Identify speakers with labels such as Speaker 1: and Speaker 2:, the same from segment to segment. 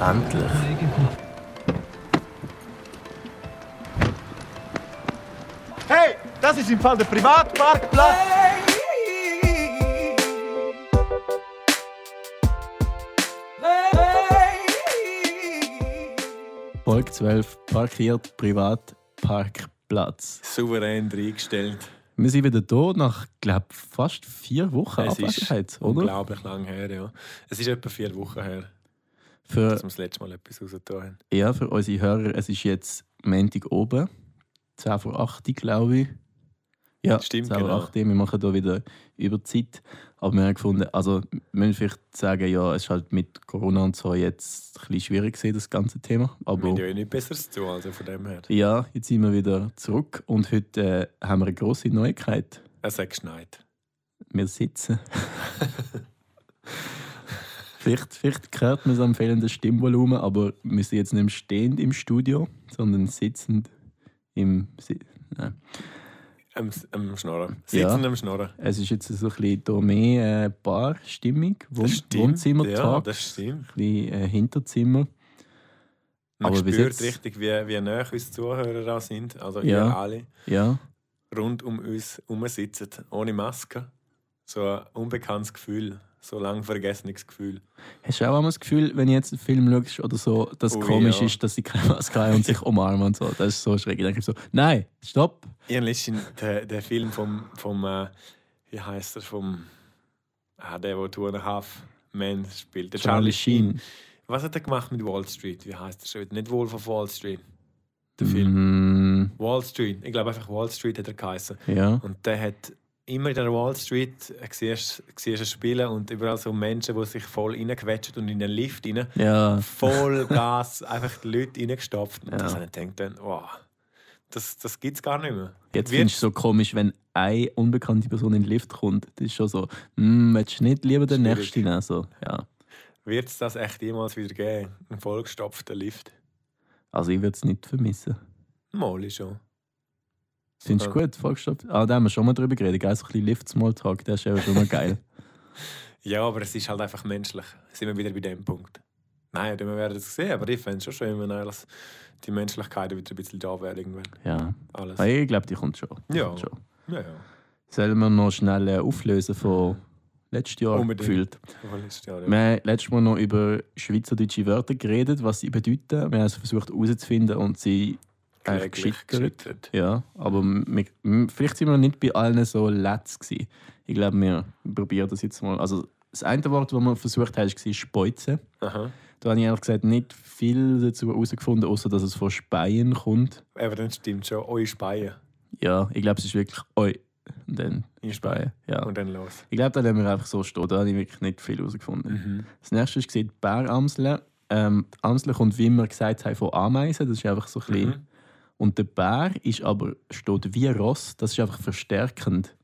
Speaker 1: Endlich.
Speaker 2: Hey, das ist im Fall der Privatparkplatz.
Speaker 1: Folge 12. Parkiert Privatparkplatz.
Speaker 3: Souverän reingestellt.
Speaker 1: Wir sind wieder da nach, glaube fast vier Wochen
Speaker 3: Es ist
Speaker 1: Abwesenheit, oder?
Speaker 3: unglaublich lang her, ja. Es ist etwa vier Wochen her,
Speaker 1: Für,
Speaker 3: dass wir das letzte Mal etwas rausgetan haben.
Speaker 1: ja, für unsere Hörer, es ist jetzt Montag oben. 10 vor 8, glaube ich. Ja,
Speaker 3: Stimmt,
Speaker 1: 10 vor
Speaker 3: genau.
Speaker 1: 8. Wir machen hier wieder Überzeit. Aber wir haben gefunden, also wir müssen vielleicht sagen, ja, es ist halt mit Corona und so jetzt ein bisschen schwierig gewesen, das ganze Thema.
Speaker 3: Wir
Speaker 1: Aber
Speaker 3: haben ja eh nichts Besseres zu tun, also von dem her.
Speaker 1: ja, jetzt sind wir wieder zurück und heute äh, haben wir eine grosse Neuigkeit.
Speaker 3: Es hat geschneit.
Speaker 1: Wir sitzen. vielleicht, vielleicht hört man es am fehlenden Stimmvolumen, aber wir sind jetzt nicht stehend im Studio, sondern sitzend im. Si Nein.
Speaker 3: Am, am Schnorren.
Speaker 1: Ja.
Speaker 3: Sitzen am Schnorren.
Speaker 1: Es ist jetzt so ein bisschen mehr äh, Barstimmung, Wohn. Wohnzimmertag,
Speaker 3: Ja, das stimmt.
Speaker 1: ein bisschen äh, Hinterzimmer.
Speaker 3: Man
Speaker 1: Aber
Speaker 3: spürt richtig, wie, wie nah unsere Zuhörer auch sind. Also
Speaker 1: Ja.
Speaker 3: ihr alle
Speaker 1: Ja,
Speaker 3: rund um uns herum sitzen, ohne Maske. So ein unbekanntes Gefühl, so lang vergessenes Gefühl.
Speaker 1: Hast du auch einmal das Gefühl, wenn du jetzt einen Film schaust oder so, dass es
Speaker 3: Ui,
Speaker 1: komisch
Speaker 3: ja.
Speaker 1: ist, dass sie keine Maske haben und sich umarmen und so? Das ist so schräg. Ich denke so, nein, stopp.
Speaker 3: Ich habe letztens den, den Film vom, vom äh, wie heißt er, vom, ah, der, der Two and a Half Men spielt, der Charlie, Sheen. Was hat er gemacht mit Wall Street? Wie heißt er schon? Nicht Wolf of Wall Street. Der Film.
Speaker 1: Mm,
Speaker 3: Wall Street. Ich glaube einfach Wall Street hat er geheißen.
Speaker 1: ja.
Speaker 3: Und der hat immer in der Wall Street siehst, siehst du spielen und überall so Menschen, die sich voll reinquetschen und in den Lift rein.
Speaker 1: Ja,
Speaker 3: Voll Gas, einfach die Leute reingestopft. Und
Speaker 1: Ja.
Speaker 3: das habe ich gedacht, dann, wow, das, das gibt es gar nicht mehr.
Speaker 1: jetzt findest du es so komisch, wenn eine unbekannte Person in den Lift kommt. Das ist schon so, hm, willst du nicht lieber den
Speaker 3: Schwierig.
Speaker 1: nächsten nehmen? So, ja.
Speaker 3: Wird es das echt jemals wieder geben? Ein vollgestopfter Lift?
Speaker 1: Also ich würde es nicht vermissen.
Speaker 3: Mal schon.
Speaker 1: Findest du gut, vollgestopft? Ah, da haben wir schon mal drüber geredet. Geil, so ein bisschen Lift-Smalltalk, das ist ja schon mal geil.
Speaker 3: Ja, aber es ist halt einfach menschlich. Sind wir wieder bei dem Punkt. Nein, wir werden es sehen, aber ich fände es schon schön, wenn alles die Menschlichkeit wieder ein bisschen da wäre irgendwann.
Speaker 1: ja.
Speaker 3: Alles.
Speaker 1: Ich glaube, die kommt schon. Die
Speaker 3: Ja.
Speaker 1: kommt schon.
Speaker 3: Ja, ja.
Speaker 1: Sollen wir noch schnell äh, auflösen von letztes Jahr
Speaker 3: Unbedingt.
Speaker 1: gefühlt?
Speaker 3: Voll ist ja, ja.
Speaker 1: Wir haben letztes Mal noch über schweizerdeutsche Wörter geredet, was sie bedeuten. Wir haben also versucht herauszufinden und sie eigentlich
Speaker 3: Kläglich
Speaker 1: gescheitert. Ja, aber wir, vielleicht sind wir nicht bei allen so let's gewesen. Ich glaube, wir probieren das jetzt mal. Also das eine Wort, das wir versucht haben, war Speuzen.
Speaker 3: Aha.
Speaker 1: Da habe ich ehrlich gesagt nicht viel dazu herausgefunden, außer dass es von Speien kommt.
Speaker 3: Aber dann stimmt schon, eure Speien.
Speaker 1: Ja, ich glaube, es ist wirklich «Oi» und dann
Speaker 3: In
Speaker 1: Speien. Ja.
Speaker 3: Und dann los.
Speaker 1: Ich glaube, da haben wir einfach so stehen. Da habe ich wirklich nicht viel herausgefunden.
Speaker 3: Mhm.
Speaker 1: Das nächste ist die. Ähm, die Amsel kommt, wie wir gesagt haben, von Ameisen. Das ist einfach so ein bisschen.
Speaker 3: Mhm.
Speaker 1: Und der Bär ist aber, steht wie ein Ross. Das ist einfach verstärkend.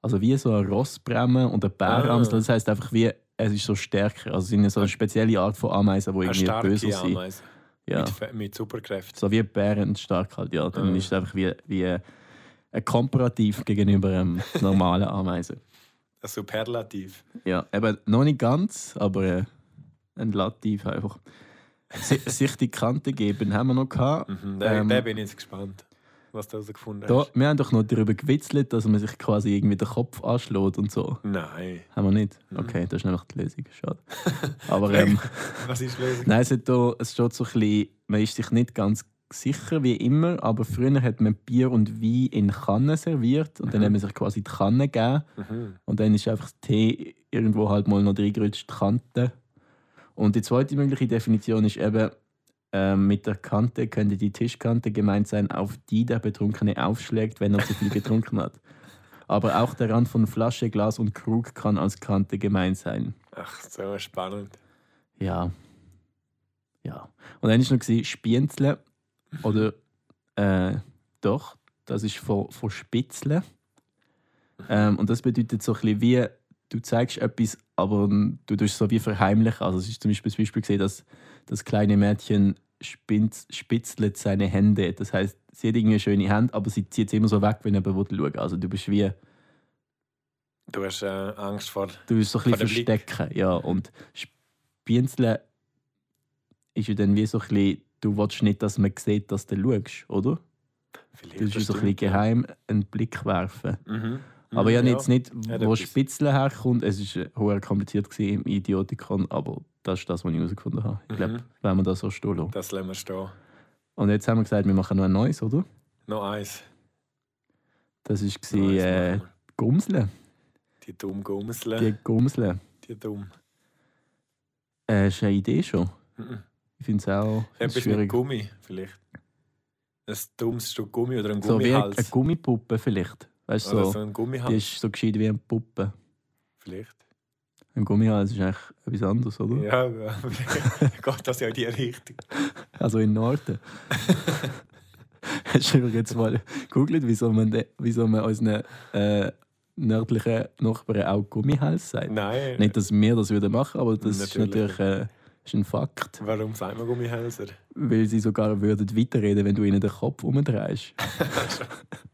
Speaker 1: Also wie so ein Rossbremmen und eine Bäramsel.
Speaker 3: Ah.
Speaker 1: Das heißt einfach wie, es ist so stärker. Also es sind so eine spezielle Art von Ameisen, die irgendwie böser sind.
Speaker 3: Ameise.
Speaker 1: Ja.
Speaker 3: Mit, mit Superkräften.
Speaker 1: So wie Bären stark halt, ja. Dann
Speaker 3: Ah.
Speaker 1: ist es einfach wie, wie ein Komparativ gegenüber einem normalen Ameisen.
Speaker 3: Ein Superlativ.
Speaker 1: Ja, eben noch nicht ganz, aber äh, ein Lativ einfach. Si- Sich die Kante geben haben wir noch gehabt.
Speaker 3: Mhm. Da,
Speaker 1: Ähm,
Speaker 3: da bin ich jetzt gespannt, was du herausgefunden
Speaker 1: Da,
Speaker 3: hast.
Speaker 1: wir haben doch noch darüber gewitzelt, dass man sich quasi irgendwie den Kopf anschlägt und so.
Speaker 3: Nein.
Speaker 1: Haben wir nicht?
Speaker 3: Mhm.
Speaker 1: Okay, das ist nämlich die Lösung. Schade. Aber ähm,
Speaker 3: Was ist die Lösung?
Speaker 1: nein, es, hat da, es steht so ein bisschen, man ist sich nicht ganz sicher wie immer, aber früher hat man Bier und Wein in Kannen serviert und dann
Speaker 3: Mhm.
Speaker 1: hat man sich quasi die Kanne gegeben
Speaker 3: Mhm.
Speaker 1: und dann ist einfach das Tee irgendwo halt mal noch reingerutscht, die Kante. Und die zweite mögliche Definition ist eben, ähm, mit der Kante könnte die Tischkante gemeint sein, auf die der Betrunkene aufschlägt, wenn er zu viel getrunken hat. Aber auch der Rand von Flasche, Glas und Krug kann als Kante gemeint sein.
Speaker 3: Ach, so spannend.
Speaker 1: Ja. Ja. Und dann war noch Spienzle. Oder, äh, doch, das ist von, von Spitzle. Ähm, und das bedeutet so ein bisschen wie, du zeigst etwas, aber du tust es so wie verheimlichen. Also es ist zum Beispiel das Beispiel gesehen, dass das kleine Mädchen spinz, spitzelt seine Hände. Das heißt, sie hat irgendwie eine schöne Hände, aber sie zieht es immer so weg, wenn jemand will. Also du bist wie,
Speaker 3: Du hast äh, Angst vor.
Speaker 1: du bist so ein bisschen
Speaker 3: Blick.
Speaker 1: verstecken. Ja, und Spienzle ist ja dann wie so ein bisschen, du willst nicht, dass man sieht, dass du schaust, oder?
Speaker 3: Vielleicht
Speaker 1: Du willst so ein bisschen geheim einen Blick werfen.
Speaker 3: Mhm.
Speaker 1: Aber ja,
Speaker 3: Mhm,
Speaker 1: jetzt nicht, wo
Speaker 3: etwas.
Speaker 1: Spitzeln herkommt. Es war hoher kompliziert gewesen im Idiotikon, aber das ist das, was ich herausgefunden habe. Ich glaube,
Speaker 3: Mhm.
Speaker 1: wenn wir das so stehen lassen.
Speaker 3: Das lassen wir stehen.
Speaker 1: Und jetzt haben wir gesagt, wir machen noch ein neues, oder?
Speaker 3: Noch eins.
Speaker 1: Das war
Speaker 3: eins
Speaker 1: äh. Gumsle.
Speaker 3: Die dumm Gumsle.
Speaker 1: Die Gumsle.
Speaker 3: Die dumm.
Speaker 1: Äh, ist eine Idee schon.
Speaker 3: Mhm.
Speaker 1: Ich finde es auch
Speaker 3: Etwas mit
Speaker 1: schwierig.
Speaker 3: Gummi vielleicht. Ein dummes Stück Gummi oder ein
Speaker 1: So wie
Speaker 3: Gummihals.
Speaker 1: eine Gummipuppe vielleicht. Weißt du,
Speaker 3: Oder
Speaker 1: so,
Speaker 3: so ein
Speaker 1: die ist so gescheit wie eine Puppe.
Speaker 3: Vielleicht.
Speaker 1: Ein Gummihals ist eigentlich etwas anderes, oder?
Speaker 3: Ja, ja. vielleicht geht das ja in die Richtung.
Speaker 1: Also in Norden. Hast du jetzt mal gegoogelt, wieso man, wieso man unseren äh, nördlichen Nachbarn auch Gummihals sagt?
Speaker 3: Nein.
Speaker 1: Nicht, dass wir das würden machen, aber das ist
Speaker 3: Natürlich.
Speaker 1: natürlich äh, ist ein Fakt.
Speaker 3: Warum sagt man Gummihälser?
Speaker 1: Weil sie sogar würden weiterreden, wenn du ihnen den Kopf umdrehst.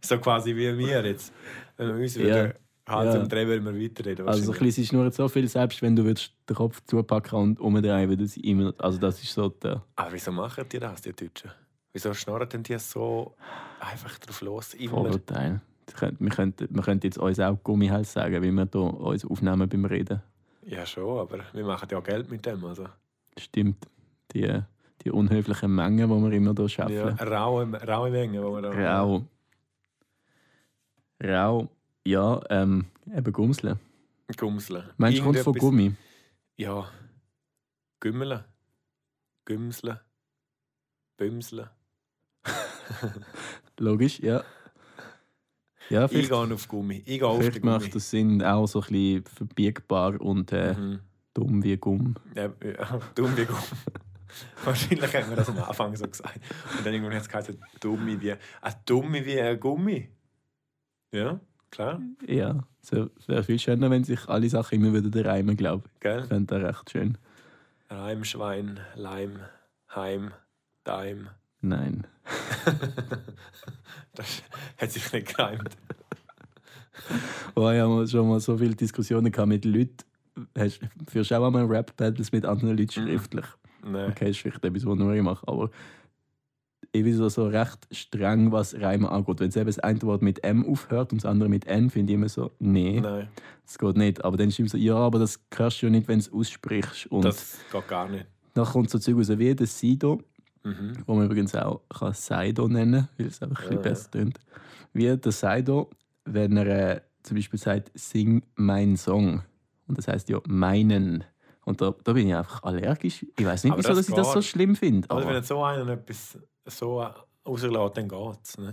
Speaker 3: So quasi wie wir jetzt. Wenn wir uns
Speaker 1: Ja.
Speaker 3: Hals
Speaker 1: Ja.
Speaker 3: umdrehen, würden wir weiterreden.
Speaker 1: Also bisschen, sie schnurren so viel, selbst wenn du würdest den Kopf zupacken und umdrehen, würden sie immer. Also das ist so der
Speaker 3: Aber wieso machen die das, die Deutschen? Wieso schnurren denn die so einfach drauf los? Immer.
Speaker 1: Vorurteil. Wir könnten, wir könnten jetzt uns auch Gummihals sagen, weil wir hier uns aufnehmen beim Reden.
Speaker 3: Ja, schon, aber wir machen ja Geld mit dem. Also.
Speaker 1: Stimmt. Die, die unhöflichen Mengen, die wir immer hier
Speaker 3: Ja,
Speaker 1: schaffen.
Speaker 3: raue, raue Mengen, die wir da
Speaker 1: Rau. Rau. Ja, ähm, eben Gumsle.
Speaker 3: Gumseln.
Speaker 1: Meinst du, kommt von Gummi?
Speaker 3: Ja. Gümmeln. Gümseln. Bümseln.
Speaker 1: Logisch, ja. Ja,
Speaker 3: Ich gehe auf Gummi. Ich gehe auf
Speaker 1: vielleicht
Speaker 3: Gummi.
Speaker 1: macht das Sinn, auch so ein bisschen verbiegbar und äh,
Speaker 3: Mhm.
Speaker 1: dumm wie Gumm.
Speaker 3: Ja, ja, dumm wie Gummi. Wahrscheinlich haben wir das am Anfang so gesagt. Und dann irgendwann hat es geheißen, dumme wie, ah, dumme wie ein Gummi. Ja, klar,
Speaker 1: Ja, es wäre wär viel schöner, wenn sich alle Sachen immer wieder reimen, glaube ich.
Speaker 3: gell?
Speaker 1: Ich fände das recht schön.
Speaker 3: Reimschwein, Leim, Heim, Daim.
Speaker 1: Nein.
Speaker 3: Das hat sich nicht gereimt.
Speaker 1: Oh, ich habe schon mal so viele Diskussionen gehabt mit Leuten. Hast, führst du auch einmal Rap-Battles mit anderen Leuten
Speaker 3: Mhm.
Speaker 1: schriftlich?
Speaker 3: Nein.
Speaker 1: Okay, ist vielleicht etwas, was nur ich mache, aber ich bin so, so recht streng, was Reimen angeht. Wenn es eben das eine Wort mit M aufhört und das andere mit N, finde ich immer so, nee,
Speaker 3: Nein,
Speaker 1: das geht nicht. Aber dann ist immer so, ja, aber das hörst du ja nicht, wenn du es aussprichst. Und
Speaker 3: das geht gar nicht.
Speaker 1: dann kommt so Zeug raus wie das Sido,
Speaker 3: Mhm.
Speaker 1: wo man übrigens auch kann Saido nennen weil es einfach ein bisschen
Speaker 3: Ja, ja.
Speaker 1: besser tönt. Wie der Saido, wenn er äh, zum Beispiel sagt, sing mein Song. Und das heißt ja meinen. Und da, da bin ich einfach allergisch. Ich weiß nicht,
Speaker 3: Aber
Speaker 1: wieso
Speaker 3: das
Speaker 1: dass ich das so schlimm finde.
Speaker 3: Aber wenn jetzt so einer etwas so rauslässt, dann geht es. Ne?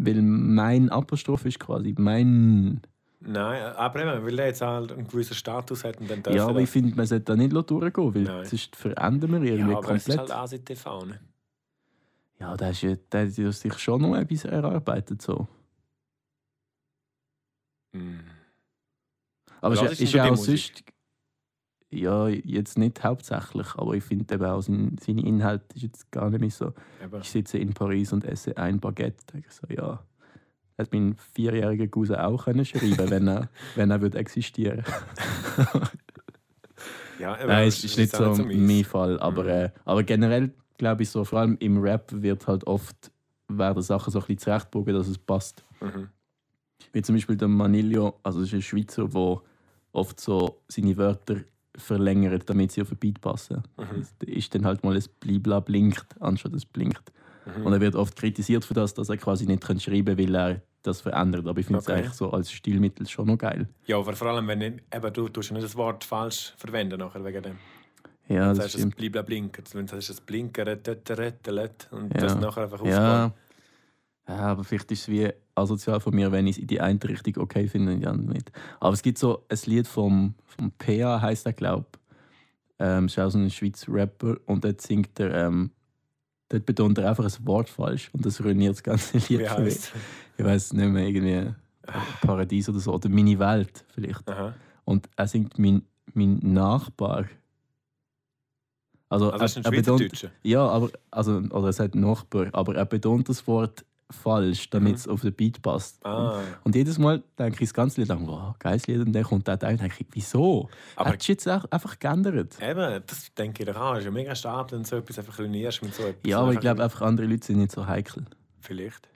Speaker 1: weil mein Apostroph ist quasi mein.
Speaker 3: Nein, aber eben, weil er jetzt halt einen gewissen Status hat und dann darf
Speaker 1: Ja,
Speaker 3: er
Speaker 1: aber ich
Speaker 3: das.
Speaker 1: finde, man sollte da nicht durchgehen, weil
Speaker 3: Nein.
Speaker 1: sonst verändern wir irgendwie
Speaker 3: ja, aber es ist
Speaker 1: komplett.
Speaker 3: halt ASI-TV, ne?
Speaker 1: Ja, da ist ja, da hat ja sich schon noch etwas erarbeitet. So.
Speaker 3: Mhm.
Speaker 1: Aber es ist,
Speaker 3: ist
Speaker 1: ist ja auch
Speaker 3: Musik?
Speaker 1: sonst. Ja, jetzt nicht hauptsächlich, aber ich finde eben auch sein, seine Inhalte ist jetzt gar nicht mehr so.
Speaker 3: Eben.
Speaker 1: Ich sitze in Paris und esse ein Baguette. Denke ich so, ja. Hätte mein vierjähriger Cousin auch können schreiben wenn er, wenn er würde existieren
Speaker 3: Ja, eben,
Speaker 1: Nein,
Speaker 3: das
Speaker 1: es ist nicht
Speaker 3: auch
Speaker 1: so mein Fall. Aber,
Speaker 3: Mhm.
Speaker 1: äh, aber generell glaube ich so, vor allem im Rap wird halt oft werden Sachen so ein bisschen zurechtbogen, dass es passt.
Speaker 3: Mhm.
Speaker 1: Wie zum Beispiel der Manilio, also das ist ein Schweizer, der oft so seine Wörter verlängert, damit sie auf den Beat passen.
Speaker 3: Mhm.
Speaker 1: Das ist dann halt mal ein Blibla blinkt, anstatt es blinkt.
Speaker 3: Mhm.
Speaker 1: Und er wird oft kritisiert für das, dass er quasi nicht kann schreiben kann, weil er das verändert. Aber ich finde es
Speaker 3: Okay.
Speaker 1: eigentlich so als Stilmittel schon noch geil.
Speaker 3: Ja, aber vor allem, wenn nicht, eben, du tust ja nicht das Wort falsch verwenden nachher wegen dem.
Speaker 1: Ja, das
Speaker 3: du es
Speaker 1: stimmt.
Speaker 3: blibla blinkert. Wenn du sagst, blinkert, rettelet, und
Speaker 1: Ja.
Speaker 3: das nachher einfach aufgeht.
Speaker 1: Ja. Ja, aber vielleicht ist es wie asozial von mir, wenn ich es in die eine Richtung okay finde und die andere nicht. Aber es gibt so ein Lied vom, vom Pea, heisst er, glaube ich. Ähm, ist auch so ein Schweizer Rapper und dort singt er, ähm, dort betont er einfach ein Wort falsch und das ruiniert das ganze Lied.
Speaker 3: Wie
Speaker 1: für mich. Ich weiß nicht mehr, irgendwie Paradies oder so. Oder Meine Welt vielleicht.
Speaker 3: Aha.
Speaker 1: Und er singt mein, mein Nachbar. Also,
Speaker 3: Also, das ist ein
Speaker 1: er, er betont, ja, aber also oder er sagt Nachbar, aber er betont das Wort falsch, damit es auf den Beat passt.
Speaker 3: Ah.
Speaker 1: Und jedes Mal denke ich das ganze Lied lang, wow, geiles Lied. Und dann kommt der Teil und denke ich, wieso?
Speaker 3: Aber-
Speaker 1: Hättest du jetzt auch einfach geändert?
Speaker 3: Eben, das denke ich doch auch. Es ist ja mega stark, wenn du so etwas einfach ruinierst mit so etwas.
Speaker 1: Ja, aber ich glaube einfach, andere Leute sind nicht so heikel.
Speaker 3: Vielleicht.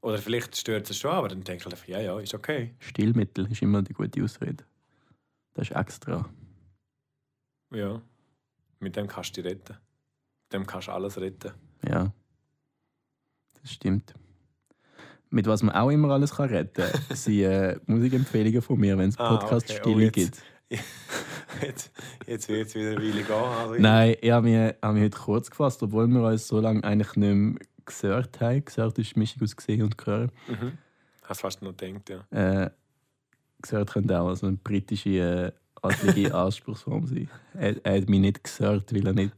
Speaker 3: Oder vielleicht stört es schon, aber dann denkst du halt einfach, ja, ja, ist okay.
Speaker 1: Stillmittel ist immer die gute Ausrede. Das ist extra.
Speaker 3: Ja. Mit dem kannst du dich retten. Mit dem kannst du alles retten.
Speaker 1: Ja. Das stimmt. Mit was man auch immer alles kann retten kann, sind äh, Musikempfehlungen von mir, wenn es
Speaker 3: Ah,
Speaker 1: Podcast
Speaker 3: okay. Oh,
Speaker 1: gibt.
Speaker 3: Jetzt, jetzt wird es wieder eine Weile gehen. Also
Speaker 1: Nein, ich habe mich, hab mich heute kurz gefasst, obwohl wir uns so lange eigentlich nicht mehr gehört haben. Gehört ist Mischung aus gesehen und hören.
Speaker 3: Mhm. Hast fast noch gedacht, ja.
Speaker 1: Äh, gehört könnte auch also eine britische äh, adlige Anspruchsform sein. Er, er hat mich nicht gehört, weil er nicht.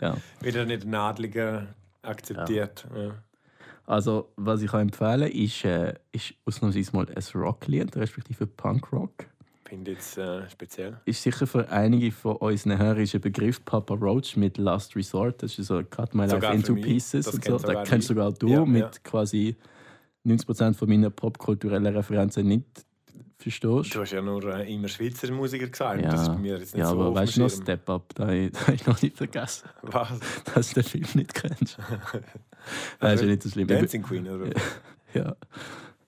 Speaker 1: Ja.
Speaker 3: Wieder nicht Nadliger akzeptiert. Ja.
Speaker 1: Also, was ich empfehlen kann, ist, äh, ist ausnahmsweise mal ein Rocklied, respektive Punkrock.
Speaker 3: Finde ich jetzt äh, speziell.
Speaker 1: Ist sicher für einige von Hörern ist ein Begriff Papa Roach mit Last Resort. Das ist so Cut My Life into
Speaker 3: mich.
Speaker 1: Pieces
Speaker 3: Das
Speaker 1: und so.
Speaker 3: sogar
Speaker 1: Das kennst sogar du
Speaker 3: Ja,
Speaker 1: mit
Speaker 3: ja.
Speaker 1: quasi 90% von meinen popkulturellen Referenzen nicht verstehst.
Speaker 3: Du hast ja nur äh, immer Schweizer Musiker gesagt.
Speaker 1: Ja,
Speaker 3: Das ist bei mir jetzt nicht
Speaker 1: ja
Speaker 3: so
Speaker 1: aber weißt du noch. Step Up? Da habe ich, da habe ich noch nicht vergessen,
Speaker 3: Was?
Speaker 1: dass du den Film nicht kennst. Nein, ist ja nicht so schlimm.
Speaker 3: Dancing Queen, oder?
Speaker 1: Ja.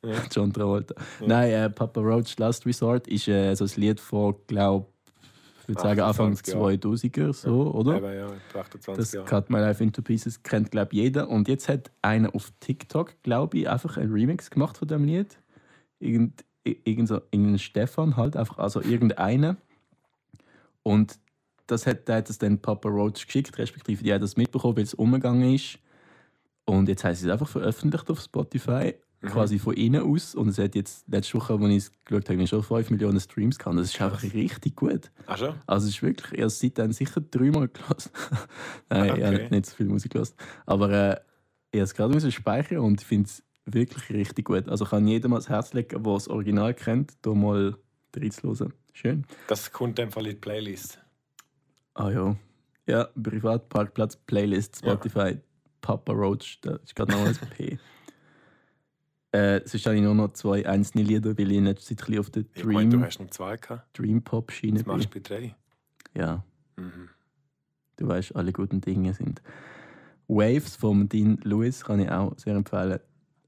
Speaker 3: Ja.
Speaker 1: John Travolta.
Speaker 3: Ja.
Speaker 1: Nein, äh, Papa Roach Last Resort ist äh, so ein Lied von, glaube ich, würde sagen Anfang
Speaker 3: 28 Jahre.
Speaker 1: 2000er, so, oder?
Speaker 3: Eben, ja, etwa 28
Speaker 1: Das
Speaker 3: Jahre.
Speaker 1: Cut My Life into Pieces kennt, glaube ich, jeder. Und jetzt hat einer auf TikTok, glaube ich, einfach einen Remix gemacht von dem Lied. Irgend, irgend so, irgendein Stefan halt, einfach, also irgendeiner. Und das hat, der hat das dann Papa Roach geschickt, respektive die hat das mitbekommen, weil es umgegangen ist. Und jetzt haben sie es einfach veröffentlicht auf Spotify,
Speaker 3: Mhm.
Speaker 1: quasi von innen aus. Und es hat jetzt letzte Woche, als ich es geschaut habe, schon 5 Millionen Streams gehabt. Das ist einfach richtig gut.
Speaker 3: Ach schon?
Speaker 1: Also es ist wirklich, erst seitdem sicher dreimal gelassen. Nein, ich
Speaker 3: Okay.
Speaker 1: habe nicht so viel Musik gelassen. Aber äh, ich habe es gerade müssen speichern und ich finde es wirklich richtig gut. Also kann jedem ans Herz legen, der das Original kennt, da mal reinzuhören. Schön.
Speaker 3: Das kommt in dem Fall in die Playlist.
Speaker 1: Ah ja. Ja, Privatparkplatz, Playlist,
Speaker 3: Ja.
Speaker 1: Papa Roach, da ist gerade noch ein P. Äh, sonst habe ich nur noch zwei einzelne Lieder, weil ich in letzter Zeit ein auf der
Speaker 3: Ich meine, du
Speaker 1: Dream,
Speaker 3: hast noch zwei gehabt.
Speaker 1: Dream Pop Schiene
Speaker 3: Jetzt machst du bei drei.
Speaker 1: Ja.
Speaker 3: Mhm.
Speaker 1: du weißt, alle guten Dinge sind. Waves von Dean Lewis kann ich auch sehr empfehlen.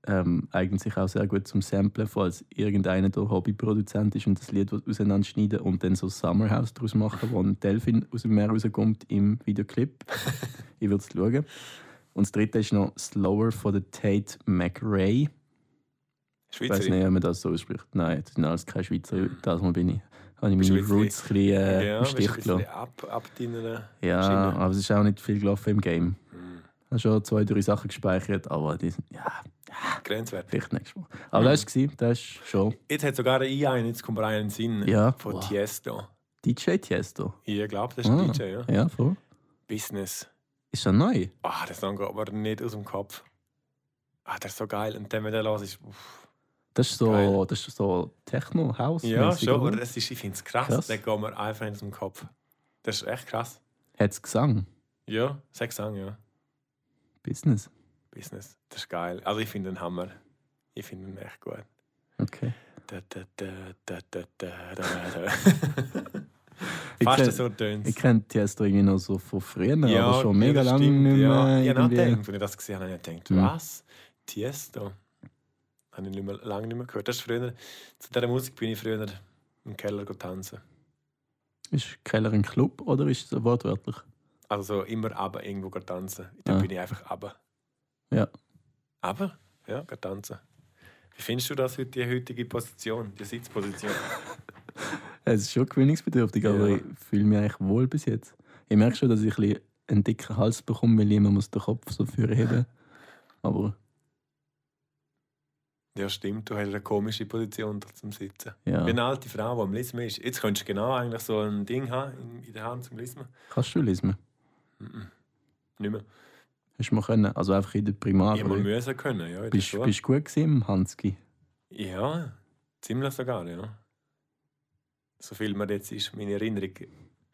Speaker 1: Ähm, eignet sich auch sehr gut zum Samplen, falls irgendeiner der Hobbyproduzent ist und das Lied auseinanderschneiden und dann so Summerhouse daraus machen, wo ein Delfin aus dem Meer rauskommt im Videoclip. ich würde es schauen. Und das dritte ist noch Slower von der Tate McRae. Ich weiß
Speaker 3: Schweizerin.
Speaker 1: nicht, ob man das so ausspricht. Nein, das sind alles keine Schweizer. Das mal bin ich. Habe ich meine
Speaker 3: ein
Speaker 1: Roots ein bisschen äh,
Speaker 3: ja,
Speaker 1: im Stich
Speaker 3: ein
Speaker 1: gelassen.
Speaker 3: ab, ab
Speaker 1: Ja,
Speaker 3: Schiene.
Speaker 1: aber es ist auch nicht viel gelaufen im Game.
Speaker 3: Mhm.
Speaker 1: Ich habe schon zwei, drei Sachen gespeichert, aber die sind, ja,
Speaker 3: Grenzwert.
Speaker 1: vielleicht nächstes Mal. Aber
Speaker 3: Mhm.
Speaker 1: das war es, das ist schon
Speaker 3: Jetzt hat sogar ein einen, jetzt kommt mir einer in den Sinn.
Speaker 1: Ja.
Speaker 3: Von
Speaker 1: Wow.
Speaker 3: Tiesto.
Speaker 1: DJ Tiesto.
Speaker 3: Ich glaube, das ist
Speaker 1: Ah,
Speaker 3: DJ, ja.
Speaker 1: Ja, voll.
Speaker 3: Business.
Speaker 1: Ist das neu?
Speaker 3: Ah, das Song geht aber nicht aus dem Kopf. Ah, der ist so geil. Und dann, wenn der los ist, uff.
Speaker 1: Das ist so,
Speaker 3: Geil.
Speaker 1: das ist so Techno, House.
Speaker 3: Ja, schon, aber das ist, ich finde es krass.
Speaker 1: Krass.
Speaker 3: Der geht mir einfach aus dem Kopf. Das ist echt krass.
Speaker 1: Hat es Gesang?
Speaker 3: Ja, sechs Song, ja.
Speaker 1: Business.
Speaker 3: Business. Das ist geil. Also ich finde den Hammer. Ich finde ihn echt gut.
Speaker 1: Okay.
Speaker 3: Da, da, da, da, da, da, da.
Speaker 1: Ich
Speaker 3: Fast
Speaker 1: kenn-
Speaker 3: so tönt
Speaker 1: Ich kenne Tiesto irgendwie noch so von früher, aber schon mega lange
Speaker 3: stimmt,
Speaker 1: nicht mehr.
Speaker 3: Ja, ich habe gedacht, als ich das gesehen habe, habe ich gedacht,
Speaker 1: Mhm.
Speaker 3: was? Tiesto? Habe ich nicht mehr, lange nicht mehr gehört. Das ist früher, zu dieser Musik bin ich früher im Keller tanzen.
Speaker 1: Ist Keller ein Club oder ist es wortwörtlich?
Speaker 3: Also so immer aber irgendwo tanzen. Dann
Speaker 1: Ah.
Speaker 3: bin ich einfach aber.
Speaker 1: Ja.
Speaker 3: Aber? Ja, tanzen. Wie findest du das heute, die heutige Position, die Sitzposition?
Speaker 1: Es ist schon gewöhnungsbedürftig, aber
Speaker 3: Ja.
Speaker 1: ich fühle mich eigentlich wohl bis jetzt. Ich merke schon, dass ich ein einen dicken Hals bekomme, weil immer muss den Kopf so führen heben Aber
Speaker 3: ja, stimmt, du hast eine komische Position da zum Sitzen.
Speaker 1: ja,
Speaker 3: Wie eine alte Frau, die am Lismen ist. Jetzt könntest du genau eigentlich so ein Ding haben in, der Hand zum Lismen.
Speaker 1: kannst du lesen?
Speaker 3: Mhm. Nicht mehr.
Speaker 1: Hast du mal können? Also einfach in der Primar.
Speaker 3: Ich müssen können, ja.
Speaker 1: bist du gut gewesen im Hanski?
Speaker 3: Ja, ziemlich sogar, ja. So viel mir jetzt ist, meine Erinnerung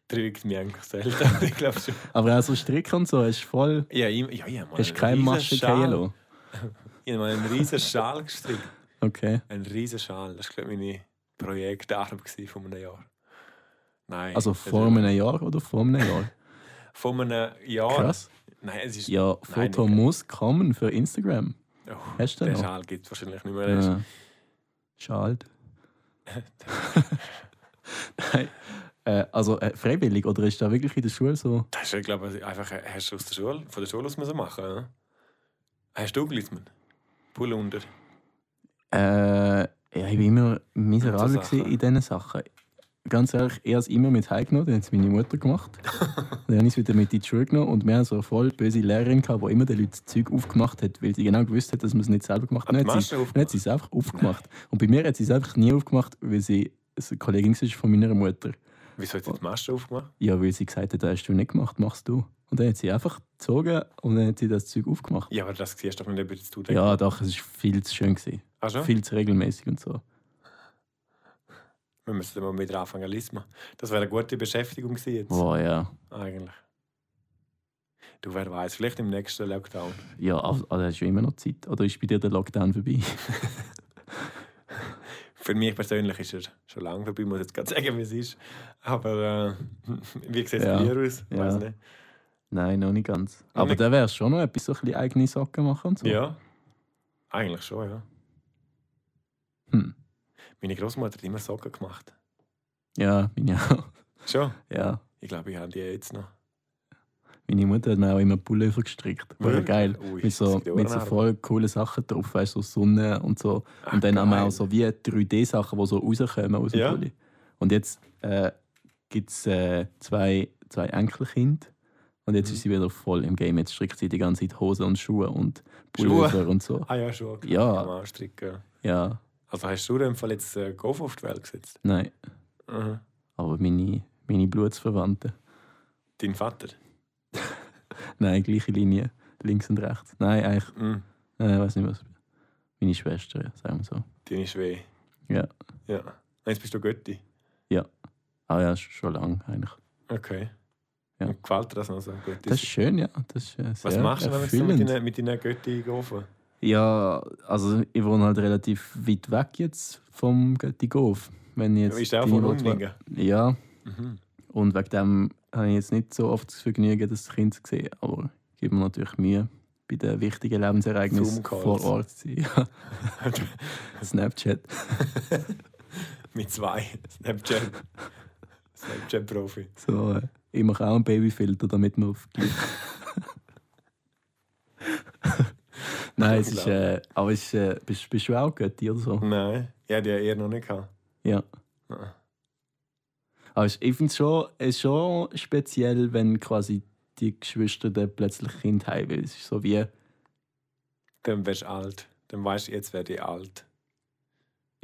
Speaker 3: trügt mich eigentlich selten. aber ich glaube schon.
Speaker 1: Aber auch so Strick und so, hast du voll.
Speaker 3: Ja, ich, ja, ja,
Speaker 1: Hast keine Masche lassen?
Speaker 3: Ich habe mal einen riesen Schal gestrickt.
Speaker 1: Okay.
Speaker 3: Ein riesen Schal. Das war, glaube ich, meine Projektarbeit von einem Jahr. Nein.
Speaker 1: Also vor einem Jahr oder vor einem Jahr?
Speaker 3: Von einem Jahr.
Speaker 1: Krass.
Speaker 3: Nein, es ist.
Speaker 1: Ja,
Speaker 3: Nein,
Speaker 1: Foto
Speaker 3: nicht.
Speaker 1: muss kommen für Instagram.
Speaker 3: Oh,
Speaker 1: Hast du
Speaker 3: der
Speaker 1: den noch?
Speaker 3: Schal gibt es wahrscheinlich nicht mehr. Der
Speaker 1: Ja. Schade. Nein. Äh, also äh, freiwillig oder ist da wirklich in der Schule so?
Speaker 3: Das ist, ja, glaube ich, einfach äh, hast du aus der Schule, von der Schule aus müssen machen. Ja? Hast du Glisman? Pull unter.
Speaker 1: Äh, ja, ich war immer miserabel
Speaker 3: So
Speaker 1: in diesen Sachen. Ganz ehrlich, ich habe es immer mit heimgenommen, dann hat es meine Mutter gemacht. dann habe ich es wieder mit in die Schule genommen und wir haben so eine voll böse Lehrerin gehabt, die immer den Leuten das Zeug aufgemacht hat, weil sie genau gewusst hat, dass man es nicht selber gemacht hat. Sie, dann hat sie es einfach aufgemacht. Und bei mir hat sie es einfach nie aufgemacht, weil sie eine Kollegin war von meiner Mutter.
Speaker 3: Wieso hat sie die Maske aufgemacht?
Speaker 1: Ja, weil sie gesagt hat, das hast du nicht gemacht, machst du. Und dann hat sie einfach gezogen und dann hat sie das Zeug aufgemacht.
Speaker 3: Ja, aber das siehst du doch nicht, dass du
Speaker 1: Ja, doch, es war viel zu schön. Gewesen.
Speaker 3: Ach schon?
Speaker 1: Viel zu regelmäßig und so.
Speaker 3: Wir müssen mal wieder anfangen zu. Das wäre eine gute Beschäftigung gewesen jetzt.
Speaker 1: Boah, ja.
Speaker 3: Eigentlich. Du, wer weiß, vielleicht im nächsten Lockdown.
Speaker 1: Ja, also, also hast du immer noch Zeit. Oder ist bei dir der Lockdown vorbei?
Speaker 3: Für mich persönlich ist er schon lange vorbei, muss ich jetzt gerade sagen, wie es ist. Aber äh, wie sieht es
Speaker 1: Ja.
Speaker 3: bei dir aus?
Speaker 1: Ja.
Speaker 3: Weiß nicht.
Speaker 1: Nein, noch nicht ganz.
Speaker 3: Noch
Speaker 1: Aber
Speaker 3: nicht?
Speaker 1: da wäre schon noch etwas, so ein bisschen eigene Socken machen und so.
Speaker 3: Ja. Eigentlich schon, ja.
Speaker 1: Hm.
Speaker 3: Meine Großmutter hat immer Socken gemacht.
Speaker 1: Ja, meine auch.
Speaker 3: Schon?
Speaker 1: Ja.
Speaker 3: Ich glaube, ich habe die jetzt noch.
Speaker 1: Meine Mutter hat mir auch immer Pullover gestrickt. War
Speaker 3: Wirklich?
Speaker 1: geil.
Speaker 3: Ui,
Speaker 1: mit so, mit so voll coolen Sachen drauf, weißt du, so Sonne und so.
Speaker 3: Ach,
Speaker 1: und dann haben wir
Speaker 3: geil.
Speaker 1: auch so wie 3D-Sachen, die so rauskommen aus dem
Speaker 3: Ja.
Speaker 1: Pulli. Und jetzt äh, gibt es äh, zwei, zwei Enkelkinder. Und jetzt
Speaker 3: Mhm.
Speaker 1: ist sie wieder voll im Game. Jetzt strickt sie die ganze Zeit Hosen und Schuhe und
Speaker 3: Schuhe?
Speaker 1: Pullover und so.
Speaker 3: Ah ja, schon. klar.
Speaker 1: Ja.
Speaker 3: Am Anstricken.
Speaker 1: Ja,
Speaker 3: Also hast du in dem Fall jetzt äh, Golf auf die Welt gesetzt?
Speaker 1: nein.
Speaker 3: Mhm.
Speaker 1: Aber meine, meine Blutsverwandten.
Speaker 3: Dein Vater?
Speaker 1: Nein, gleiche Linie. Links und rechts. Nein, eigentlich,
Speaker 3: Mhm.
Speaker 1: äh, weiß nicht was. Meine Schwester, ja, sagen wir so.
Speaker 3: Deine Schwee.
Speaker 1: Ja.
Speaker 3: Ja. Jetzt bist du Götti.
Speaker 1: Ah ja, sch- schon lange eigentlich.
Speaker 3: Okay.
Speaker 1: Ja.
Speaker 3: Und gefällt dir das noch so? Götti?
Speaker 1: Das ist schön, ja. Das ist, äh,
Speaker 3: Was machst du, wenn du mit deinen, mit deinen Götti gehen?
Speaker 1: Ja, also ich wohne halt relativ weit weg jetzt vom Göttigof. Wenn ich jetzt
Speaker 3: Ist der auch von Unlingen?
Speaker 1: Ja,
Speaker 3: Mhm.
Speaker 1: Und wegen dem habe ich jetzt nicht so oft das Vergnügen, das Kind zu sehen. Aber ich gebe mir natürlich Mühe, bei den wichtigen Lebensereignissen vor Ort zu sein. Ja. Snapchat.
Speaker 3: mit zwei. Snapchat. Snapchat-Profi.
Speaker 1: So, äh, ich mache auch einen Babyfilter, damit man auf. Nein, es ist, äh, aber es ist, äh, bist, bist du auch Götti oder so?
Speaker 3: Nein, ich hatte die eher noch nicht. Gehabt.
Speaker 1: Ja.
Speaker 3: Nein.
Speaker 1: Es- ich finde es schon, ist schon speziell, wenn quasi die Geschwister dann plötzlich Kind haben. Weil es ist so wie,
Speaker 3: Dann wärst du alt. Dann weißt du, jetzt werde ich alt.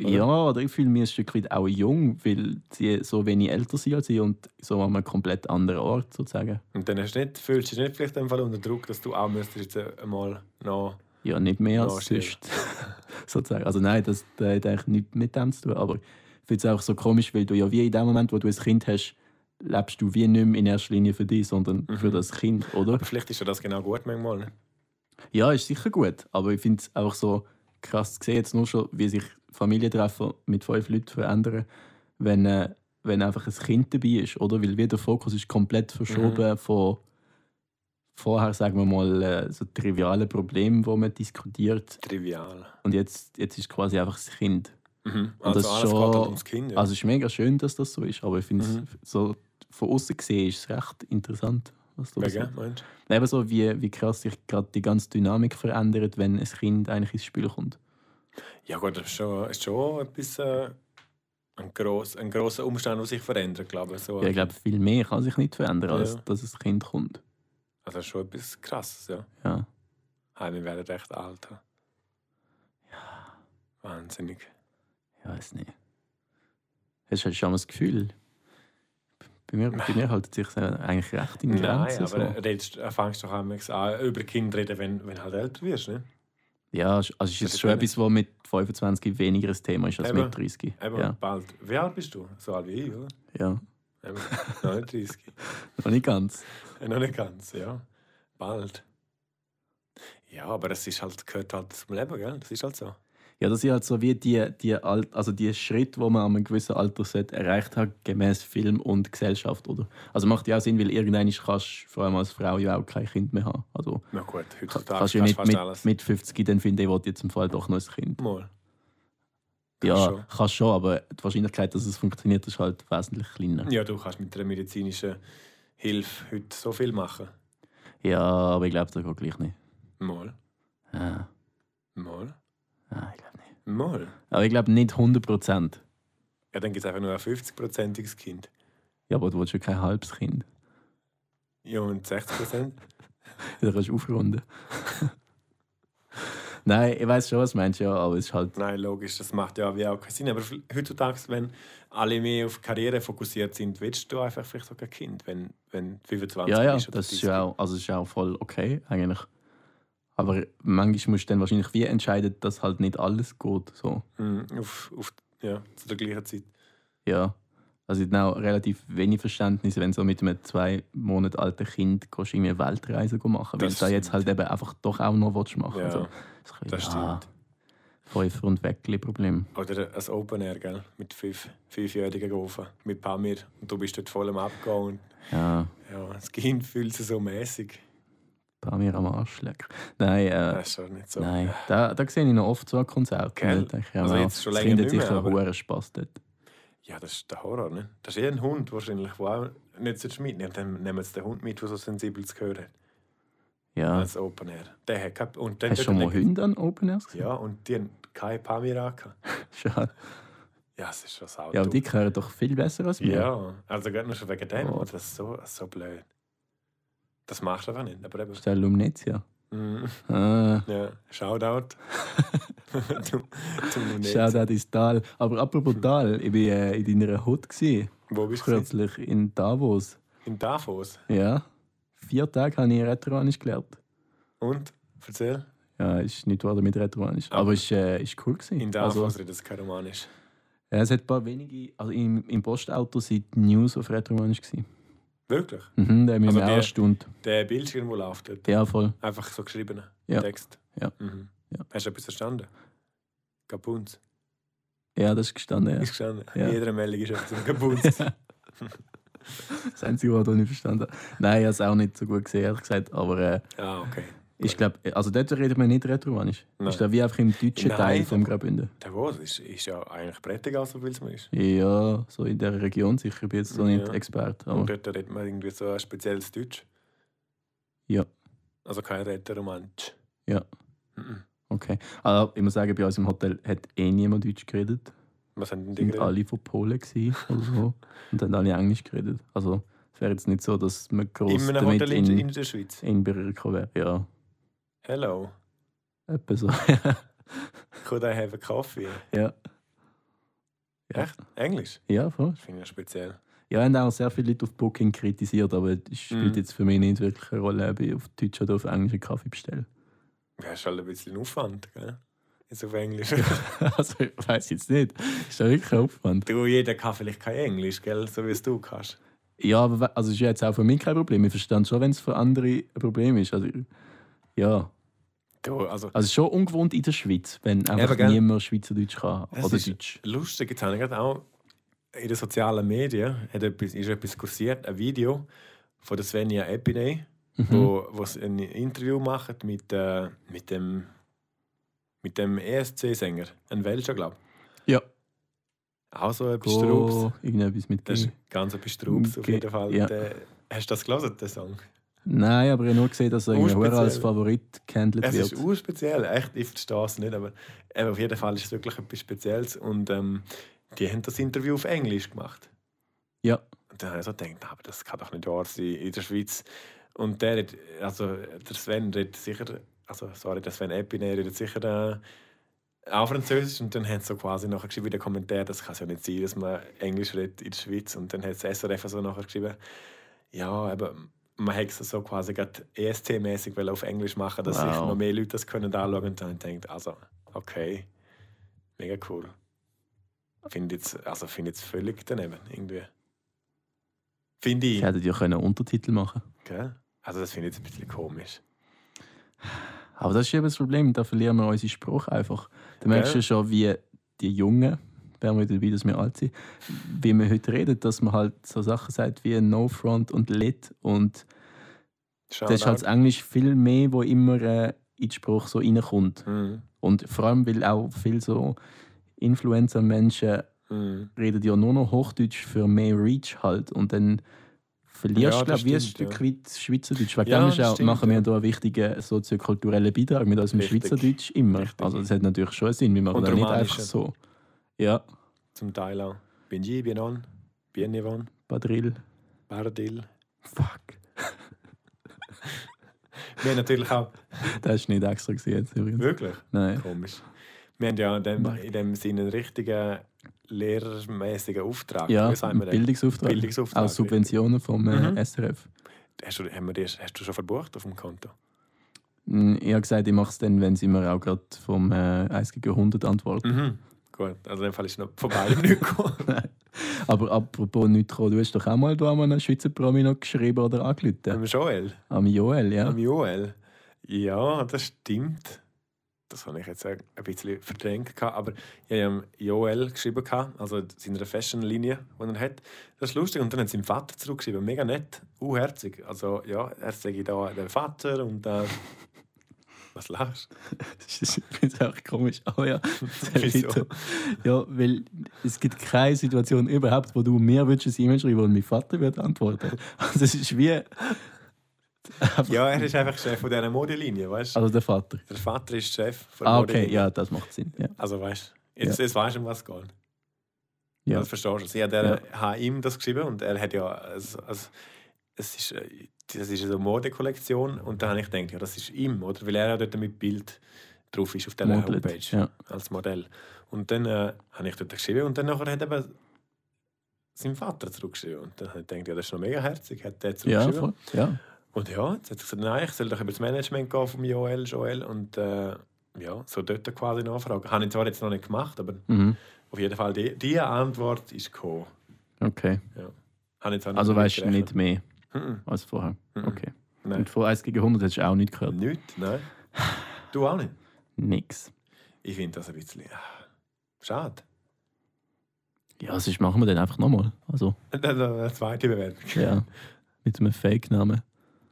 Speaker 3: Oder?
Speaker 1: ja, oder ich fühle mich ein Stück weit auch jung, weil sie so wenig älter sind als ich und so an einem komplett anderen Ort sozusagen.
Speaker 3: Und dann hast du nicht, fühlst du dich nicht vielleicht Fall unter Druck, dass du auch müsstest jetzt einmal noch.
Speaker 1: Ja, nicht mehr als sonst. sozusagen. Also nein, das, das hat eigentlich nichts mit dem zu tun. Aber finde es auch so komisch, weil du ja wie in dem Moment, wo du ein Kind hast, lebst du wie nicht mehr in erster Linie für dich, sondern für
Speaker 3: Mhm.
Speaker 1: das Kind, oder?
Speaker 3: Aber vielleicht ist ja das genau gut manchmal. Ne?
Speaker 1: Ja, ist sicher gut. Aber ich finde es auch so krass zu sehen, jetzt nur schon, wie sich Familientreffen mit fünf Leuten verändern, wenn, äh, wenn einfach ein Kind dabei ist, oder? Weil wie der Fokus ist komplett verschoben
Speaker 3: Mhm.
Speaker 1: von vorher, sagen wir mal, äh, so trivialen Problemen, die man diskutiert.
Speaker 3: Trivial.
Speaker 1: Und jetzt, jetzt ist quasi einfach das Kind.
Speaker 3: Mhm.
Speaker 1: Und
Speaker 3: Also
Speaker 1: das
Speaker 3: alles
Speaker 1: schon-
Speaker 3: halt ums Kind. Ja.
Speaker 1: Also es ist mega schön, dass das so ist, aber ich finde es
Speaker 3: Mhm.
Speaker 1: so von außen gesehen ist es recht interessant, was du
Speaker 3: Wegen,
Speaker 1: sagst.
Speaker 3: meinst
Speaker 1: Eben so, wie, wie krass sich gerade die ganze Dynamik verändert, wenn ein Kind eigentlich ins Spiel kommt.
Speaker 3: du? Ja, gut, das ist schon, ist schon etwas. Äh, ein, gross, ein grosser Umstand, der sich verändert, glaube ich. So.
Speaker 1: Ja, ich glaube, viel mehr kann sich nicht verändern, als
Speaker 3: Ja.
Speaker 1: dass ein Kind kommt.
Speaker 3: Also das ist schon etwas Krasses, ja.
Speaker 1: Ja.
Speaker 3: Hey, wir werden recht alt. Ja. Wahnsinnig.
Speaker 1: Ich weiß nicht. Hast du schon mal das Gefühl? Bei mir, bei mir hält sich eigentlich recht in
Speaker 3: Nein,
Speaker 1: Grenzen.
Speaker 3: aber
Speaker 1: so.
Speaker 3: redest, äh, fängst doch an, über Kinder reden, wenn, wenn du halt älter wirst. Ne?
Speaker 1: Ja, also es ist
Speaker 3: ist
Speaker 1: schon etwas, was mit 25 weniger ein Thema ist als
Speaker 3: Eben.
Speaker 1: mit 30.
Speaker 3: Eben,
Speaker 1: Ja,
Speaker 3: bald. Wie alt bist du? So alt wie ich, oder?
Speaker 1: ja.
Speaker 3: Eben, noch nicht 30.
Speaker 1: Noch nicht ganz.
Speaker 3: Äh, noch nicht ganz, ja. Bald. Ja, aber es ist halt, gehört halt zum Leben, gell? Das ist halt so.
Speaker 1: Ja, das sind halt so wie die, die, Al- also die Schritte, die man an einem gewissen Alter sollte erreicht hat, gemäß Film und Gesellschaft, oder? Also macht ja auch Sinn, weil irgendwann kannst du vor allem als Frau ja auch kein Kind mehr haben. Also
Speaker 3: Na gut, heutzutage
Speaker 1: kannst du ja nicht mit,
Speaker 3: alles.
Speaker 1: mit 50 dann finden, ich will jetzt im Fall doch noch ein Kind.
Speaker 3: Mal.
Speaker 1: ja,
Speaker 3: Kannst schon.
Speaker 1: kannst schon, aber die Wahrscheinlichkeit, dass es funktioniert, ist halt wesentlich kleiner.
Speaker 3: Ja, du kannst mit der medizinischen Hilfe heute so viel machen.
Speaker 1: Ja, aber ich glaube, das geht gleich nicht.
Speaker 3: Mal.
Speaker 1: Ja,
Speaker 3: Mal.
Speaker 1: Ja ich glaube nicht.
Speaker 3: Mal.
Speaker 1: Aber ich glaube nicht 100 Prozent.
Speaker 3: Ja, dann gibt es einfach nur ein 50-prozentiges Kind.
Speaker 1: Ja, aber du willst ja kein halbes Kind.
Speaker 3: Ja, und 60 Prozent?
Speaker 1: Da kannst du aufrunden. Nein, ich weiß schon, was du meinst, ja, aber es ist halt.
Speaker 3: Nein, logisch, das macht ja wie auch keinen Sinn. Aber heutzutage, wenn alle mehr auf Karriere fokussiert sind, willst du einfach vielleicht sogar ein Kind, wenn, wenn du 25
Speaker 1: Ja, ja,
Speaker 3: bist. oder
Speaker 1: das ist
Speaker 3: 30.
Speaker 1: ja auch, also ist ja auch voll okay, eigentlich. Aber manchmal musst du dann wahrscheinlich wie entscheiden, dass halt nicht alles geht. So.
Speaker 3: Mhm, auf, auf, ja, zu der gleichen Zeit.
Speaker 1: Ja. Also ich habe relativ wenig Verständnis, wenn du so mit einem zwei Monate alten Kind gehst, irgendwie eine Weltreise machen weil
Speaker 3: Das
Speaker 1: du da jetzt halt eben einfach doch auch noch willst machen
Speaker 3: Ja,
Speaker 1: also, das,
Speaker 3: das stimmt.
Speaker 1: Fünf und weg Problem.
Speaker 3: Oder ein Open Air, gell? Mit fünf, fünfjährigen Gofen, mit Pamir. Und du bist dort voll am Abgehen. Und
Speaker 1: Ja,
Speaker 3: ja, das Kind fühlt sich so mäßig.
Speaker 1: Bei mir am Arsch lecker. Nein, äh,
Speaker 3: Das ist schon nicht so.
Speaker 1: nein. Da, da sehe ich noch oft so ein Konzert.
Speaker 3: Gell?
Speaker 1: Da ich,
Speaker 3: Also jetzt schon länger
Speaker 1: sicher
Speaker 3: aber-
Speaker 1: einen hohen Spass dort.
Speaker 3: Ja, das ist der Horror, ne? Das ist eher ein Hund wahrscheinlich, der auch nicht so mitnehmen Dann nehmen sie den Hund mit, der so sensibel zu hören hat.
Speaker 1: Ja.
Speaker 3: Als Open Air. Der hat kein, und dann
Speaker 1: Hast du schon mal Hunde an Open Airs gesehen?
Speaker 3: Ja, und die haben keine Pamir angehabt.
Speaker 1: Schade.
Speaker 3: Ja, es ist schon sau
Speaker 1: Ja, aber die hören doch viel besser als wir.
Speaker 3: Ja, also gerade nur schon wegen dem.
Speaker 1: Oh.
Speaker 3: Das ist so, so blöd. Das du einfach nicht. Aber eben.
Speaker 1: Stell Lumnezia.
Speaker 3: Mhm.
Speaker 1: Ah,
Speaker 3: Ja, Shoutout. zum, zum
Speaker 1: da ins Tal. Aber apropos Tal, ich war äh, in deiner Hut gewesen,
Speaker 3: Wo bist du?
Speaker 1: kürzlich in Davos.
Speaker 3: In Davos.
Speaker 1: Ja. Vier Tage habe ich Retroanisch gelernt.
Speaker 3: Und? Erzähl.
Speaker 1: Ja, ist nicht wahr mit Retroanisch. Aber es war äh, ist cool. Gewesen.
Speaker 3: In Davos
Speaker 1: Also,
Speaker 3: redet es kein Romanisch.
Speaker 1: ja, es hat ein paar wenige. Also im, im Postauto sind die News auf Retroanisch. gewesen.
Speaker 3: Wirklich?
Speaker 1: Mhm, haben wir
Speaker 3: Also
Speaker 1: eine Stunde.
Speaker 3: Der Bildschirm, der läuft dort.
Speaker 1: Ja, voll.
Speaker 3: Einfach so geschrieben.
Speaker 1: Ja.
Speaker 3: Text.
Speaker 1: Ja.
Speaker 3: Mhm.
Speaker 1: Ja.
Speaker 3: Hast du etwas verstanden? Kapunz.
Speaker 1: Ja, das ist gestanden. Ja.
Speaker 3: Ist gestanden.
Speaker 1: Ja.
Speaker 3: Jeder Meldung ist etwas Kapunz.
Speaker 1: Das einzige, was ich nicht verstanden habe. Nein, ich habe es auch nicht so gut gesehen, ehrlich gesagt. Aber äh,
Speaker 3: ah, okay.
Speaker 1: Ich glaube, also dort redet man nicht Retroanisch.
Speaker 3: Nein.
Speaker 1: Ist da wie einfach im deutschen
Speaker 3: Nein,
Speaker 1: Teil vom Graubünden.
Speaker 3: Der was ist, ist ja eigentlich Prättigal, so viel es man ist.
Speaker 1: Ja, so in der Region sicher. Ich bin jetzt so nicht
Speaker 3: Ja.
Speaker 1: Experte.
Speaker 3: Und
Speaker 1: Aber
Speaker 3: dort redet man irgendwie so ein spezielles Deutsch.
Speaker 1: Ja.
Speaker 3: Also kein Rätoromansch.
Speaker 1: Ja.
Speaker 3: Mhm.
Speaker 1: okay. Also, ich muss sagen, bei uns im Hotel hat eh niemand Deutsch geredet.
Speaker 3: Was haben denn die geredet?
Speaker 1: alle von Polen oder so. und haben alle Englisch geredet. Also es wäre jetzt nicht so, dass man groß
Speaker 3: In
Speaker 1: damit
Speaker 3: Hotel in,
Speaker 1: in,
Speaker 3: der Schweiz.
Speaker 1: in Berührung wäre. Ja,
Speaker 3: Hello.
Speaker 1: etwa so.
Speaker 3: Could I have a coffee?
Speaker 1: ja. Ja.
Speaker 3: Echt? Englisch?
Speaker 1: Ja, voll.
Speaker 3: Das finde ich ja speziell.
Speaker 1: Ja, haben auch sehr viele Leute auf Booking kritisiert, aber es spielt
Speaker 3: Mhm.
Speaker 1: jetzt für mich nicht wirklich eine Rolle, ob ich auf Deutsch oder auf Englisch einen Kaffee bestelle.
Speaker 3: Ja, ist halt ein bisschen Aufwand, gell? Jetzt auf Englisch.
Speaker 1: also ich weiß jetzt nicht. Ist ja wirklich Aufwand.
Speaker 3: du, jeder kann vielleicht kein Englisch, gell? So wie es du kannst.
Speaker 1: Ja, aber also ist ja jetzt auch für mich kein Problem. Ich verstehe schon, wenn es für andere ein Problem ist. Also, ja.
Speaker 3: Du, also,
Speaker 1: Also schon ungewohnt in der Schweiz, wenn einfach
Speaker 3: gell?
Speaker 1: niemand Schweizerdeutsch kann.
Speaker 3: Es
Speaker 1: oder
Speaker 3: ist-
Speaker 1: Deutsch.
Speaker 3: lustig, jetzt habe ich gerade auch in den sozialen Medien hat etwas, ist etwas kursiert, ein Video von der Svenja Epiney,
Speaker 1: Mhm.
Speaker 3: wo, wo sie ein Interview macht mit, äh, mit dem, mit dem ESC-Sänger, ein Welcher, glaube
Speaker 1: Ja.
Speaker 3: ich. Auch so etwas Strubs.
Speaker 1: Go, irgendetwas mit
Speaker 3: Das
Speaker 1: G.
Speaker 3: ist ganz etwas Strubs auf jeden Fall.
Speaker 1: ja.
Speaker 3: Der, hast du das gelesen, den Song?
Speaker 1: Nein, aber ich habe nur gesehen, dass er irgendwie
Speaker 3: Urspeziell.
Speaker 1: als Favorit gehandelt
Speaker 3: Es
Speaker 1: wird.
Speaker 3: ist urspeziell, echt, ich verstehe es nicht, aber auf jeden Fall ist es wirklich etwas Spezielles und ähm, die haben das Interview auf Englisch gemacht.
Speaker 1: Ja.
Speaker 3: Und dann habe ich so gedacht, aber das kann doch nicht wahr sein in der Schweiz. Und der, redet- also der Sven redet sicher, also sorry, der Sven Epine redet sicher äh, auch Französisch und dann haben sie so quasi nachher geschrieben in den Kommentaren, das kann es ja nicht sein, dass man Englisch redet in der Schweiz und dann hat das SRF so nachher geschrieben, ja, aber man hätte es so quasi gerade ESC-mäßig auf Englisch machen, dass
Speaker 1: Wow.
Speaker 3: sich noch mehr Leute das können anschauen und dann denkt, also okay, mega cool. Finde jetzt, also finde jetzt völlig daneben irgendwie. Finde ich.
Speaker 1: Ich hätte ja können Untertitel machen
Speaker 3: Gell? Also das finde ich jetzt ein bisschen komisch.
Speaker 1: Aber das ist eben das Problem, da verlieren wir unseren Spruch einfach. Da merkst du schon, wie die Jungen, wären wir dabei, dass wir alt sind, wie wir heute reden, dass man halt so Sachen sagt wie No Front und Lit und das ist halt das Englisch viel mehr, wo immer äh, in den Spruch so reinkommt.
Speaker 3: Mhm.
Speaker 1: Und vor allem, weil auch viel so Influencer-Menschen
Speaker 3: Mhm.
Speaker 1: reden ja nur noch Hochdeutsch für mehr Reach halt und dann verlierst
Speaker 3: Ja,
Speaker 1: glaube ich, ein Stück weit Schweizerdeutsch. Wegen
Speaker 3: Ja,
Speaker 1: dem auch,
Speaker 3: stimmt,
Speaker 1: machen wir
Speaker 3: ja.
Speaker 1: hier einen wichtigen soziokulturellen Beitrag mit unserem
Speaker 3: Richtig.
Speaker 1: Schweizerdeutsch immer.
Speaker 3: Richtig.
Speaker 1: Also das hat natürlich schon Sinn, wir machen das nicht einfach so. Ja,
Speaker 3: Zum Teil auch. Benji, Bienon, Bienevon,
Speaker 1: Badril.
Speaker 3: Bardil.
Speaker 1: Fuck.
Speaker 3: Wir haben natürlich auch.
Speaker 1: Das ist nicht extra jetzt übrigens.
Speaker 3: Wirklich?
Speaker 1: Nein.
Speaker 3: Komisch. Wir haben ja in dem, in dem Sinne einen richtigen lehrermäßigen Auftrag.
Speaker 1: Ja? Bildungsauftrag.
Speaker 3: Bildungsauftrag,
Speaker 1: Auch Subventionen vom äh,
Speaker 3: Mhm.
Speaker 1: SRF.
Speaker 3: Hast du, haben wir die, hast du schon verbucht auf dem Konto?
Speaker 1: Mm, Ich habe gesagt, ich mache es dann, wenn sie mir auch gerade vom äh, 1 gegen 100 antworten.
Speaker 3: Mhm. Gut, also in dem Fall ist noch vorbei im nicht gekommen.
Speaker 1: Aber apropos nicht gekommen, du hast doch auch mal da an einen Schweizer Promi noch geschrieben oder angerufen.
Speaker 3: Am Joel.
Speaker 1: Am Joel, ja.
Speaker 3: Am Joel. Ja, das stimmt. Das habe ich jetzt ein bisschen verdrängt. Aber ich habe am Joel geschrieben, also seiner Fashion-Linie, die er hat. Das ist lustig. Und dann hat sein Vater zurückgeschrieben. Mega nett, unherzig. Also, ja, er sage da der Vater und äh, Was lachst
Speaker 1: Ich finde es auch komisch. Aber ja, ja, weil es gibt keine Situation überhaupt, wo du mir würdest ein E-Mail schreiben und mein Vater wird antworten. Also es ist wie.
Speaker 3: du? Ja, er ist einfach Chef von dieser Modelinie, weißt du?
Speaker 1: Also der Vater.
Speaker 3: Der Vater ist Chef von der
Speaker 1: Ah, okay,
Speaker 3: Modelinie.
Speaker 1: ja, das macht Sinn. Ja.
Speaker 3: Also weißt du, jetzt, jetzt weißt du, um was es geht.
Speaker 1: Ja.
Speaker 3: Das verstehst du. Sie hat der, hat ihm das geschrieben und er hat ja. Also, also, es ist, äh, das ist eine Modekollektion und da habe ich gedacht, ja, das ist ihm, oder? Weil er ja dort mit Bild drauf ist auf dieser
Speaker 1: Modelt,
Speaker 3: Homepage
Speaker 1: ja.
Speaker 3: als Modell. Und dann äh, habe ich dort geschrieben und dann nachher hat eben sein Vater zurückgeschrieben. Und dann habe ich gedacht, ja, das ist noch mega herzig, hat der
Speaker 1: Ja,
Speaker 3: zurückgeschrieben.
Speaker 1: voll. Ja.
Speaker 3: Und ja, jetzt hat er gesagt, nein, ich soll doch über das Management gehen vom Joel, Joel und äh, ja, so dort quasi nachfragen. Habe ich zwar jetzt noch nicht gemacht, aber
Speaker 1: Mhm.
Speaker 3: auf jeden Fall, die, die Antwort ist gekommen.
Speaker 1: Okay.
Speaker 3: Zwar
Speaker 1: Also weißt du nicht mehr
Speaker 3: Mhm.
Speaker 1: als vorher.
Speaker 3: Mhm.
Speaker 1: Okay.
Speaker 3: Nein.
Speaker 1: Und vor 1 gegen 100 hast du auch nicht gehört.
Speaker 3: Nicht, nein. Du auch nicht?
Speaker 1: Nix.
Speaker 3: Ich finde das ein bisschen ah, schade.
Speaker 1: Ja, sonst machen wir den einfach nochmal. Also,
Speaker 3: Eine zweite Bewerbung.
Speaker 1: ja. Mit einem Fake-Namen.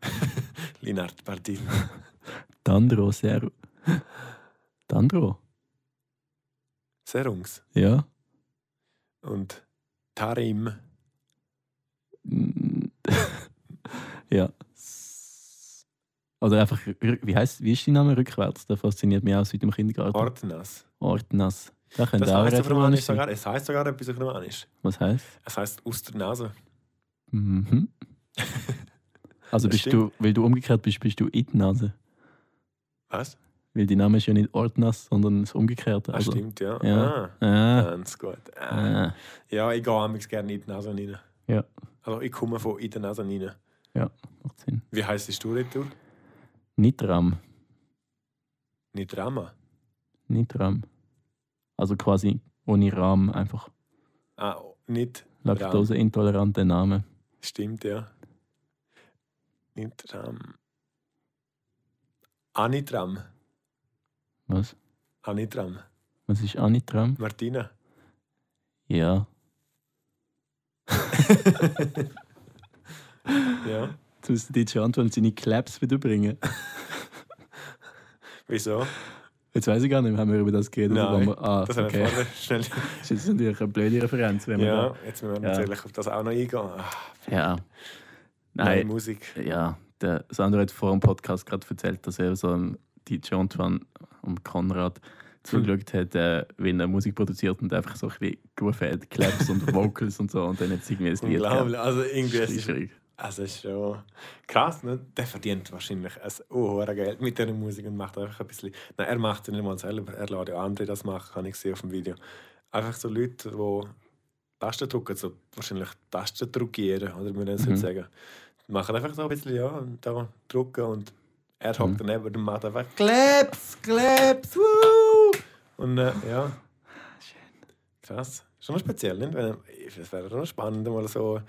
Speaker 3: Linard Bardil.
Speaker 1: Dandro, sehr. Dandro?
Speaker 3: Serungs.
Speaker 1: Ja.
Speaker 3: Und Tarim.
Speaker 1: Mm. Ja. Oder einfach, wie heißt, wie ist dein Name rückwärts? Der fasziniert mich auch seit dem Kindergarten.
Speaker 3: Ortnas.
Speaker 1: Ordnas. Da
Speaker 3: Das heißt auf
Speaker 1: Romanisch
Speaker 3: sogar, es heißt sogar etwas auf Romanisch.
Speaker 1: Was heißt?
Speaker 3: Es heißt aus der Nase.
Speaker 1: Mhm. Also
Speaker 3: Das
Speaker 1: bist du, weil du umgekehrt bist, bist du in die Nase.
Speaker 3: Was?
Speaker 1: Weil dein Name ist ja nicht Ordnas, sondern das Umgekehrte.
Speaker 3: Ah,
Speaker 1: Also,
Speaker 3: stimmt, ja.
Speaker 1: Ja.
Speaker 3: Ah,
Speaker 1: Ah,
Speaker 3: ganz gut. Ah.
Speaker 1: ah,
Speaker 3: Ja, ich gehe amigs gerne in die Nase rein.
Speaker 1: Ja.
Speaker 3: Also ich komme von in die Nase rein.
Speaker 1: Macht Sinn.
Speaker 3: Wie heisst du retour?
Speaker 1: Nitram.
Speaker 3: Nicht Rama.
Speaker 1: Nitram. Also quasi ohne Rahmen, einfach
Speaker 3: Ah, nicht
Speaker 1: laktoseintolerante Name.
Speaker 3: Stimmt, ja. Nicht Ram. Anitram.
Speaker 1: Was?
Speaker 3: Anitram.
Speaker 1: Was ist Anitram?
Speaker 3: Martina.
Speaker 1: Ja.
Speaker 3: Ja.
Speaker 1: Jetzt die schon antworten, seine Claps wiederbringen.
Speaker 3: Wieso?
Speaker 1: Jetzt weiß ich gar nicht, haben wir über das geredet?
Speaker 3: Nein,
Speaker 1: wir, ah,
Speaker 3: Das haben wir
Speaker 1: okay.
Speaker 3: schnell.
Speaker 1: Das ist natürlich eine blöde Referenz, wenn
Speaker 3: Ja,
Speaker 1: man
Speaker 3: jetzt müssen wir
Speaker 1: Ja.
Speaker 3: natürlich auf das auch noch eingehen. Ach,
Speaker 1: da... Ja.
Speaker 3: neue
Speaker 1: Nein,
Speaker 3: Musik.
Speaker 1: ja. Der Sandro hat vor dem Podcast gerade erzählt, dass er so einem DJ Antoine und Konrad zugeschaut hat, äh, wenn er Musik produziert und einfach so ein bisschen gerufen hat, Claps und Vocals und so und dann hat es irgendwie ein Lied
Speaker 3: Unglaublich. Also irgendwie
Speaker 1: Das ist schwierig.
Speaker 3: Also es ist schon krass, ne? Der verdient wahrscheinlich ein hohes Geld mit dieser Musik und macht einfach ein bisschen. Nein, er macht es nicht mal selber, er lässt ja andere das machen, kann ich sehen auf dem Video. Einfach so Leute, die Tasten drücken, so wahrscheinlich Tasten druckieren, oder man das
Speaker 1: Mhm.
Speaker 3: sagen. Die machen einfach so ein bisschen, ja, und da drücken und er hockt
Speaker 1: Mhm.
Speaker 3: daneben und macht einfach Claps, Claps, woo! Und äh, ja. Krass. Schon noch speziell, nicht? Es wäre schon spannend, mal so.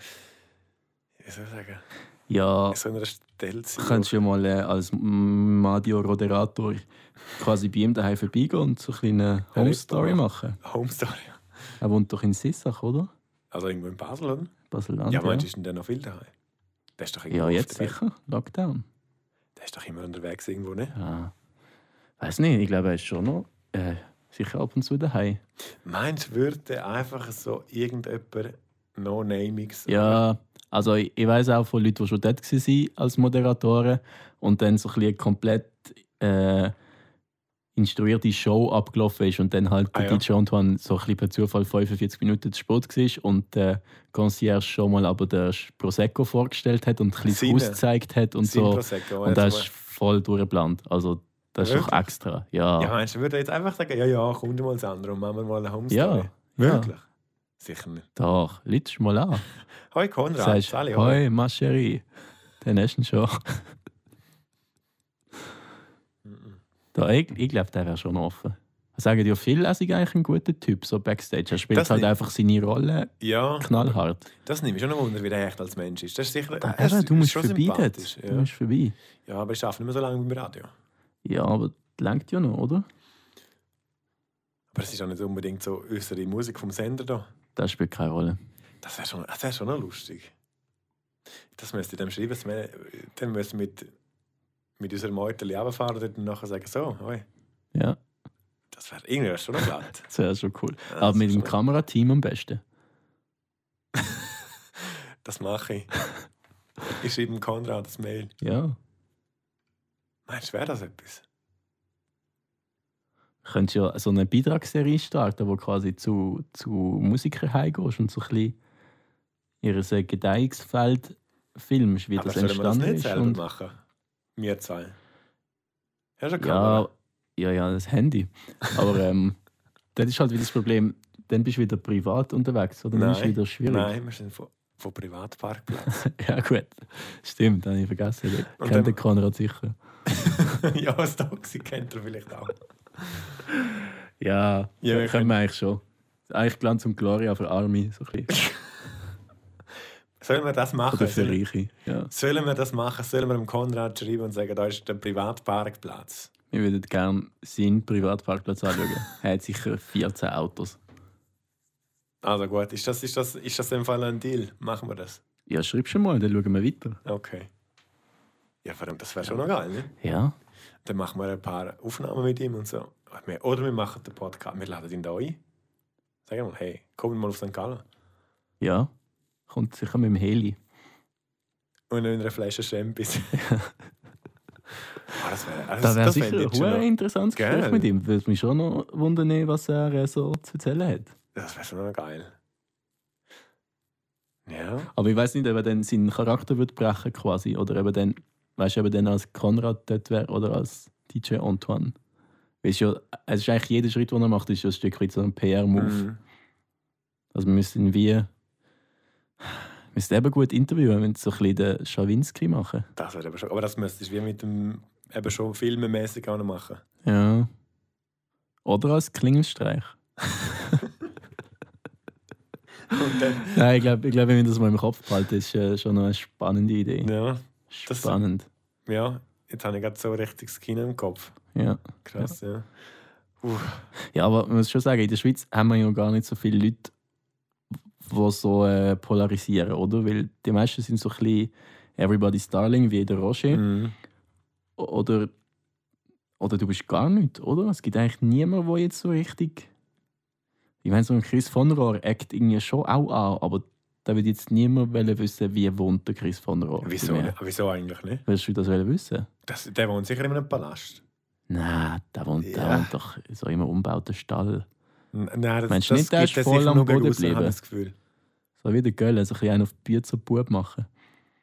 Speaker 3: Wie soll ich sagen?
Speaker 1: Ja,
Speaker 3: in so einer Stelle sein.
Speaker 1: könntest du ja mal äh, als Madio Roderator quasi bei ihm daheim vorbeigehen und so eine kleine
Speaker 3: Ja,
Speaker 1: Home Story
Speaker 3: ja.
Speaker 1: machen.
Speaker 3: Home Story.
Speaker 1: Er wohnt doch in Sissach, oder?
Speaker 3: Also irgendwo in Basel, oder?
Speaker 1: Basel-Land.
Speaker 3: Ja, meinst du, ist denn der noch viel daheim? Der ist doch irgendwo
Speaker 1: ja, jetzt sicher. Lockdown.
Speaker 3: Der ist doch immer unterwegs irgendwo, ne?
Speaker 1: Ja. Weiß nicht, ich glaube, er ist schon noch äh, sicher ab und zu daheim.
Speaker 3: Meinst du, würde einfach so irgendjemand No-Namings
Speaker 1: Ja, also ich, ich weiß auch von Leuten, die schon dort waren als Moderatoren und dann so ein bisschen komplett äh, instruierte Show abgelaufen ist und dann halt
Speaker 3: Ah, ja.
Speaker 1: DJ Antoine so ein bisschen per Zufall 45 Minuten zu spät war und der Concierge schon mal aber den Prosecco vorgestellt hat und ein bisschen
Speaker 3: Seine?
Speaker 1: das Haus gezeigt hat und
Speaker 3: Sein
Speaker 1: so.
Speaker 3: Prosecco,
Speaker 1: Und das ist voll durchgeplant. Also das ist doch
Speaker 3: Wirklich?
Speaker 1: extra. Ja,
Speaker 3: Ja, meinst du, würde jetzt einfach sagen, ja, ja, komm mal und machen wir mal eine Home
Speaker 1: Ja,
Speaker 3: Story?
Speaker 1: ja.
Speaker 3: Sicher nicht.
Speaker 1: doch. Lütst mal an.
Speaker 3: Hoi Konrad,
Speaker 1: Sagst,
Speaker 3: Sali,
Speaker 1: hoi, ma chérie. Dann hast du ihn schon. Da, ich ich glaube, der wäre schon offen. Sagen ja viele, er ist eigentlich ein guter Typ, so Backstage. Er spielt
Speaker 3: Das
Speaker 1: halt
Speaker 3: nicht.
Speaker 1: einfach seine Rolle
Speaker 3: Ja,
Speaker 1: knallhart.
Speaker 3: das nehme ich schon ein Wunder, wie der echt als Mensch ist. Das ist sicher, er
Speaker 1: Eben,
Speaker 3: ist-
Speaker 1: du
Speaker 3: ist
Speaker 1: musst
Speaker 3: schon
Speaker 1: vorbei
Speaker 3: sympathisch,
Speaker 1: dort. Du
Speaker 3: Ja.
Speaker 1: musst vorbei.
Speaker 3: ja, aber ich schaffe nicht mehr so lange beim Radio.
Speaker 1: Ja, aber das lenkt ja noch, oder?
Speaker 3: Aber es ist auch nicht unbedingt so unsere Musik vom Sender da.
Speaker 1: Das spielt keine Rolle.
Speaker 3: Das wäre schon, das wär schon noch lustig. Das müsste ich dem schreiben. wir- Dann müssen wir mit, mit unserem Meuterli runterfahren und dann nachher sagen, so, hoi.
Speaker 1: Ja,
Speaker 3: Das wäre irgendwie wär's schon noch glatt.
Speaker 1: das wäre schon cool.
Speaker 3: Ja,
Speaker 1: aber mit dem Kamerateam am besten.
Speaker 3: Das mache ich. Ich schreibe dem Konrad das Mail.
Speaker 1: Ja.
Speaker 3: Meinst du, wäre das etwas?
Speaker 1: Du könntest ja so eine Beitragsserie starten, wo quasi zu, zu Musikern heimgehst und so ein bisschen ihr Gedeihungsfeld filmst, wie
Speaker 3: Aber
Speaker 1: das
Speaker 3: sollen wir das
Speaker 1: entstanden
Speaker 3: nicht
Speaker 1: ist.
Speaker 3: selber
Speaker 1: Und,
Speaker 3: machen? Wir zwei. Ja, schon
Speaker 1: ja,
Speaker 3: Kamera.
Speaker 1: ja, ja, das Handy. Aber ähm, das ist halt wieder das Problem, dann bist du wieder privat unterwegs, oder? Dann ist es wieder schwierig.
Speaker 3: Nein, wir sind von, von Privatparkplatz.
Speaker 1: ja, gut. Stimmt, habe ich vergessen. Kennt der Konrad sicher.
Speaker 3: ja, das Taxi kennt er vielleicht auch.
Speaker 1: Ja,
Speaker 3: Ja, wir
Speaker 1: können wir eigentlich schon. Eigentlich Glanz und Gloria für Army, so ein bisschen.
Speaker 3: Sollen wir das machen?
Speaker 1: Oder für
Speaker 3: Sollen,
Speaker 1: Reiche. Ja.
Speaker 3: sollen wir das machen? Sollen wir dem Konrad schreiben und sagen, da ist der Privatparkplatz?
Speaker 1: Wir würden gerne seinen Privatparkplatz anschauen. er hat sicher 14 Autos.
Speaker 3: Also gut, ist das, ist das, ist das im Fall ein Deal? Machen wir das?
Speaker 1: Ja, schreib schon mal, dann schauen wir weiter.
Speaker 3: Okay. Ja, verdammt, das wäre schon noch geil, ne?
Speaker 1: Ja,
Speaker 3: Dann machen wir ein paar Aufnahmen mit ihm und so. Oder wir machen den Podcast, wir laden ihn da ein. Sagen mal, hey, komm mal auf St. Gallen.
Speaker 1: ja. Kommt sicher mit dem Heli.
Speaker 3: Und in einer Flasche Champis. ah, das wäre
Speaker 1: Das wäre sicher ein
Speaker 3: noch-
Speaker 1: interessantes Gespräch
Speaker 3: Geil.
Speaker 1: mit ihm. Würde mich schon noch wundern, was er äh, so zu erzählen hat.
Speaker 3: Das wäre schon noch geil. Ja.
Speaker 1: Aber ich weiß nicht, ob er dann seinen Charakter wird brechen quasi. Oder ob er dann, weißt du, ob er dann als Konrad dort wäre oder als DJ Antoine. Es, ja, es ist eigentlich jeder Schritt, den er macht, ist ja ein Stück weit so ein PR-Move.
Speaker 3: Mhm.
Speaker 1: Also wir müssen wie. Wir müssen eben gut interviewen, wenn wir so ein bisschen den Schawinski machen.
Speaker 3: Das wäre aber schon. Aber das müsstest du wie mit dem eben schon filmemäßig auch noch machen.
Speaker 1: Ja. Oder als Klingelstreich. Nein, ich glaube, ich glaub, wenn wir das mal im Kopf behalten, ist äh, schon eine spannende Idee.
Speaker 3: ja, das-
Speaker 1: Spannend.
Speaker 3: ja, jetzt habe ich gerade so richtig das Kino im Kopf.
Speaker 1: Ja.
Speaker 3: Krass, ja. Uff.
Speaker 1: ja, aber man muss schon sagen, in der Schweiz haben wir ja gar nicht so viele Leute, die so äh, polarisieren, oder? Weil die meisten sind so ein bisschen Everybody's Darling, wie der Roger.
Speaker 3: Mhm.
Speaker 1: Oder, oder du bist gar nicht, oder? Es gibt eigentlich niemanden, der jetzt so richtig. Ich meine, so ein Chris von Rohr eckt irgendwie schon auch an, aber da wird jetzt niemand wissen, wie wohnt der Chris von Rohr.
Speaker 3: Wieso, wieso eigentlich nicht?
Speaker 1: Willst du das wissen?
Speaker 3: Das, der wohnt sicher in einem Palast.
Speaker 1: Nein, der wohnt, der
Speaker 3: Ja.
Speaker 1: wohnt doch so einem umgebauten Stall.
Speaker 3: Nein, das,
Speaker 1: Meinst du
Speaker 3: das
Speaker 1: nicht, der ist voll am Boden geblieben?
Speaker 3: das Gefühl.
Speaker 1: So wie der Göll, so ein auf Bier zu Bub machen.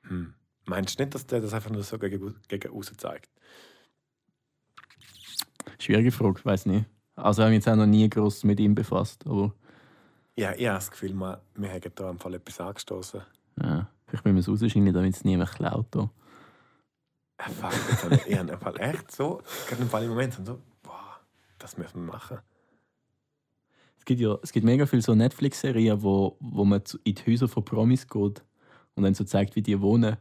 Speaker 3: Hm. Meinst du nicht, dass der das einfach nur so gegen, gegen außen zeigt?
Speaker 1: Schwierige Frage, weiß nicht. Also, ich habe mich jetzt auch noch nie groß mit ihm befasst, aber
Speaker 3: Ja, ich habe das Gefühl, wir, wir haben da im Fall etwas angestoßen.
Speaker 1: ja, vielleicht müssen wir es rausschneiden, damit es niemand klaut. hier.
Speaker 3: Äh, fuck, jetzt habe ich, ich habe im Fall echt so, gerade im Fall im Moment so, boah, das müssen wir machen.
Speaker 1: Es gibt ja es gibt mega viele so Netflix-Serien, wo, wo man in die Häuser von Promis geht und dann so zeigt, wie die wohnen.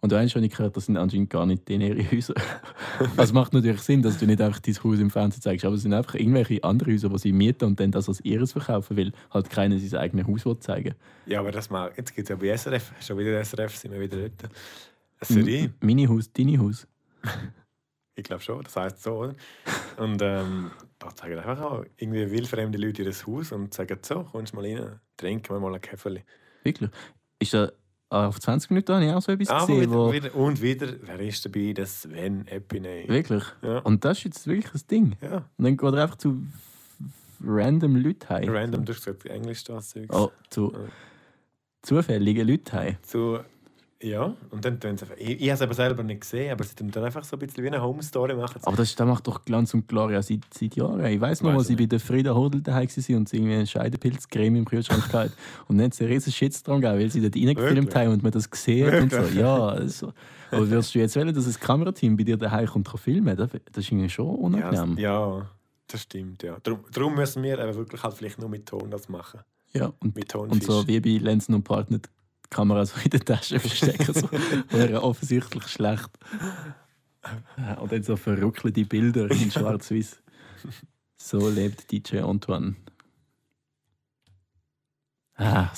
Speaker 1: Und eins habe ich gehört, das sind anscheinend gar nicht ihre Häuser. Also macht natürlich Sinn, dass du nicht einfach dein Haus im Fernsehen zeigst, aber es sind einfach irgendwelche andere Häuser, die sie mieten und dann das als ihres verkaufen, weil halt keiner sein eigenes Haus will zeigen
Speaker 3: Ja, aber das mal, jetzt gibt es ja bei SRF, schon wieder SRF, sind wir wieder dort. Serie,
Speaker 1: Meine Haus, deine Haus.
Speaker 3: ich glaube schon, das heißt so, oder? Und ähm, da zeigen einfach auch irgendwie wildfremde Leute ihr Haus und sagen so, kommst mal rein, trinken wir mal ein Käferli.
Speaker 1: Wirklich. Ist da ah, auf 20 Minuten habe ich auch so etwas
Speaker 3: Aber
Speaker 1: gesehen,
Speaker 3: wieder,
Speaker 1: wo,
Speaker 3: wieder, und wieder, wer ist dabei? Das Sven Epiney.
Speaker 1: Wirklich.
Speaker 3: Ja.
Speaker 1: Und das ist jetzt wirklich ein Ding.
Speaker 3: ja,
Speaker 1: Und dann geht er einfach zu random Leuten heim.
Speaker 3: random, du hast gesagt, Englisch das.
Speaker 1: Oh, zu
Speaker 3: Ja.
Speaker 1: zufälligen Leuten heim.
Speaker 3: Zu, ja, und dann tun sie einfach, ich, ich habe es aber selber nicht gesehen, aber sie tun dann einfach so ein bisschen wie eine Home-Story machen.
Speaker 1: Aber das, das macht doch Glanz und Gloria seit, seit Jahren. Ich weiß noch, als ich
Speaker 3: ich
Speaker 1: bei der Frieda Hodel daheim war und sie irgendwie eine Scheidepilzcreme im Kühlschrank hatte. Und dann hat es einen riesen Shitstorm gegeben, weil sie dort reingefilmt haben und man das gesehen hat und so. Ja, also. Aber würdest du jetzt wollen, dass ein Kamerateam bei dir daheim kommt und filmen? Das, das ist irgendwie schon unangenehm.
Speaker 3: das- ja, das stimmt, ja. Darum, darum müssen wir eben wirklich halt vielleicht nur mit Ton das machen.
Speaker 1: Ja, und,
Speaker 3: Mit
Speaker 1: und
Speaker 3: Tonfisch.
Speaker 1: so wie bei Lenzen und Partner die Kamera so in der Tasche verstecken. So. Wäre offensichtlich schlecht. Ja, Und dann so verruckelte Bilder in Schwarz-Weiß. So lebt DJ Antoine. Ah,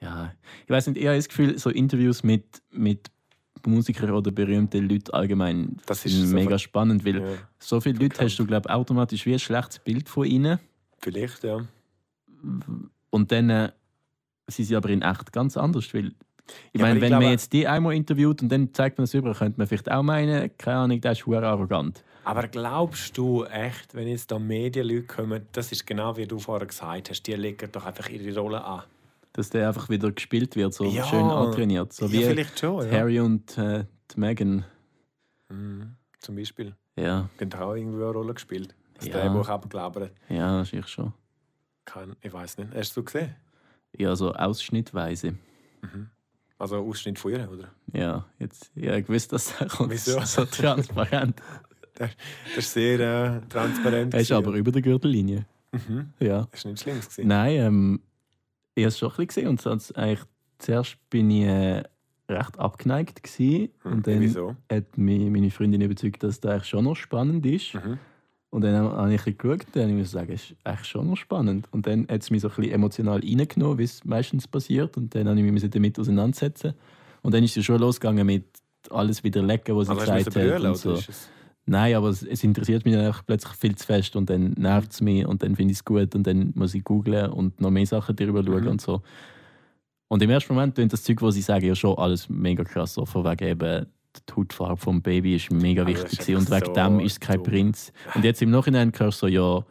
Speaker 1: ja, ich weiß nicht, ich habe das Gefühl, so Interviews mit, mit Musikern oder berühmten Leuten allgemein
Speaker 3: Das ist
Speaker 1: sind
Speaker 3: so
Speaker 1: mega spannend, weil
Speaker 3: Ja,
Speaker 1: so viele Leute hast du, glaube automatisch wie ein schlechtes Bild von ihnen.
Speaker 3: vielleicht, ja.
Speaker 1: Und dann äh, sind sie aber in echt ganz anders. Weil, ich
Speaker 3: Ja,
Speaker 1: meine,
Speaker 3: ich
Speaker 1: wenn
Speaker 3: glaube-
Speaker 1: man jetzt die einmal interviewt und dann zeigt man es über, könnte man vielleicht auch meinen, keine Ahnung, der ist arrogant.
Speaker 3: Aber glaubst du echt, wenn jetzt da Medienleute kommen, das ist genau wie du vorher gesagt hast, die legen doch einfach ihre Rolle an?
Speaker 1: Dass der einfach wieder gespielt wird, so
Speaker 3: Ja.
Speaker 1: schön antrainiert. So
Speaker 3: ja,
Speaker 1: wie
Speaker 3: vielleicht schon, ja.
Speaker 1: Harry und äh, Meghan.
Speaker 3: Mhm. Zum Beispiel.
Speaker 1: Ja,
Speaker 3: haben auch irgendwie eine Rolle gespielt. Das
Speaker 1: Ja.
Speaker 3: Drehbuch abgelabert.
Speaker 1: ja, das ist ich schon.
Speaker 3: Kein, ich weiß nicht. Hast du es gesehen?
Speaker 1: Ja, so ausschnittweise.
Speaker 3: Mhm. Also Ausschnitt von ihr, oder?
Speaker 1: Ja, jetzt, ja, ich wusste, dass er kommt.
Speaker 3: Wieso?
Speaker 1: So transparent.
Speaker 3: Das ist sehr äh, transparent.
Speaker 1: Er ist aber über der Gürtellinie.
Speaker 3: ja. Mhm.
Speaker 1: Ja.
Speaker 3: Das ist nicht schlimm. Gewesen.
Speaker 1: Nein, ähm, ich habe es schon ein bisschen gesehen. Und sonst eigentlich, zuerst bin ich äh, recht abgeneigt. Gewesen,
Speaker 3: Hm,
Speaker 1: und dann
Speaker 3: Wieso?
Speaker 1: hat mich meine Freundin überzeugt, dass das eigentlich schon noch spannend ist.
Speaker 3: Mhm.
Speaker 1: Und dann habe ich ein geschaut und dann habe ich mir sagen, es ist eigentlich schon noch spannend. Und dann hat es mich so ein bisschen emotional reingenommen, wie es meistens passiert. Und dann habe ich mich damit auseinandersetzen. Und dann ist es schon losgegangen mit alles widerlegen, was sie
Speaker 3: Also
Speaker 1: gesagt hat.
Speaker 3: brüllen,
Speaker 1: Und so. Nein, aber es, es interessiert mich einfach plötzlich viel zu fest und dann nervt es mich und dann finde ich es gut und dann muss ich googlen und noch mehr Sachen darüber schauen
Speaker 3: Mhm.
Speaker 1: und so. Und im ersten Moment klingt das Zeug, was ich sage, ja schon alles mega krass. So von wegen eben, die Hautfarbe vom Baby ist mega
Speaker 3: das
Speaker 1: wichtig
Speaker 3: ist
Speaker 1: und wegen
Speaker 3: so
Speaker 1: dem ist es kein
Speaker 3: dumm.
Speaker 1: Prinz. Und jetzt im Nachhinein hörst du so, ja,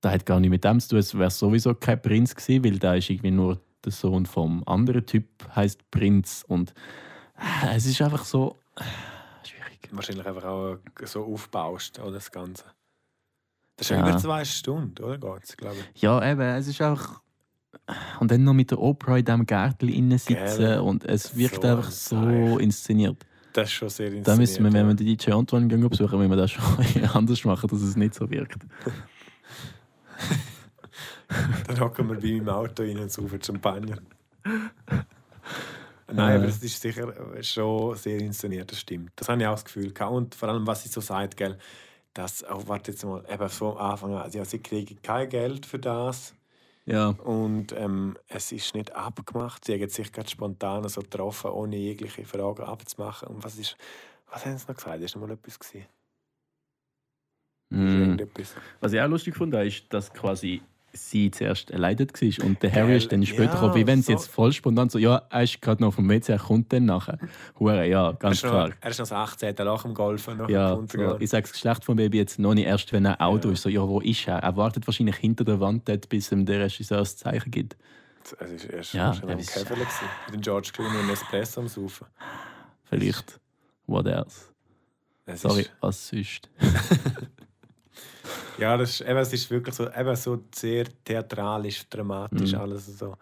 Speaker 1: das hat gar nicht mit dem zu tun, es wäre sowieso kein Prinz gewesen, weil da ist irgendwie nur der Sohn vom anderen Typ, heißt Prinz. Und äh, es ist einfach so äh, schwierig.
Speaker 3: Wahrscheinlich einfach auch so aufbaust, oder das Ganze. Das ist
Speaker 1: Ja.
Speaker 3: ja über zwei Stunden, oder? Geht's, glaube ich.
Speaker 1: Ja, eben, es ist einfach. Und dann noch mit der Oprah in diesem Gärtchen innen sitzen
Speaker 3: Gell?
Speaker 1: und es wirkt
Speaker 3: So
Speaker 1: einfach
Speaker 3: ein
Speaker 1: so
Speaker 3: Seich.
Speaker 1: inszeniert.
Speaker 3: Das ist schon sehr inszeniert.
Speaker 1: Da müssen wir, wenn wir den DJ Antoine gehen besuchen, müssen wir das schon anders machen, dass es nicht so wirkt.
Speaker 3: Dann hocken wir bei meinem Auto rein und saufen Champagner. Nein,
Speaker 1: Äh.
Speaker 3: aber es ist sicher schon sehr inszeniert, das stimmt. Das habe ich auch das Gefühl gehabt. Und vor allem, was sie so sagt, gell, dass, oh, warte jetzt mal, eben so am Anfang an, ja, sie kriegen kein Geld für das
Speaker 1: Ja,
Speaker 3: und ähm, es ist nicht abgemacht. Sie haben sich gerade spontan so getroffen, ohne jegliche Fragen abzumachen. Und was ist, was haben sie noch gesagt? Ist noch mal etwas gewesen?
Speaker 1: mm. Was ich auch lustig fand, ist, dass quasi sie zuerst erleidet war und der Harry ist dann später
Speaker 3: ja.
Speaker 1: Wie wenn sie
Speaker 3: so-
Speaker 1: jetzt voll spontan so, ja, er ist gerade noch vom WC, er kommt dann nachher. Hure, ja,
Speaker 3: Er
Speaker 1: ganz
Speaker 3: ist, noch,
Speaker 1: klar.
Speaker 3: er ist noch das 18. Loch im Golfen. Noch
Speaker 1: Ja,
Speaker 3: er
Speaker 1: so, ich sage das Geschlecht vom Baby jetzt noch nicht erst, wenn er Auto
Speaker 3: Ja.
Speaker 1: ist. So, ja, wo ist er? Er wartet wahrscheinlich hinter der Wand dort, bis ihm der Regisseur das Zeichen gibt.
Speaker 3: Es ist erst
Speaker 1: Ja,
Speaker 3: schon
Speaker 1: er
Speaker 3: am
Speaker 1: ist-
Speaker 3: Käfer gewesen, mit dem George Clooney und Espresso am Saufen.
Speaker 1: Vielleicht. What else?
Speaker 3: Es
Speaker 1: Sorry,
Speaker 3: Ist,
Speaker 1: was sonst?
Speaker 3: ja, das ist, eben, es ist wirklich so, eben so sehr theatralisch, dramatisch,
Speaker 1: Mhm.
Speaker 3: alles so.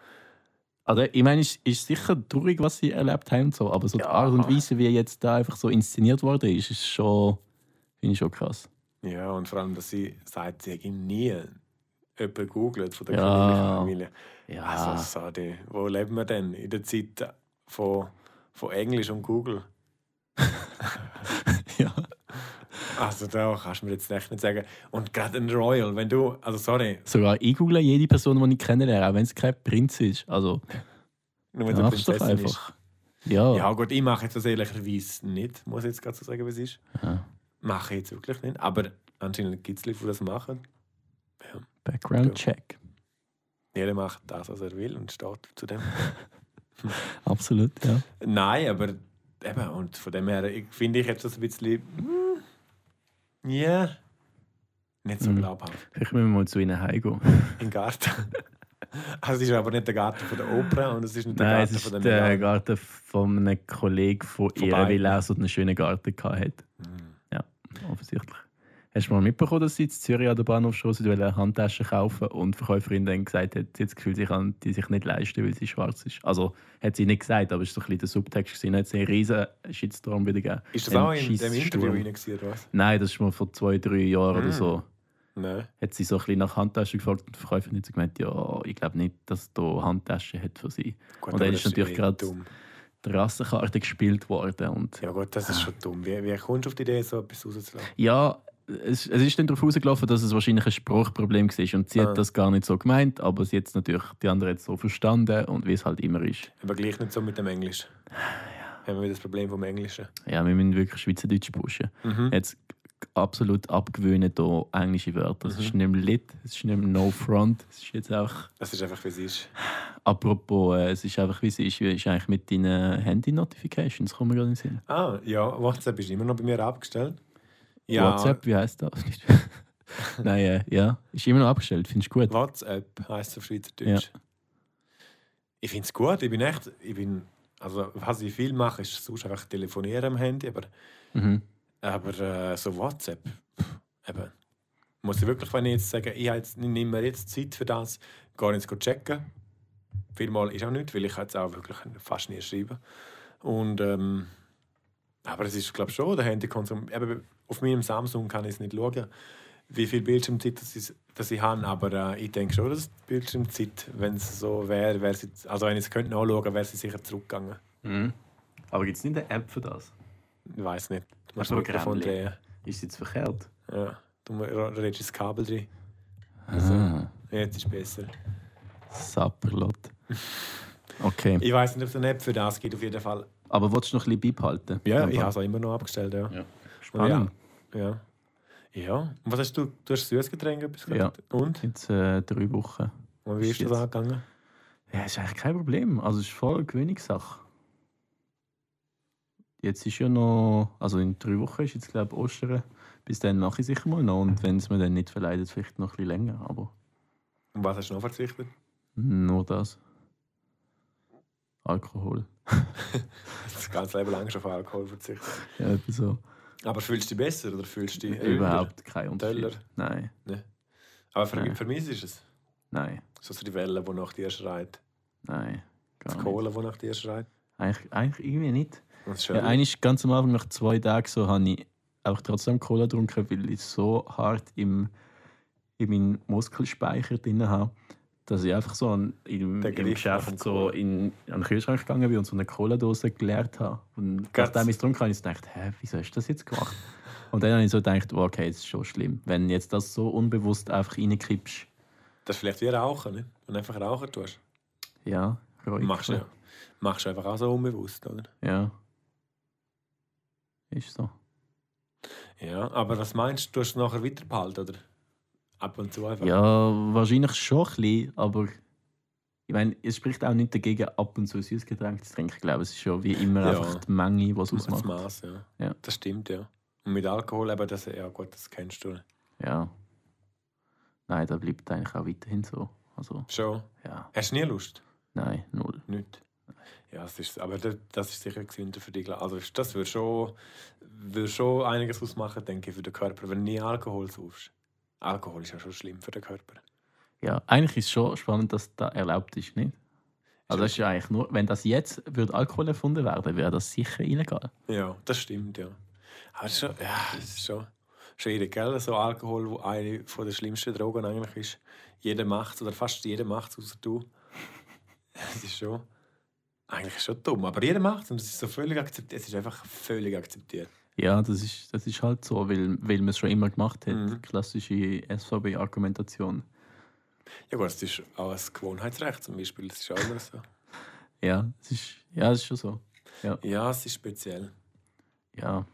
Speaker 1: Also, ich meine, es ist sicher traurig, was sie erlebt haben, so, aber so die
Speaker 3: Ja.
Speaker 1: Art und Weise, wie jetzt da einfach so inszeniert worden ist, ist schon, finde ich schon krass.
Speaker 3: Ja, und vor allem, dass sie sagt, sie hätte nie jemanden gegoogelt von der
Speaker 1: Ja.
Speaker 3: Familie.
Speaker 1: Ja,
Speaker 3: Also, so die, wo leben wir denn? In der Zeit von, von Englisch und Google. Also da kannst du mir jetzt echt nicht sagen. Und gerade ein Royal, wenn du, also sorry,
Speaker 1: Sogar ich google jede Person, die ich kennenlerne, auch wenn es kein Prinz ist. Also,
Speaker 3: nur wenn du
Speaker 1: machst du doch
Speaker 3: Prinzessin
Speaker 1: einfach. Ja.
Speaker 3: Ja gut, ich mache jetzt das ehrlicherweise nicht, muss ich jetzt gerade so sagen, wie es ist.
Speaker 1: Ja.
Speaker 3: Mache ich jetzt wirklich nicht. Aber anscheinend gibt es Leute, die das machen.
Speaker 1: Background
Speaker 3: Ja.
Speaker 1: Check.
Speaker 3: Jeder macht das, was er will und steht zu dem.
Speaker 1: Absolut, ja.
Speaker 3: Nein, aber eben, und von dem her finde ich jetzt das ein bisschen. Hm, Ja. nicht so
Speaker 1: Mhm.
Speaker 3: glaubhaft.
Speaker 1: Müssen wir mal zu ihnen heimgehen.
Speaker 3: Im Garten. Also es ist aber nicht der Garten von der Oper und es ist nicht der
Speaker 1: Nein, es
Speaker 3: Garten
Speaker 1: ist
Speaker 3: von der Milano.
Speaker 1: Garten von einem Kollegen von ihr, weil er so einen schönen Garten hatte.
Speaker 3: Mhm.
Speaker 1: Offensichtlich. Hast du mal mitbekommen, dass sie in Zürich an der Bahnhofstrasse eine Handtasche kaufen und die Verkäuferin dann gesagt hat, sie hat das Gefühl, sie kann die sich nicht leisten, weil sie schwarz ist. Also hat sie nicht gesagt, aber es war so ein bisschen der Subtext. Gewesen. Hat sie einen riesen Shitstorm wieder gegeben.
Speaker 3: Ist das
Speaker 1: Ein
Speaker 3: auch in dem. Interview rein gewesen, oder was?
Speaker 1: Nein, das ist mal vor zwei, drei Jahren oder
Speaker 3: Mm.
Speaker 1: so.
Speaker 3: Nein.
Speaker 1: Hat sie so ein bisschen nach Handtaschen gefragt und die Verkäuferin hat so gemeint, ja, ich glaube nicht, dass da Handtaschen hat für sie.
Speaker 3: Gut,
Speaker 1: Und dann ist natürlich gerade-
Speaker 3: dumm.
Speaker 1: Die Rassenkarte gespielt worden und
Speaker 3: Ja gut, das ist schon dumm. Wie, wie kommst du auf die Idee, so etwas rauszulassen?
Speaker 1: Ja, es, es ist dann darauf rausgelaufen, dass es wahrscheinlich ein Spruchproblem war. Und sie
Speaker 3: Ah.
Speaker 1: hat das gar nicht so gemeint, aber sie hat es natürlich die andere jetzt so verstanden und wie es halt immer ist.
Speaker 3: Aber gleich nicht so mit dem Englisch. Haben wir wieder das Problem vom Englischen.
Speaker 1: Ja, wir müssen wirklich Schweizerdeutsch pushen.
Speaker 3: Mhm.
Speaker 1: Jetzt absolut abgewöhnen hier englische Wörter. Es ist nicht mehr lit, es ist nicht mehr no front. Es ist jetzt auch,
Speaker 3: Das ist einfach, wie es ist.
Speaker 1: apropos, äh, es ist einfach wie es ist, wie ist eigentlich mit deinen Handy-Notifications, kommen wir gerade in den Sinn.
Speaker 3: Ah, ja, WhatsApp ist immer noch bei mir abgestellt. Ja,
Speaker 1: WhatsApp, wie heißt das? Nein, äh, ja, ist immer noch abgestellt, findest du gut?
Speaker 3: WhatsApp heisst es auf Schweizerdeutsch. Ich finde es gut. Ich bin echt, ich bin, also was ich viel mache, ist sonst einfach telefonieren am Handy, aber,
Speaker 1: Mhm.
Speaker 3: aber äh, so WhatsApp, eben, muss ich wirklich, wenn ich jetzt sage, ich, jetzt, ich nehme mir jetzt Zeit für das, gar nicht checken. Vielmal ist auch nicht, weil ich jetzt auch wirklich fast nie schreibe. Und, ähm, aber es ist, glaube ich, schon der Handykonsum. Eben, auf meinem Samsung kann ich es nicht schauen, wie viel Bildschirmzeit das ich, das ich habe. Aber äh, ich denke schon, dass die Bildschirmzeit, wenn es so wäre, sie, also wenn ich es könnte nachschauen, wäre sie sicher zurückgegangen.
Speaker 1: Mhm. Aber gibt es nicht eine App für das?
Speaker 3: Ich weiß nicht. Du musst Mikrofon
Speaker 1: Programmchen.
Speaker 3: drehen.
Speaker 1: Ist es jetzt verkehrt?
Speaker 3: Ja. Du redest das Kabel drin.
Speaker 1: Ah,
Speaker 3: Jetzt ist es besser.
Speaker 1: Sapperlot. Okay,
Speaker 3: Ich weiß nicht, ob es eine App für das gibt, auf jeden Fall.
Speaker 1: aber willst du noch ein bisschen beibehalten?
Speaker 3: Ja, ich habe es auch immer noch abgestellt. Ja.
Speaker 1: Ja.
Speaker 3: Spannend.
Speaker 1: Spannend.
Speaker 3: Ja. Ja. Und was hast du? Du hast Süßgetränk etwas
Speaker 1: Ja.
Speaker 3: gehabt? Und?
Speaker 1: Jetzt äh, drei Wochen.
Speaker 3: Und wie ist das angegangen?
Speaker 1: Ja, ist eigentlich kein Problem. Also, es ist voll eine Gewöhnungssache. Jetzt ist ja noch, also in drei Wochen ist jetzt, glaube ich, Ostern. Bis dann mache ich sicher mal noch. Und wenn es mir dann nicht verleidet, vielleicht noch ein bisschen länger. Aber
Speaker 3: Und was hast du noch verzichtet?
Speaker 1: nur das. Alkohol.
Speaker 3: Das ganze Leben lang schon auf Alkohol verzichtet.
Speaker 1: Ja, etwa so.
Speaker 3: Aber fühlst du dich besser oder fühlst du dich
Speaker 1: Überhaupt kein Unterschied.
Speaker 3: Teller?
Speaker 1: Nein,
Speaker 3: Aber für,
Speaker 1: Nein.
Speaker 3: mich ist es
Speaker 1: nein,
Speaker 3: so die Welle, die nach dir schreit.
Speaker 1: nein. Gar
Speaker 3: Die. Kohle, die nach dir schreit.
Speaker 1: Eigentlich, eigentlich irgendwie nicht.
Speaker 3: Das
Speaker 1: Ja,
Speaker 3: Schöne-
Speaker 1: eigentlich ganz am Anfang, nach zwei Tagen, so, habe ich auch trotzdem Cola getrunken, weil ich so hart im, in meinen Muskelspeicher drin habe, dass ich einfach so an, im, im Geschäft so in, an den Kühlschrank gegangen bin und so eine Cola-Dose geleert habe. Und nachdem ich es getrunken habe, ich gedacht, hä, wieso hast du das jetzt gemacht? und dann habe ich so gedacht, oh, okay, das ist schon schlimm. Wenn jetzt das so unbewusst einfach reinkippst,
Speaker 3: Das ist vielleicht wie Rauchen, nicht? Wenn du einfach Rauchen tust.
Speaker 1: ja, ruhig.
Speaker 3: Machst du ja. Machst du einfach auch so unbewusst, oder?
Speaker 1: Ja. Ist so.
Speaker 3: Ja, aber was meinst du, du hast es nachher weiter behalten, oder? Ab und zu einfach.
Speaker 1: Ja, wahrscheinlich schon ein bisschen, aber ich meine, es spricht auch nicht dagegen, ab und zu ein Süßgetränk zu trinken. Ich glaube, es ist schon wie immer
Speaker 3: Ja.
Speaker 1: einfach die Menge, die es
Speaker 3: das
Speaker 1: ausmacht.
Speaker 3: Maß, ja.
Speaker 1: Ja.
Speaker 3: Das stimmt, ja. Und mit Alkohol, aber das, ja gut, das kennst du.
Speaker 1: Ja. Nein, da bleibt eigentlich auch weiterhin so. Also,
Speaker 3: Schon.
Speaker 1: ja,
Speaker 3: Hast du nie Lust?
Speaker 1: nein, null.
Speaker 3: Nicht. Ja, das ist, aber das, das ist sicher gesünder für dich. Also das würde schon, würde schon einiges ausmachen, denke ich, für den Körper, wenn du nie Alkohol saufst. Alkohol ist ja schon schlimm für den Körper.
Speaker 1: Ja, eigentlich ist es schon spannend, dass das erlaubt ist, nicht? Also, das ist ja eigentlich nur, wenn das jetzt würde Alkohol erfunden werden, wäre das sicher illegal.
Speaker 3: Ja, das stimmt, ja. Aber schon, ja, es ist schon schwierig, gell? So Alkohol, wo eine von der schlimmsten Drogen eigentlich ist. Jeder macht oder fast jeder macht es, außer du. Es ist schon. Eigentlich schon dumm, aber jeder macht es und es ist so völlig akzeptiert. Es ist einfach völlig akzeptiert.
Speaker 1: Ja, das ist, das ist halt so, weil, weil man es schon immer gemacht hat.
Speaker 3: Mhm.
Speaker 1: Klassische SVB-Argumentation.
Speaker 3: Ja gut, es ist auch ein Gewohnheitsrecht zum Beispiel, das ist auch immer so.
Speaker 1: Ja, es ist, ja, es ist schon so.
Speaker 3: Ja, es ist speziell.
Speaker 1: Ja.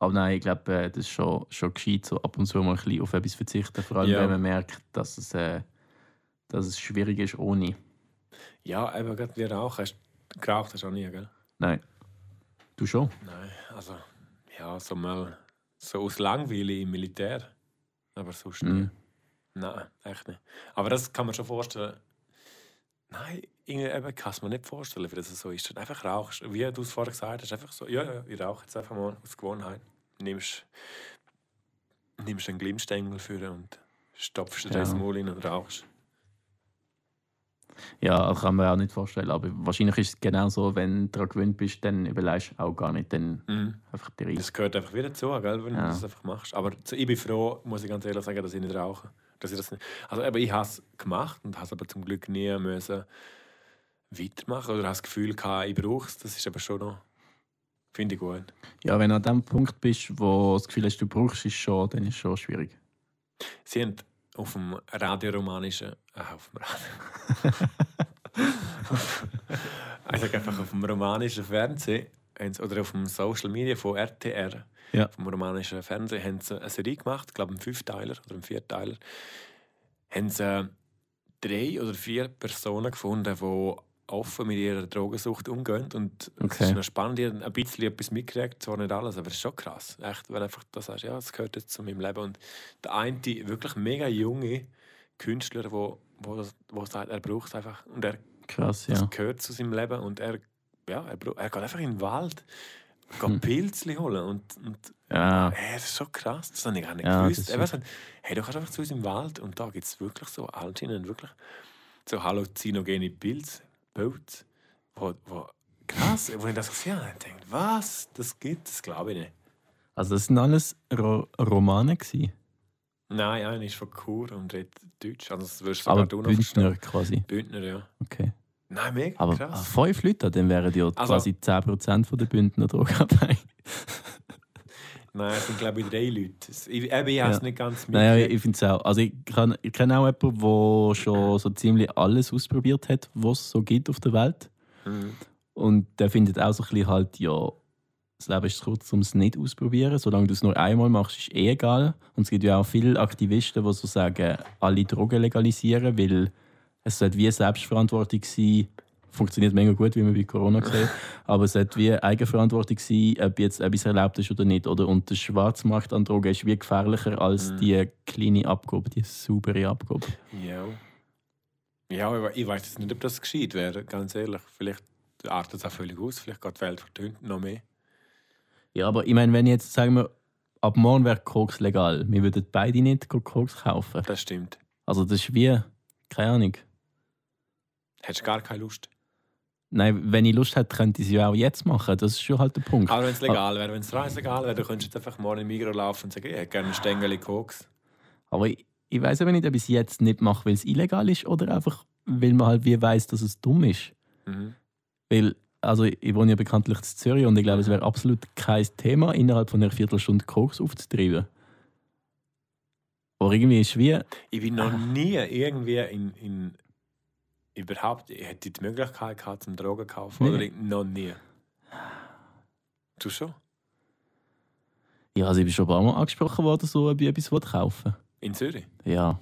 Speaker 1: Aber nein, ich glaube, äh, das ist schon, schon gescheit, so ab und zu mal ein bisschen auf etwas verzichten. Vor allem,
Speaker 3: Ja.
Speaker 1: wenn man merkt, dass es, äh, dass es schwierig ist ohne.
Speaker 3: Ja, eben gerade wie Rauchen. Hast geraucht hast du auch nie, gell?
Speaker 1: Nein. Du schon?
Speaker 3: Nein, also ja, so mal so aus Langweile im Militär. Aber sonst.
Speaker 1: Mhm.
Speaker 3: Nein, echt nicht. Aber das kann man schon vorstellen. Nein, irgendwie kann es mir nicht vorstellen, wie das so ist. Einfach rauchst, wie du es vorher gesagt hast, einfach so, ja, ja, ich rauche jetzt einfach mal aus Gewohnheit. Nimmst, nimmst einen Glimmstängel für und stopfst
Speaker 1: Ja.
Speaker 3: das Maul in und rauchst.
Speaker 1: Ja, das kann man auch nicht vorstellen. Aber wahrscheinlich ist es genau so, wenn du daran gewöhnt bist, dann überlegst du auch gar nicht dann
Speaker 3: Mhm.
Speaker 1: einfach Reise.
Speaker 3: Das gehört einfach wieder zu, gell, wenn
Speaker 1: Ja.
Speaker 3: du das einfach machst. Aber ich bin froh, muss ich ganz ehrlich sagen, dass ich nicht rauche. Dass ich das nicht, also eben, ich habe es gemacht und habe es aber zum Glück nie müssen weitermachen oder habe das Gefühl gehabt, ich brauche es. Das ist aber schon noch, finde ich gut.
Speaker 1: Ja, wenn du an dem Punkt bist, wo du das Gefühl hast, du brauchst es schon, dann ist es schon schwierig.
Speaker 3: Sie haben auf dem radioromanischen, äh, auf dem Radio, ich sage einfach auf dem romanischen Fernsehen oder auf dem Social Media von RTR,
Speaker 1: Ja.
Speaker 3: vom romanischen Fernsehen, haben sie eine Serie gemacht, ich glaube einen Fünfteiler oder einen Vierteiler, haben sie drei oder vier Personen gefunden, die offen mit ihrer Drogensucht umgehen und es
Speaker 1: Okay.
Speaker 3: ist noch spannend, ich habe ein bisschen etwas mitgekriegt, zwar nicht alles, aber es ist schon krass, echt, wenn einfach das sagst, ja, das gehört jetzt zu meinem Leben und der eine wirklich mega junge Künstler, wo, wo, das- wo sagt, er braucht es einfach und er
Speaker 1: Krass,
Speaker 3: das
Speaker 1: ja.
Speaker 3: gehört zu seinem Leben und er, ja, er, er geht einfach in den Wald, geht
Speaker 1: Hm.
Speaker 3: Pilzli holen und, und
Speaker 1: Ja,
Speaker 3: hey, das ist so krass, das habe ich gar nicht
Speaker 1: Ja,
Speaker 3: gewusst.
Speaker 1: das
Speaker 3: Er sagt, hey, du kannst einfach zu uns im Wald und da gibt es wirklich so anscheinend wirklich so halluzinogene Pilze, Pilze, wo, wo krass, wo ich das gesehen habe, ich denke, was, das gibt es, glaube ich nicht.
Speaker 1: also das sind alles Ro Romane gewesen.
Speaker 3: Nein, einer ist von Chur und redet Deutsch, also das wirst
Speaker 1: Aber
Speaker 3: sogar du noch verstehen.
Speaker 1: Bündner quasi.
Speaker 3: Bündner, ja.
Speaker 1: Okay.
Speaker 3: Nein, mega
Speaker 1: Aber
Speaker 3: krass.
Speaker 1: fünf Leute, dann wären ja
Speaker 3: Also-
Speaker 1: quasi 10% von der Bündner Drogenabhängigen.
Speaker 3: Nein, es sind glaube ich drei Leute. Ich, eben, ich habe es
Speaker 1: Ja.
Speaker 3: nicht ganz
Speaker 1: Naja, ich, ich finde es auch. Also ich, kann, ich kenne auch jemanden, der schon so ziemlich alles ausprobiert hat, was es so gibt auf der Welt.
Speaker 3: Mhm.
Speaker 1: Und der findet auch so ein bisschen halt, ja, das Leben ist kurz, um es nicht auszuprobieren. Solange du es nur einmal machst, ist eh egal. Und es gibt ja auch viele Aktivisten, die so sagen, alle Drogen legalisieren, weil es sollte wie Selbstverantwortung sein. Funktioniert mega gut, wie man bei Corona gesehen Aber es sollte wie Eigenverantwortung sein, ob jetzt etwas erlaubt ist oder nicht. Oder? Und der Schwarzmarkt an Drogen ist wie gefährlicher als
Speaker 3: Mhm.
Speaker 1: die kleine Abgabe, die saubere Abgabe.
Speaker 3: Ja. Ja, aber ich weiß jetzt nicht, ob das gescheit wäre, ganz ehrlich. Vielleicht artet es auch völlig aus, vielleicht geht die Welt verdünnt noch mehr.
Speaker 1: Ja, aber ich meine, wenn jetzt, sagen wir, ab morgen wäre Koks legal, wir würden beide nicht Koks kaufen.
Speaker 3: Das stimmt.
Speaker 1: Also das ist wie, keine Ahnung.
Speaker 3: Hättest du gar keine Lust.
Speaker 1: Nein, wenn ich Lust hätte, könnte ich es ja auch jetzt machen. Das ist schon halt der Punkt.
Speaker 3: Aber wenn es legal wäre, wenn es rein legal wäre, du könntest jetzt einfach morgen im Migros laufen und sagen, ich hätte gerne einen Stängel Koks.
Speaker 1: Aber ich, ich weiß aber nicht, ob ich es jetzt nicht mache, weil es illegal ist oder einfach, weil man halt wie weiß, dass es dumm ist.
Speaker 3: Mhm.
Speaker 1: Weil, also ich wohne ja bekanntlich in Zürich und ich glaube, es wäre absolut kein Thema, innerhalb von einer Viertelstunde Koks aufzutreiben. Aber irgendwie ist es wie,
Speaker 3: Ich bin noch nie irgendwie in, in überhaupt, ich hätte die Möglichkeit gehabt zum Drogen zu kaufen.
Speaker 1: Nee.
Speaker 3: Oder noch nie. Du schon?
Speaker 1: ja, also ich bin schon ein paar Mal angesprochen worden, so, ob ich etwas kaufen.
Speaker 3: In Zürich?
Speaker 1: Ja.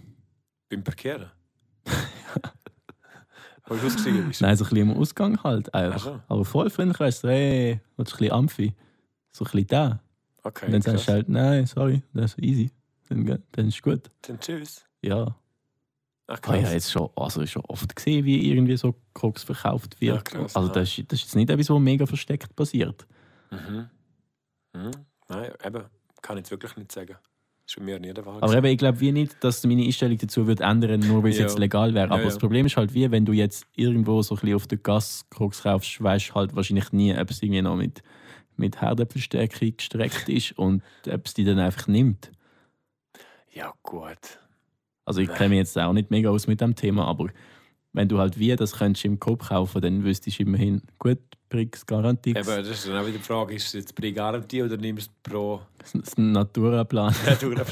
Speaker 3: Beim Parkieren? Wo du ausgestiegen bist?
Speaker 1: Nein, so ein bisschen im Ausgang halt einfach.
Speaker 3: Ach so.
Speaker 1: Aber voll freundlich weißt du, hey, willst du ein bisschen Amphi? So ein bisschen da.
Speaker 3: Okay,
Speaker 1: Und dann sagst du halt, nein, sorry, das ist easy. Dann, dann ist gut.
Speaker 3: Dann tschüss.
Speaker 1: Ja.
Speaker 3: Ach,
Speaker 1: Ich habe
Speaker 3: krass.
Speaker 1: jetzt schon, also schon oft gesehen, wie irgendwie so Koks verkauft wird.
Speaker 3: Ja, krass,
Speaker 1: also das, ist, das ist jetzt nicht etwas, was mega versteckt passiert.
Speaker 3: Mhm. Mhm. Nein, eben, kann ich jetzt wirklich nicht sagen. Ist bei mir nie der Fall.
Speaker 1: Aber eben, ich glaube wie nicht, dass meine Einstellung dazu wird ändern, nur weil es
Speaker 3: Ja.
Speaker 1: jetzt legal wäre. Aber
Speaker 3: Ja, ja.
Speaker 1: das Problem ist halt wie, wenn du jetzt irgendwo so ein bisschen auf der Gas Koks kaufst, weißt du halt wahrscheinlich nie, ob es irgendwie noch mit, mit Herdäpfelstärke gestreckt ist und ob es die dann einfach nimmt.
Speaker 3: Ja, gut.
Speaker 1: Also ich kenne mich jetzt auch nicht mega aus mit dem Thema, aber wenn du halt wie das könntest im Kopf kaufen, dann wüsstest du immerhin, gut, Brix Garantie.
Speaker 3: Eben, das ist dann auch wieder die Frage, ist es jetzt Brie Garantie oder nimmst du pro
Speaker 1: Das ist ein Naturaplan
Speaker 3: Naturplan?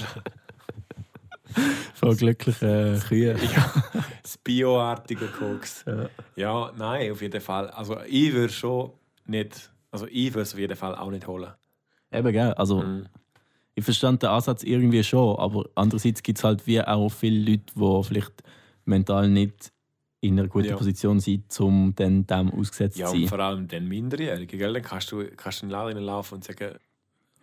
Speaker 1: von glücklichen Kühen.
Speaker 3: ja, das bioartige Koks.
Speaker 1: Ja.
Speaker 3: Ja, nein, auf jeden Fall. Also ich würde schon nicht, also ich würde es auf jeden Fall auch nicht holen.
Speaker 1: Eben, gell? Also,
Speaker 3: Mhm.
Speaker 1: Ich verstand den Ansatz irgendwie schon, aber andererseits gibt es halt wie auch viele Leute, die vielleicht mental nicht in einer guten
Speaker 3: Ja.
Speaker 1: Position sind, um dann dem ausgesetzt
Speaker 3: Ja,
Speaker 1: zu
Speaker 3: und
Speaker 1: sein.
Speaker 3: vor allem den Minderjährigen, gell? Dann kannst du, kannst du in den Laden laufen und sagen,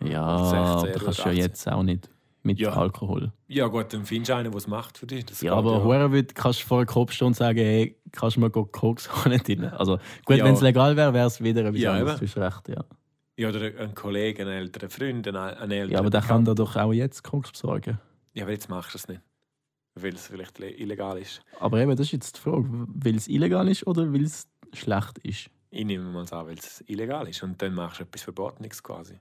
Speaker 1: Ja,
Speaker 3: 16
Speaker 1: aber
Speaker 3: oder
Speaker 1: kannst du ja
Speaker 3: 18.
Speaker 1: jetzt auch nicht mit
Speaker 3: Ja.
Speaker 1: Alkohol.
Speaker 3: ja gut, dann findest du einen, der es macht für dich. Das
Speaker 1: Ja, aber hure würd- kannst du vor den Kopf stehen und sagen, hey, kannst du mir Koks holen? Also gut,
Speaker 3: Ja.
Speaker 1: wenn es legal wäre, wäre es wieder etwas
Speaker 3: Ja,
Speaker 1: anderes.
Speaker 3: eben.
Speaker 1: Du hast recht, ja.
Speaker 3: Ja, oder ein Kollege, ein älterer Freund, ein, ein älterer
Speaker 1: Ja, aber der kann dir doch auch jetzt Koks besorgen.
Speaker 3: Ja, aber jetzt machst du es nicht. Weil es vielleicht le- illegal ist.
Speaker 1: Aber eben, das ist jetzt die Frage, weil es illegal ist oder weil es schlecht ist.
Speaker 3: Ich nehme mal an, weil es illegal ist. Und dann machst du etwas Verbotenes quasi.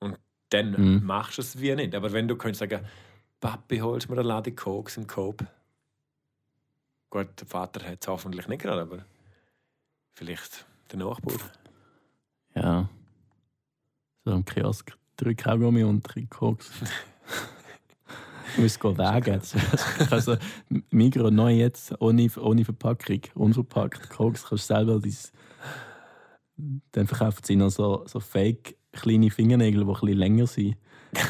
Speaker 3: Und dann
Speaker 1: Mhm.
Speaker 3: machst du es wie nicht. Aber wenn du könntest sagen, Papi, holst mir eine Ladung Koks im Coop. Gut, der Vater hat es hoffentlich nicht gerade, aber vielleicht der Nachbar.
Speaker 1: Ja. So am Kiosk. Drei Kaugummi und drei Koks. Du musst gehen wägen. Also, Migros neu jetzt, ohne, ohne Verpackung, unverpackt. Koks kannst du selber dein, Dann verkaufen sie noch so, so fake kleine Fingernägel, die ein bisschen länger sind.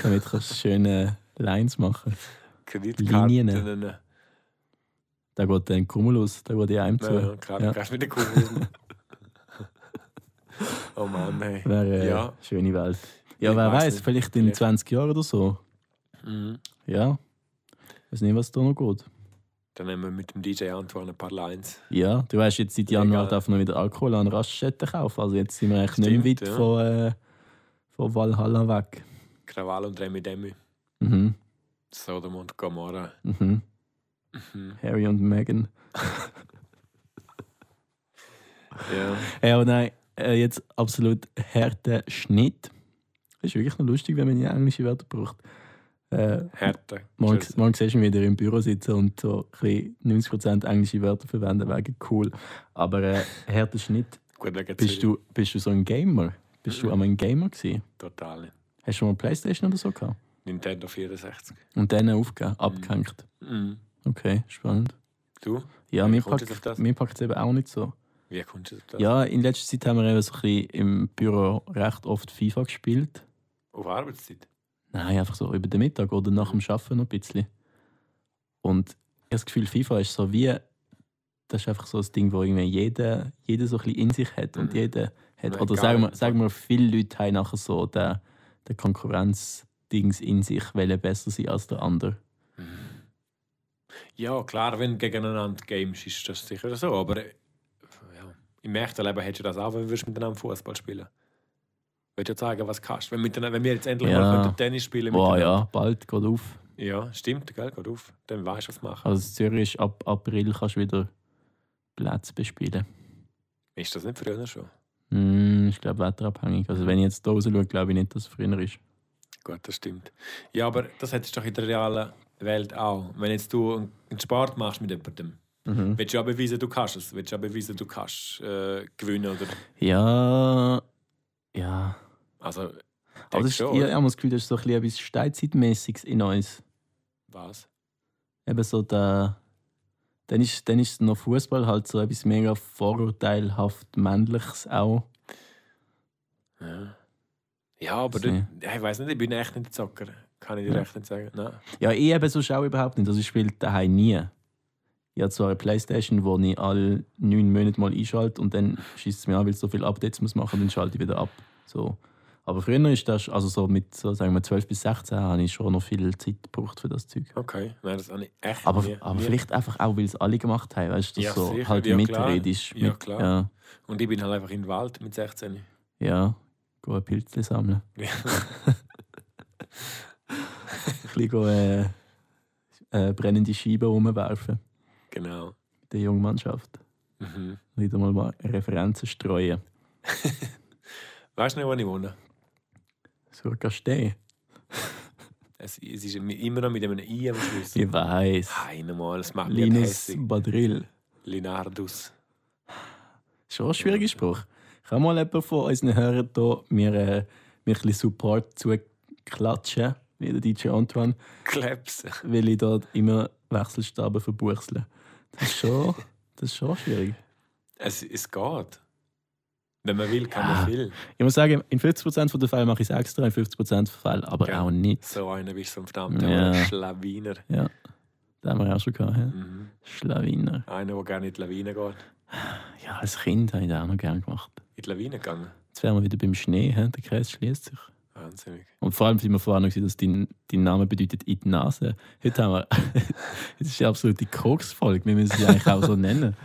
Speaker 1: Damit kannst du schöne Lines machen.
Speaker 3: Kreditkarten.
Speaker 1: Linien. Da geht dann Cumulus, da geht die einem zu.
Speaker 3: Ja,
Speaker 1: Ja.
Speaker 3: kannst du mit der Kuh Oh Mann, hey.
Speaker 1: Wäre eine
Speaker 3: Ja.
Speaker 1: schöne Welt. Ja,
Speaker 3: Ich
Speaker 1: wer
Speaker 3: weiß
Speaker 1: weiß,
Speaker 3: nicht.
Speaker 1: vielleicht in
Speaker 3: Vielleicht.
Speaker 1: 20 Jahren oder so.
Speaker 3: Mhm.
Speaker 1: Ja. Ich weiß nicht, was da noch geht.
Speaker 3: Dann nehmen wir mit dem DJ Antoine ein paar Lines.
Speaker 1: Ja, du weißt, jetzt seit Januar darf man wieder Alkohol an Raststätten kaufen. Also jetzt sind wir eigentlich nicht mehr weit
Speaker 3: Stimmt, ja.
Speaker 1: von, äh, von Valhalla weg.
Speaker 3: Krawall und Remi Demi.
Speaker 1: Mhm.
Speaker 3: Sodom und Gomorra.
Speaker 1: Mhm.
Speaker 3: Mhm.
Speaker 1: Harry und Meghan.
Speaker 3: Ja.
Speaker 1: Ja, aber nein, äh, jetzt absolut harter Schnitt. Das ist wirklich noch lustig, wenn man die englische Wörter braucht. Äh,
Speaker 3: Härte.
Speaker 1: morgen, morgen siehst du mich wieder im Büro sitzen und so ein bisschen 90% englische Wörter verwenden, wegen cool. Aber äh, harter Schnitt,
Speaker 3: Gut,
Speaker 1: bist du, bist du so ein Gamer? Bist du
Speaker 3: Mhm.
Speaker 1: einmal ein Gamer gewesen?
Speaker 3: Total.
Speaker 1: Hast du schon mal Playstation oder so gehabt?
Speaker 3: Nintendo 64.
Speaker 1: Und dann aufgegeben, abgehängt?
Speaker 3: Mhm.
Speaker 1: Okay, spannend.
Speaker 3: Du?
Speaker 1: Ja, mir packt es eben auch nicht so.
Speaker 3: Wie kommst du das?
Speaker 1: Ja, in letzter Zeit haben wir eben so ein bisschen im Büro recht oft FIFA gespielt.
Speaker 3: Auf Arbeitszeit?
Speaker 1: Nein, einfach so über den Mittag oder nach dem Arbeiten noch ein bisschen. Und ich habe das Gefühl, FIFA ist so wie, das ist einfach so ein Ding, wo irgendwie jeder, jeder so ein bisschen in sich hat. Und
Speaker 3: Mhm.
Speaker 1: jeder hat, oder sagen wir, sagen wir, viele Leute haben nachher so den, den Konkurrenzdings in sich, wollen besser sein als der andere.
Speaker 3: Ja, klar, wenn du gegeneinander games, ist das sicher so. Aber im echten Leben hättest du das auch, wenn wir miteinander Fußball spielen. Willst du sagen, was du kannst. Wenn, wenn wir jetzt endlich
Speaker 1: Ja.
Speaker 3: mal Tennis spielen
Speaker 1: Boah, ja, bald geht auf.
Speaker 3: Ja, stimmt, gell? Geht auf. Dann weißt du, was machen.
Speaker 1: Also Zürich ab April kannst du wieder Plätze bespielen.
Speaker 3: Ist das nicht früher schon?
Speaker 1: Hm, ich glaube, wetterabhängig. Also wenn ich jetzt da raus schaue, glaube ich nicht, dass es früher ist.
Speaker 3: Gut, das stimmt. Ja, aber das hättest du doch in der realen Welt auch. Wenn jetzt du einen Sport machst mit jemandem,
Speaker 1: Mhm.
Speaker 3: willst du auch beweisen, du kannst es. Willst du auch beweisen, du kannst äh, gewinnen oder...
Speaker 1: Ja, ja.
Speaker 3: Also,
Speaker 1: Aber das ist,
Speaker 3: schon,
Speaker 1: ich habe das Gefühl, das ist so ein bisschen etwas Steinzeitmäßiges in uns.
Speaker 3: Was?
Speaker 1: Eben so der. Dann ist, dann ist noch Fußball halt so etwas mega vorurteilhaft Männliches auch.
Speaker 3: Ja, ja aber ja, ich weiß nicht, ich bin echt nicht Zocker. Kann ich dir
Speaker 1: Ja.
Speaker 3: echt nicht sagen. Nein.
Speaker 1: Ja, ich eben sonst auch überhaupt nicht. Also ich spiele daheim nie. Ich habe zwar eine Playstation, wo ich alle neun Monate mal einschalte und dann schießt es mir an, weil es so viele Updates muss machen dann schalte ich wieder ab. So. Aber früher ist das, also so mit so, sagen wir 12 bis 16, habe ich schon noch viel Zeit gebraucht für das Zeug.
Speaker 3: Okay, nein, das habe ich echt
Speaker 1: Aber,
Speaker 3: nie,
Speaker 1: aber
Speaker 3: nie.
Speaker 1: vielleicht einfach auch, weil es alle gemacht haben, weißt du,
Speaker 3: Ja,
Speaker 1: so
Speaker 3: sicher,
Speaker 1: halt
Speaker 3: ja,
Speaker 1: mitredest.
Speaker 3: klar. Ja,
Speaker 1: mit,
Speaker 3: klar.
Speaker 1: Ja,
Speaker 3: Und ich bin halt einfach in den Wald mit 16.
Speaker 1: ja, gehen Pilze sammeln.
Speaker 3: Ja.
Speaker 1: Ein bisschen gehen, äh, äh, brennende Scheiben rumwerfen
Speaker 3: genau.
Speaker 1: mit der jungen Mannschaft.
Speaker 3: Mhm.
Speaker 1: Wieder mal mal Referenzen streuen.
Speaker 3: Weißt du nicht, wo ich wohne?
Speaker 1: So.
Speaker 3: Es, es ist immer noch mit einem I am Schluss.
Speaker 1: Ich weiß.
Speaker 3: Nein, nochmal, das macht
Speaker 1: Linus. Badrill.
Speaker 3: Linardus.
Speaker 1: Schon ein schwieriger Spruch. Kann mal jemand von unseren Hörern hier mir, äh, mir ein bisschen Support zuklatschen, wie der DJ Antoine,
Speaker 3: Klepse.
Speaker 1: weil ich dort immer Wechselstaben verbuchsle. Das ist schon, das ist schon schwierig.
Speaker 3: Es, es geht. Wenn man will, kann
Speaker 1: Ja.
Speaker 3: man viel.
Speaker 1: Ich muss sagen, in 50% der Fälle mache ich es extra, in 50% der Fälle aber
Speaker 3: Ja.
Speaker 1: auch nicht.
Speaker 3: So einer bist du ein verdammter
Speaker 1: Ja.
Speaker 3: Schlawiner.
Speaker 1: Ja, das haben wir auch schon gehabt. Ja.
Speaker 3: Mhm.
Speaker 1: Schlawiner.
Speaker 3: Einer, der gerne in die Lawine geht.
Speaker 1: Ja, als Kind habe ich das auch noch gerne gemacht.
Speaker 3: In die Lawine gegangen.
Speaker 1: Jetzt wären wir wieder beim Schnee, hä? der Kreis schließt sich.
Speaker 3: Wahnsinnig.
Speaker 1: Und vor allem sind wir vorher noch, dass dein, dein Name bedeutet in die Nase. Heute haben wir. Es ist eine absolute Koks-Folge. Wir müssen sie eigentlich auch so nennen.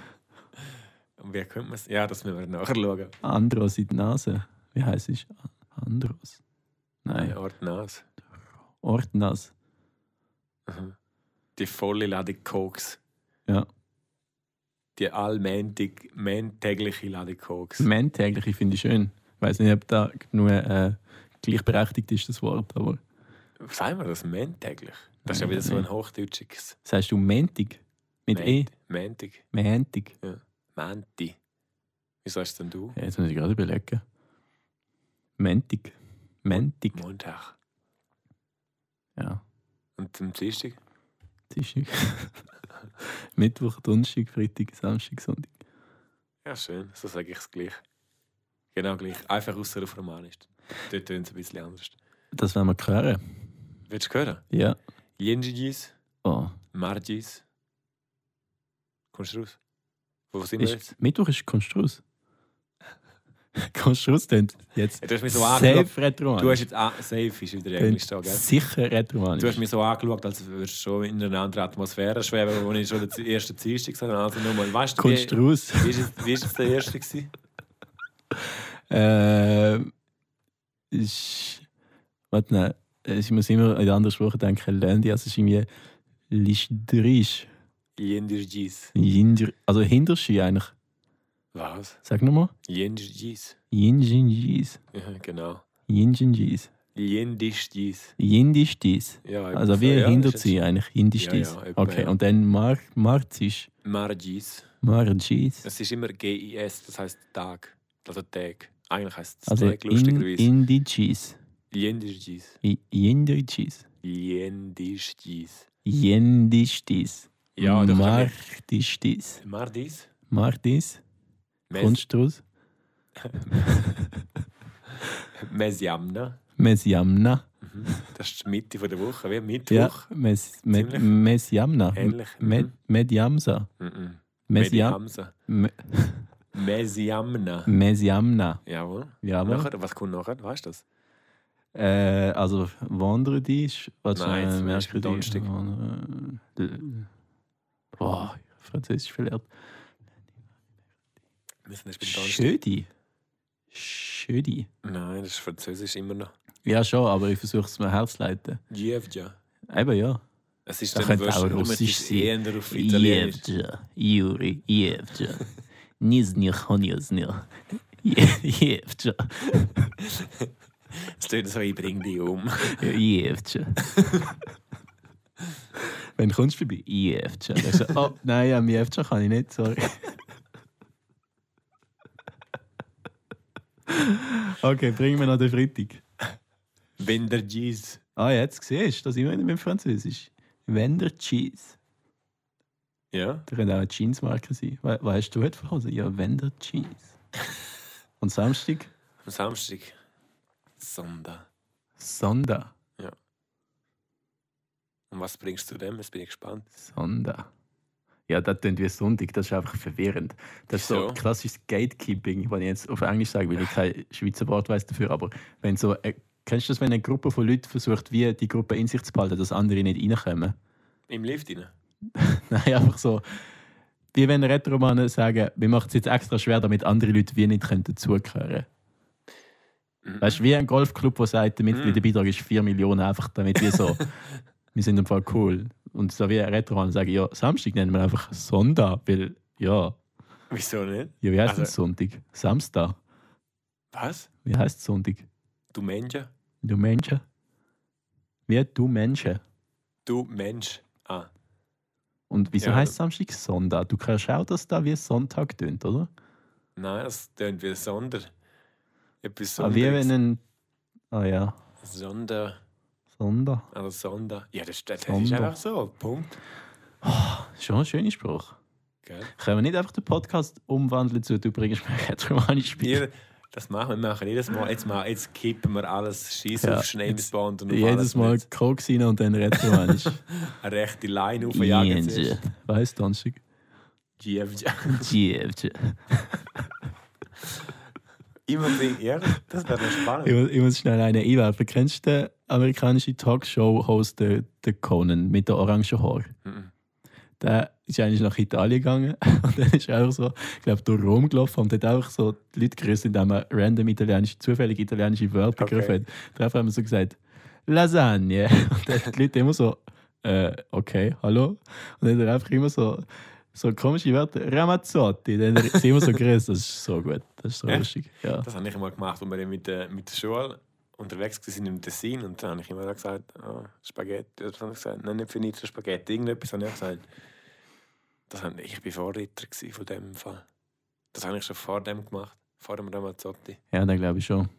Speaker 3: Und wie könnte man es? Ja, das müssen wir nachher schauen.
Speaker 1: Andros in die Nase. Wie heißt es? Andros. Nein,
Speaker 3: Ort Nas.
Speaker 1: Ordnas.
Speaker 3: Mhm. Die volle Ladung Koks.
Speaker 1: Ja.
Speaker 3: Die allmähtig, tägliche Ladung Koks.
Speaker 1: Männtäglich, ich finde ich schön. Ich weiß nicht, ob da nur äh, gleichberechtigt ist, das Wort. Aber
Speaker 3: Sagen wir das mähntäglich? Das ist ja wieder so ein hochdeutsches.
Speaker 1: sagst du Mäntig? Mit E?
Speaker 3: Mäntig.
Speaker 1: Mäntig.
Speaker 3: Mänti. Wie sagst denn du?
Speaker 1: Ja, jetzt muss ich gerade überlegen. Mäntig. Mäntig.
Speaker 3: Montag.
Speaker 1: Ja.
Speaker 3: Und am Dienstag?
Speaker 1: Dienstag. Mittwoch, Donnerstag, Freitag, Samstag, Sonntag.
Speaker 3: Ja, schön. So sage ich es gleich. Genau gleich. Einfach außer auf Romanisch. Dort tönt es ein bisschen anders.
Speaker 1: Das werden wir hören.
Speaker 3: Willst du hören?
Speaker 1: Ja.
Speaker 3: Jenjis,
Speaker 1: Oh.
Speaker 3: Margis. Kommst du raus? Wo sind wir
Speaker 1: Ist,
Speaker 3: jetzt?
Speaker 1: Mittwoch ist Konstrus. Konstrus tönt jetzt
Speaker 3: Ja, du hast mich so angeschaut.
Speaker 1: safe retromanisch.
Speaker 3: Du hast jetzt ah, safe ist wieder Englisch da, gell?
Speaker 1: sicher retromanisch.
Speaker 3: Du hast mich so angeschaut, als würdest du schon in einer anderen Atmosphäre schweben, wo ich schon den ersten Dienstag gesagt habe. Also nochmal, weißt du, wie,
Speaker 1: Konstrus.
Speaker 3: wie, ist es, wie ist es der erste gewesen?
Speaker 1: Äh, ist. Warte, nein. Ich muss immer in andere Sprache denken. Lendi, also es ist irgendwie. Lischdrisch.
Speaker 3: Jenjis.
Speaker 1: Jinder- Also Hinterschi eigentlich.
Speaker 3: Was?
Speaker 1: Sag nochmal.
Speaker 3: Jenjis.
Speaker 1: Yinjinjis.
Speaker 3: Ja, genau.
Speaker 1: Yinjinjis.
Speaker 3: Jendischjis.
Speaker 1: Yindistis.
Speaker 3: Ja,
Speaker 1: Also wie
Speaker 3: ja,
Speaker 1: Hinterzi
Speaker 3: ist
Speaker 1: eigentlich. Yindistis.
Speaker 3: Ja, ja,
Speaker 1: okay,
Speaker 3: ja.
Speaker 1: und dann Mar Marzisch.
Speaker 3: Margis.
Speaker 1: Margis.
Speaker 3: Es ist immer GIS, das heißt Tag. Also Tag. Eigentlich heißt es
Speaker 1: Also in,
Speaker 3: lustigerweise.
Speaker 1: Indicis.
Speaker 3: Jendischjis.
Speaker 1: Yindicis.
Speaker 3: Jendischjis.
Speaker 1: Yindistis.
Speaker 3: Ja, doch.
Speaker 1: Martistis.
Speaker 3: Mardis?
Speaker 1: Martis.
Speaker 3: Mes
Speaker 1: Kunstrus.
Speaker 3: Mesjamna.
Speaker 1: Mesiamna.
Speaker 3: Mhm. Das ist die Mitte von der Woche, wie
Speaker 1: Ja,
Speaker 3: Mittwoch.
Speaker 1: mes, med, Mesiamna.
Speaker 3: ähnlich.
Speaker 1: Med.
Speaker 3: Mhm.
Speaker 1: Mesiam,
Speaker 3: Mediamsa.
Speaker 1: me,
Speaker 3: Mesjamna.
Speaker 1: Mesiamna.
Speaker 3: Jawohl.
Speaker 1: Jawohl.
Speaker 3: Nachher, was kommt nachher? Weißt du das?
Speaker 1: Äh, also wandern die ist. Was
Speaker 3: Nein,
Speaker 1: äh,
Speaker 3: zum Beispiel
Speaker 1: die?
Speaker 3: Donnerstag.
Speaker 1: Äh, Boah, Französisch verlernt. Schödi. Schödi.
Speaker 3: Nein, das ist Französisch immer noch.
Speaker 1: Ja, schon, aber ich versuche es mir herzuleiten.
Speaker 3: Jevja.
Speaker 1: Eben ja.
Speaker 3: Es ist
Speaker 1: Das
Speaker 3: dann
Speaker 1: könnte auch Russisch
Speaker 3: es ist
Speaker 1: sein.
Speaker 3: eher
Speaker 1: Juri. Jevja. Nizni Honjasnja. Jevja.
Speaker 3: Es tut so, ich bringe dich um.
Speaker 1: Jevja. Wenn kommst du vorbei? Dann so, oh, nein, am Jevja kann ich nicht, sorry. Okay, bringen wir noch den Freitag.
Speaker 3: Wenderjis.
Speaker 1: Ah, jetzt siehst du, das immer mit Französisch. Wender Cheese.
Speaker 3: Ja?
Speaker 1: Das könnte auch eine Jeansmarke sein. We was hast du heute für Hose? Ja, Wender Cheese. Und Samstag?
Speaker 3: Am Samstag. Sonntag.
Speaker 1: Sonda.
Speaker 3: Und was bringst du dem? Jetzt bin ich gespannt.
Speaker 1: Sonda. Ja, das klingt wie Sonntag, das ist einfach verwirrend. Das ist so
Speaker 3: Wieso?
Speaker 1: klassisches Gatekeeping, wenn ich jetzt auf Englisch sage, weil ich kein Schweizer Wort weiß dafür. Aber wenn so, äh, kennst du das, wenn eine Gruppe von Leuten versucht, wie die Gruppe in sich zu behalten, dass andere nicht reinkommen?
Speaker 3: Im Lift rein.
Speaker 1: Nein, einfach so. Wie wenn Retromanen sagen, wir machen es jetzt extra schwer, damit andere Leute wie nicht können dazugehören
Speaker 3: Mhm.
Speaker 1: Weißt du, wie ein Golfclub, der sagt, der Mitgliederbeitrag ist 4 Millionen, einfach damit wir so, wir sind im Fall cool. Und so wie ein Retroman sagen, ja, Samstag nennen wir einfach Sonntag, weil, ja,
Speaker 3: Wieso nicht?
Speaker 1: ja wie heißt
Speaker 3: Also-
Speaker 1: es Sonntag? Samstag.
Speaker 3: Was?
Speaker 1: Wie heißt Sonntag?
Speaker 3: Du Menschen?
Speaker 1: Du Menschen? Wie du Menschen.
Speaker 3: Du Mensch.
Speaker 1: Und wieso
Speaker 3: Ja.
Speaker 1: heißt Samstag Sonntag? Du kannst auch, dass da wie Sonntag tönt, oder?
Speaker 3: Nein, das tönt wie Sonder. Etwas
Speaker 1: Ah, wie wenn ein. Ah ja,
Speaker 3: Sonder.
Speaker 1: Sonder.
Speaker 3: Also Sonder. Ja, das, das ist
Speaker 1: Sonder.
Speaker 3: einfach so. Punkt.
Speaker 1: Schon ein schöner Spruch.
Speaker 3: Gell?
Speaker 1: Können wir nicht einfach den Podcast umwandeln zu du bringst mir Retromanisch Spiel?
Speaker 3: Wir, das machen wir, wir machen jedes Mal. Jetzt, mal, jetzt kippen wir alles Scheiß
Speaker 1: Ja,
Speaker 3: auf Schnellband und auf
Speaker 1: Jedes Mal Koks rein und dann Retromanisch.
Speaker 3: Eine rechte Line aufjagen.
Speaker 1: Jense. Weißt du, Donnerstag?
Speaker 3: GFG.
Speaker 1: Jevje.
Speaker 3: Immer bringen. Ja, das wäre noch
Speaker 1: Ich
Speaker 3: spannend.
Speaker 1: muss, ich muss schnell eine einwerfen. Kennst du den amerikanischen Talkshow-Host den, den Conan mit der orangen Haar?
Speaker 3: Mhm.
Speaker 1: Der ist eigentlich nach Italien gegangen und dann ist er einfach so, ich glaube, durch Rom gelaufen und hat einfach so die Leute grüßt, indem er random italienische, zufällig italienische Wörter
Speaker 3: Okay.
Speaker 1: begriffen hat. Darauf haben wir so gesagt, Lasagne. Und dann die Leute immer so, äh, okay, hallo? Und dann hat er einfach immer so, so komische Wörter, Ramazzotti. Dann sie immer so grüßt. Das ist so gut, das ist so
Speaker 3: Echt?
Speaker 1: lustig. Ja.
Speaker 3: Das habe ich immer gemacht, als wir mit der, mit der Schule unterwegs waren im Tessin. Und dann habe ich immer gesagt, ah, Spaghetti. Oder habe ich gesagt, nein, nicht für nichts Spaghetti. Irgendetwas habe ich gesagt. Das habe, ich war Vorreiter von dem Fall. Das habe ich schon vor dem gemacht. Vor dem Ramazzotti.
Speaker 1: ja, dann glaube ich schon.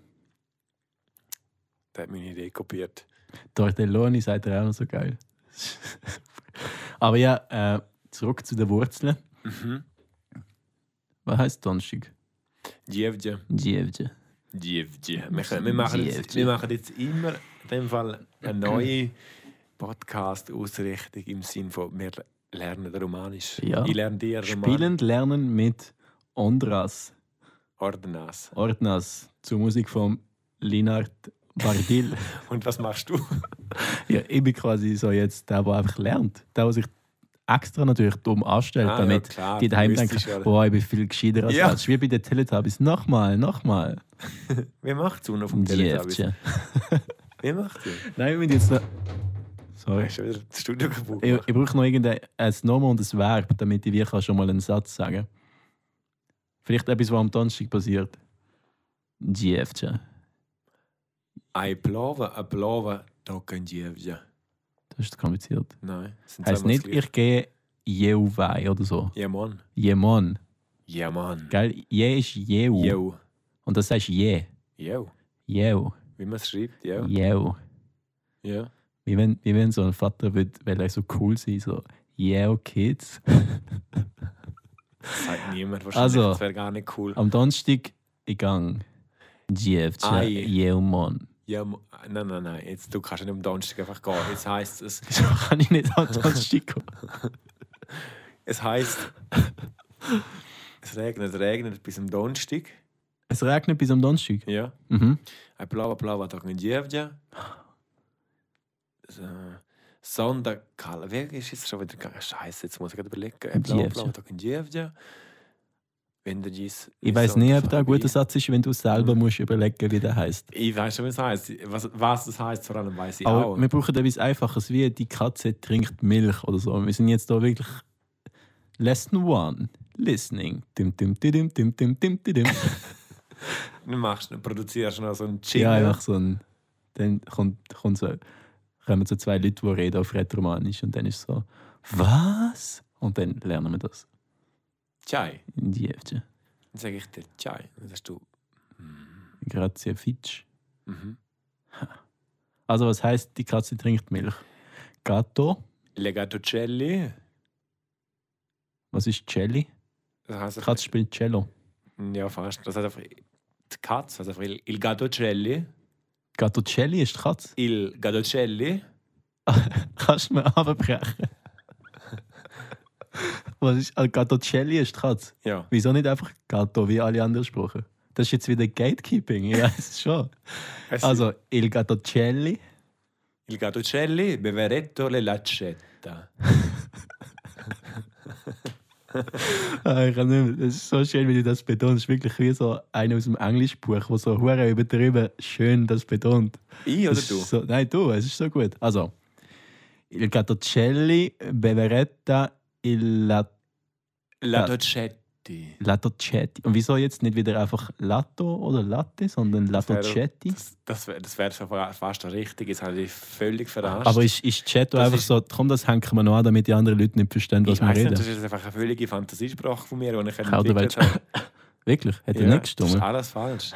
Speaker 3: Der hat meine Idee kopiert.
Speaker 1: Tortelloni sagt er auch noch so geil. Aber ja, äh, zurück zu den Wurzeln.
Speaker 3: Mhm.
Speaker 1: Was heißt Donnerstag?
Speaker 3: Gievje.
Speaker 1: Gievje.
Speaker 3: Gievje. Wir, wir, machen jetzt, wir machen jetzt immer in dem Fall eine neue Podcast-Ausrichtung im Sinne von, wir lernen Romanisch.
Speaker 1: Ja.
Speaker 3: Ich lerne dir Romanisch.
Speaker 1: Spielend lernen mit Ondras
Speaker 3: Ordenas.
Speaker 1: Ordnas zur Musik von Linard Bardil.
Speaker 3: Und was machst du?
Speaker 1: ja, ich bin quasi so jetzt der, der einfach lernt. Der, der sich extra natürlich dumm anstellt,
Speaker 3: Ah, ja,
Speaker 1: damit
Speaker 3: klar,
Speaker 1: die daheim denken,
Speaker 3: ja.
Speaker 1: boah, ich bin viel gescheiter als
Speaker 3: Ja.
Speaker 1: ja. Wie bei den Teletubbies. Nochmal, nochmal.
Speaker 3: Wie macht es auf dem Teletubbies?
Speaker 1: Gievje.
Speaker 3: Wie macht es?
Speaker 1: Nein, wir müssen jetzt noch... Sorry.
Speaker 3: Du wieder das Studio kaputt
Speaker 1: Ich, ich brauche noch irgendein ein Nomen und ein Verb, damit ich wirklich schon mal einen Satz sagen kann. Vielleicht etwas, was am Donnerstag passiert. Gievje.
Speaker 3: Ein Plove, ein Plove, können Gievje.
Speaker 1: Das ist kompliziert.
Speaker 3: Nein.
Speaker 1: Heißt nicht, ich gehe Jeuwei oder so. Jemon.
Speaker 3: Ja, Mann.
Speaker 1: Gell? Je ist Jeu.
Speaker 3: Jo.
Speaker 1: Und das heißt je.
Speaker 3: Jo.
Speaker 1: Jeu.
Speaker 3: Wie man es schreibt, ja.
Speaker 1: Jeu.
Speaker 3: Ja.
Speaker 1: Wie wenn, wie wenn so ein Vater will, will er so cool sein, so Jeu Kids.
Speaker 3: Das sagt niemand wahrscheinlich.
Speaker 1: Also.
Speaker 3: das wäre gar nicht cool.
Speaker 1: Am Donnerstag in Gang. Gievje.
Speaker 3: Ei.
Speaker 1: Jeumon.
Speaker 3: Ja, Mo- nein, nein, nein. Jetzt, du kannst nicht am Donnerstag einfach gehen. Jetzt heisst es,
Speaker 1: Wieso kann ich nicht am Donnerstag gehen?
Speaker 3: es heisst, es regnet, regnet bis am Donnerstag.
Speaker 1: Es regnet bis am Donnerstag.
Speaker 3: Ja.
Speaker 1: Mhm.
Speaker 3: Ein blauer, blauer Tag in Gievja. Sonntag, Wie ist jetzt schon wieder gegangen? Scheiße, jetzt muss ich gerade überlegen.
Speaker 1: Gievja.
Speaker 3: Wenn der.
Speaker 1: Ich weiß nie, ob das ein guter Satz ist, wenn du selber musst überlegen wie der heißt.
Speaker 3: Ich weiß schon, was das heisst. Was, was das heisst, vor allem weiß ich
Speaker 1: Aber
Speaker 3: auch.
Speaker 1: wir brauchen etwas Einfaches, wie die Katze trinkt Milch oder so. Wir sind jetzt da wirklich. Lesson one. Listening. Dim, dim, dim, dim, dim, dim, dim.
Speaker 3: Du machst, du produzierst noch so einen Jingle.
Speaker 1: Ja, einfach so ein. Dann kommt, kommt so, kommen so zwei Leute, die reden auf Retromanisch und dann ist so, was? Und dann lernen wir das.
Speaker 3: Chai.
Speaker 1: In die Hälfte.
Speaker 3: Dann sage ich dir Chai. Dann sagst du.
Speaker 1: Grazie, Fitch.
Speaker 3: Mhm.
Speaker 1: Also, was heißt, die Katze trinkt Milch? Gatto.
Speaker 3: Legattocelli.
Speaker 1: Was ist Celli?
Speaker 3: Das heißt
Speaker 1: Die Katze spielt Cello.
Speaker 3: Ja, fast. Das heißt einfach. Die Katze heißt einfach Il Gattocelli.
Speaker 1: Gattocelli ist die Katze.
Speaker 3: Il Gattocelli.
Speaker 1: Kannst du mir abbrechen? Was ist äh, Gattocelli ist die Katze?
Speaker 3: Ja.
Speaker 1: Wieso nicht einfach Gatto wie alle anderen Sprachen? Das ist jetzt wieder Gatekeeping, ich weiß schon.
Speaker 3: Es-
Speaker 1: Also, il Gattocelli.
Speaker 3: Il Gattocelli, beveretto le laccetta.
Speaker 1: Ah, ich kann nicht mehr. Das ist so schön, wie du das betonst. Wirklich wie so einer aus dem Englischbuch, der so hure übertrieben schön das betont.
Speaker 3: Ich oder du?
Speaker 1: So, nein, du, es ist so gut. Also, il Gattocelli beveretta il la
Speaker 3: La Docetti. Lattocetti.
Speaker 1: Lattocetti. Und wieso jetzt nicht wieder einfach Latto oder Latte, sondern Lattocetti?
Speaker 3: Das, das wäre das wär schon fa- fast richtig. Jetzt habe ich völlig verarscht.
Speaker 1: Aber ist, ist
Speaker 3: Das
Speaker 1: einfach
Speaker 3: ist-
Speaker 1: so, komm, das hängen wir noch an, damit die anderen Leute nicht verstehen, was wir reden?
Speaker 3: nicht, das ist einfach eine völlige Fantasiesprache von mir, die ich entwickelt habe.
Speaker 1: Wirklich? Hätte
Speaker 3: Ja,
Speaker 1: er nicht
Speaker 3: das ist
Speaker 1: gestimmt?
Speaker 3: alles falsch.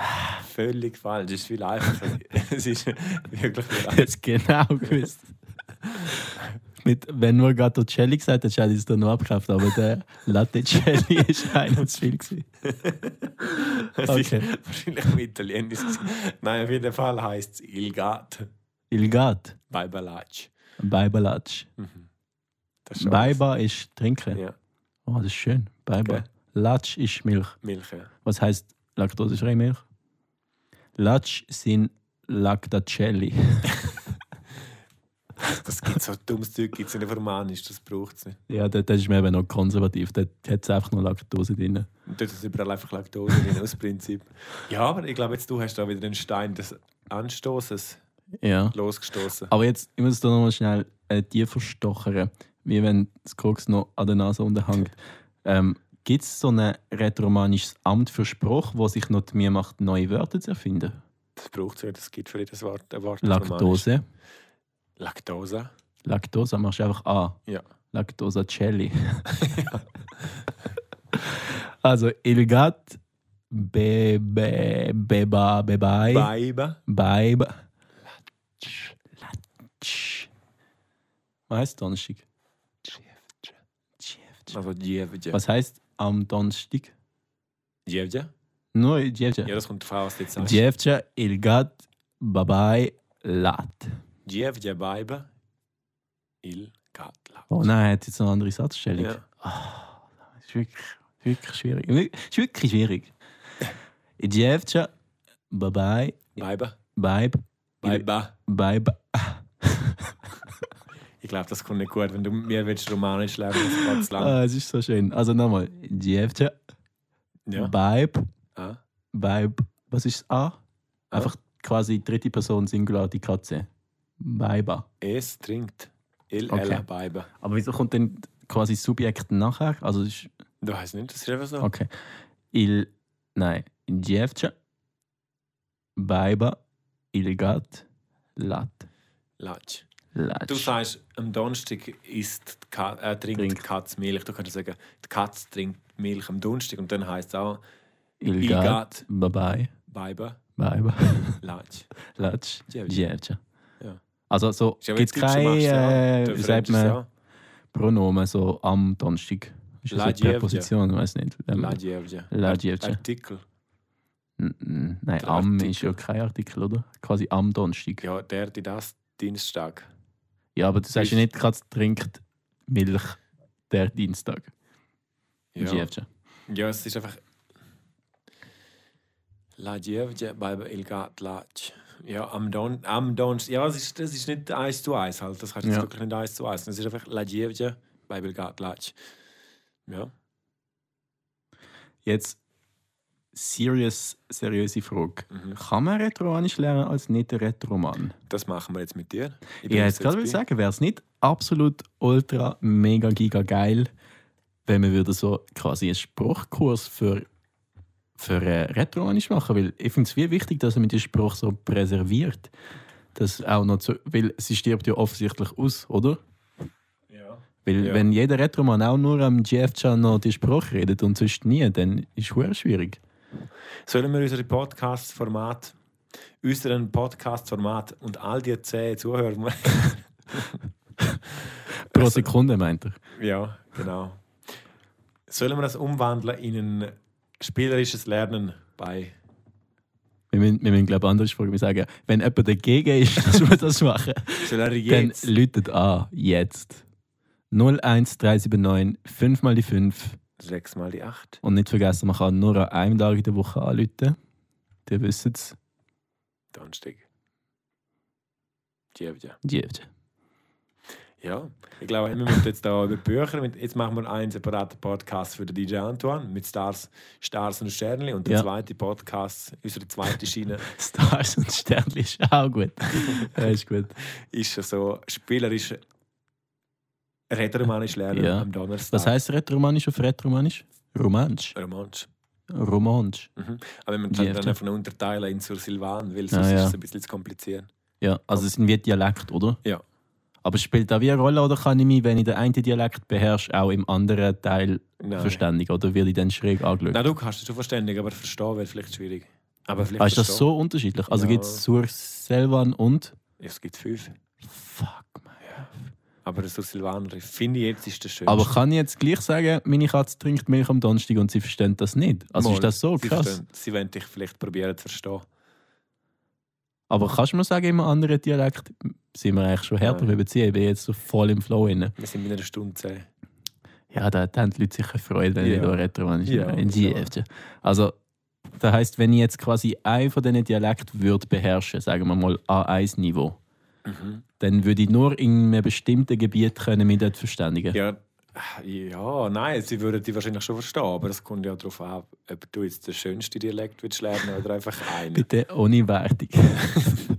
Speaker 3: Völlig falsch. Es ist viel einfacher. es ist wirklich viel einfacher.
Speaker 1: Jetzt genau gewusst. Mit, wenn nur Gattocelli gesagt hätte, hätte ich es dann noch abgekauft, aber der Lattecelli ist einer zu viel. Gewesen.
Speaker 3: Es
Speaker 1: Okay.
Speaker 3: ist wahrscheinlich im Italienisch. Nein, auf jeden Fall heißt es Il Gat
Speaker 1: Il Gat,
Speaker 3: bei Balacci.
Speaker 1: Baibalatsch.
Speaker 3: Das ist
Speaker 1: Baiba ist trinken.
Speaker 3: Ja,
Speaker 1: Oh, das ist schön. Baiba.
Speaker 3: Okay.
Speaker 1: Latsch ist Milch.
Speaker 3: Milch. Ja.
Speaker 1: Was heißt laktosefreie Milch? Latsch sind Lactacelli.
Speaker 3: Das gibt so dummes Zeug, gibt es nicht auf Romanisch, das braucht es nicht.
Speaker 1: ja, das, das ist mir eben noch konservativ. Dort hat es einfach nur Laktose drin.
Speaker 3: Und dort ist überall einfach Laktose drin, aus Prinzip. Ja, aber ich glaube, jetzt du hast da wieder den Stein des Anstoßes
Speaker 1: Ja.
Speaker 3: losgestoßen.
Speaker 1: Aber jetzt, ich muss da nochmal schnell äh, tiefer stochern, wie wenn das Koks noch an der Nase unterhängt. Ähm, Gibt es so ein rätoromanisches Amt für Spruch, wo sich noch die Mühe macht, neue Wörter zu erfinden?
Speaker 3: Das braucht es ja, das gibt für jedes Wort ein Wort.
Speaker 1: Laktose.
Speaker 3: Romanisch. Laktose.
Speaker 1: Laktose machst du einfach A.
Speaker 3: Ja.
Speaker 1: Lactosacelli. also, il gat be, be, beba, bebai,
Speaker 3: Beibe.
Speaker 1: beib. Latsch. Latsch. Was heißt Donnerstag?
Speaker 3: Also Djevje.
Speaker 1: Was heißt am Donnerstag?
Speaker 3: Djevje?
Speaker 1: Nur Dziewczę.
Speaker 3: Ja, das kommt davon aus, jetzt sagst.
Speaker 1: Dziewczę, il gat, babai, lat.
Speaker 3: Djevje Beibe. Il Gatla.
Speaker 1: Oh nein, er hat jetzt eine andere Satzstellung.
Speaker 3: Ja.
Speaker 1: Das ist wirklich, wirklich schwierig. Das ist wirklich schwierig. Dziewczę, babai,
Speaker 3: Beibe.
Speaker 1: baib,
Speaker 3: Beibe.
Speaker 1: baib.
Speaker 3: Ich glaube, das kommt nicht gut, wenn du mir willst, Romanisch lernen das geht zu lang.
Speaker 1: Ah, es ist so schön. Also nochmal. Dziewczę,
Speaker 3: Ja.
Speaker 1: baib,
Speaker 3: Ah.
Speaker 1: baib. Was ist das A? Einfach quasi dritte Person Singular, die Katze. Baiba.
Speaker 3: Es trinkt. Il
Speaker 1: Okay.
Speaker 3: Ella Beibe.
Speaker 1: Aber wieso kommt denn quasi Subjekt nachher? Also ist,
Speaker 3: Du weißt nicht, das ist einfach so.
Speaker 1: okay. Il, nein. Dziewczę, baiba, il gat, lat.
Speaker 3: Latsch.
Speaker 1: Latsch.
Speaker 3: Du sagst, am Donnerstag isst die Ka äh, trinkt
Speaker 1: Trinkt.
Speaker 3: die Katze Milch. Du könntest sagen, die Katze trinkt Milch am Donnerstag und dann heißt es auch
Speaker 1: il
Speaker 3: il
Speaker 1: gat, babai,
Speaker 3: Beibe.
Speaker 1: baiba,
Speaker 3: Latsch.
Speaker 1: latsch,
Speaker 3: Dziewczę. Ja.
Speaker 1: Also so
Speaker 3: ja,
Speaker 1: gibt es
Speaker 3: ja.
Speaker 1: keine,
Speaker 3: Du
Speaker 1: äh, wie sagt
Speaker 3: es
Speaker 1: man,
Speaker 3: ja.
Speaker 1: Pronomen so am Donnerstag. Ist das
Speaker 3: La
Speaker 1: eine
Speaker 3: dziewczę.
Speaker 1: Präposition? Ich weiß nicht. Ähm,
Speaker 3: La dziewczę. Artikel.
Speaker 1: Nein,
Speaker 3: Der
Speaker 1: am
Speaker 3: Artikel.
Speaker 1: ist ja kein Artikel, oder? Quasi am Donnerstag. Ja,
Speaker 3: Ja, der, die das, Dienstag.
Speaker 1: aber du sagst ja nicht, Katz trinkt Milch der Dienstag.
Speaker 3: Ja. Ja, es ist einfach. La Dziewczę, Beibe, il Gat. Ja, am Don, am Don, ja, das ist, das ist nicht eins zu eins halt. Das heißt
Speaker 1: Ja.
Speaker 3: wirklich nicht eins zu eins. Das ist einfach La il Gat, Latsch. Ja.
Speaker 1: Jetzt serious, seriöse Frage.
Speaker 3: Mhm.
Speaker 1: Kann man Retromanisch lernen als nicht Retroman?
Speaker 3: Das machen wir jetzt mit dir.
Speaker 1: Ich hätte jetzt gerade sagen, wäre es nicht absolut ultra mega giga geil, wenn wir würde so quasi einen Spruchkurs für, für äh, Retromanisch machen, weil ich finde es wie wichtig, dass man den Spruch so präserviert. Das auch noch zu, weil sie stirbt ja offensichtlich aus, oder?
Speaker 3: Ja.
Speaker 1: Weil
Speaker 3: Ja.
Speaker 1: wenn jeder Retroman auch nur am GFChan noch den Spruch redet und sonst nie, dann ist es schwierig.
Speaker 3: Sollen wir unsere Podcast-Format, unseren Podcast-Format und all die zehn Zuhörer.
Speaker 1: Pro Sekunde meint er.
Speaker 3: ja, genau. Sollen wir das umwandeln in ein spielerisches Lernen bei.
Speaker 1: Wir müssen, wir müssen glaube ich, anders fragen. Wir sagen, wenn jemand dagegen ist, dass wir das machen, dann
Speaker 3: jetzt?
Speaker 1: läutet an, jetzt. 01379 5 mal die 5.
Speaker 3: 6 mal die 8.
Speaker 1: Und nicht vergessen, man kann nur an einem Tag in der Woche anrufen. Die wissen es.
Speaker 3: Donnerstag. Dziewczę.
Speaker 1: Dziewczę.
Speaker 3: Ja, ich glaube, wir müssen jetzt da über Bücher. Jetzt machen wir einen separaten Podcast für den DJ Antoine mit Stars, Stars und Sternli und der
Speaker 1: Ja.
Speaker 3: zweite Podcast, unsere zweite Schiene,
Speaker 1: Stars und Sternli ist auch gut. ja, ist gut.
Speaker 3: ist ja so spielerisch Retromanisch lernen
Speaker 1: Ja.
Speaker 3: am Donnerstag.
Speaker 1: Was heisst Retromanisch auf Retromanisch? Romansch.
Speaker 3: Romansch.
Speaker 1: Romansch.
Speaker 3: Mhm. Aber wenn man
Speaker 1: Die
Speaker 3: dann
Speaker 1: Hälfte.
Speaker 3: einfach unterteilen in Sur-Silvan, weil
Speaker 1: Ah,
Speaker 3: sonst
Speaker 1: ja.
Speaker 3: ist es ein bisschen zu kompliziert.
Speaker 1: Ja, also es sind wie Dialekt, oder?
Speaker 3: Ja.
Speaker 1: Aber spielt da wie eine Rolle oder kann ich mich, wenn ich den einen Dialekt beherrsche, auch im anderen Teil
Speaker 3: Nein.
Speaker 1: verständigen? Oder werde ich dann schräg angeschaut?
Speaker 3: Nein, du kannst es schon verständigen, aber verstehen wäre vielleicht schwierig. Aber vielleicht
Speaker 1: Ah, ist das
Speaker 3: verstehen.
Speaker 1: so unterschiedlich? Also
Speaker 3: Ja.
Speaker 1: gibt es Sur Selvan und.
Speaker 3: Es gibt fünf.
Speaker 1: Fuck, man.
Speaker 3: Aber der Sur-Silvaner, ich finde jetzt ist das schönste.
Speaker 1: Aber kann ich jetzt gleich sagen, meine Katze trinkt Milch am Donnerstag und sie versteht das nicht? Also
Speaker 3: Mal,
Speaker 1: ist das so
Speaker 3: sie
Speaker 1: krass?
Speaker 3: verstehen- Sie wollen dich vielleicht probieren zu verstehen.
Speaker 1: Aber kannst du mir sagen, im anderen Dialekt sind wir eigentlich schon härter wie beziehen? Ich bin jetzt so voll im Flow inne.
Speaker 3: Wir sind in einer Stunde zehn.
Speaker 1: Ja, da, da haben die Leute sicher Freude, wenn
Speaker 3: Ja.
Speaker 1: ich da retro
Speaker 3: Ja,
Speaker 1: in die. Hälfte. Also, das heisst, wenn ich jetzt quasi einen von diesen Dialekten würde beherrschen, sagen wir mal A1-Niveau,
Speaker 3: Mhm.
Speaker 1: dann würde ich nur in einem bestimmten Gebiet können mich dort verständigen.
Speaker 3: Ja, ja, nein, sie würden die wahrscheinlich schon verstehen, aber es kommt ja darauf an, ob du jetzt den schönsten Dialekt willst lernen oder einfach einen.
Speaker 1: Bitte ohne Wertung.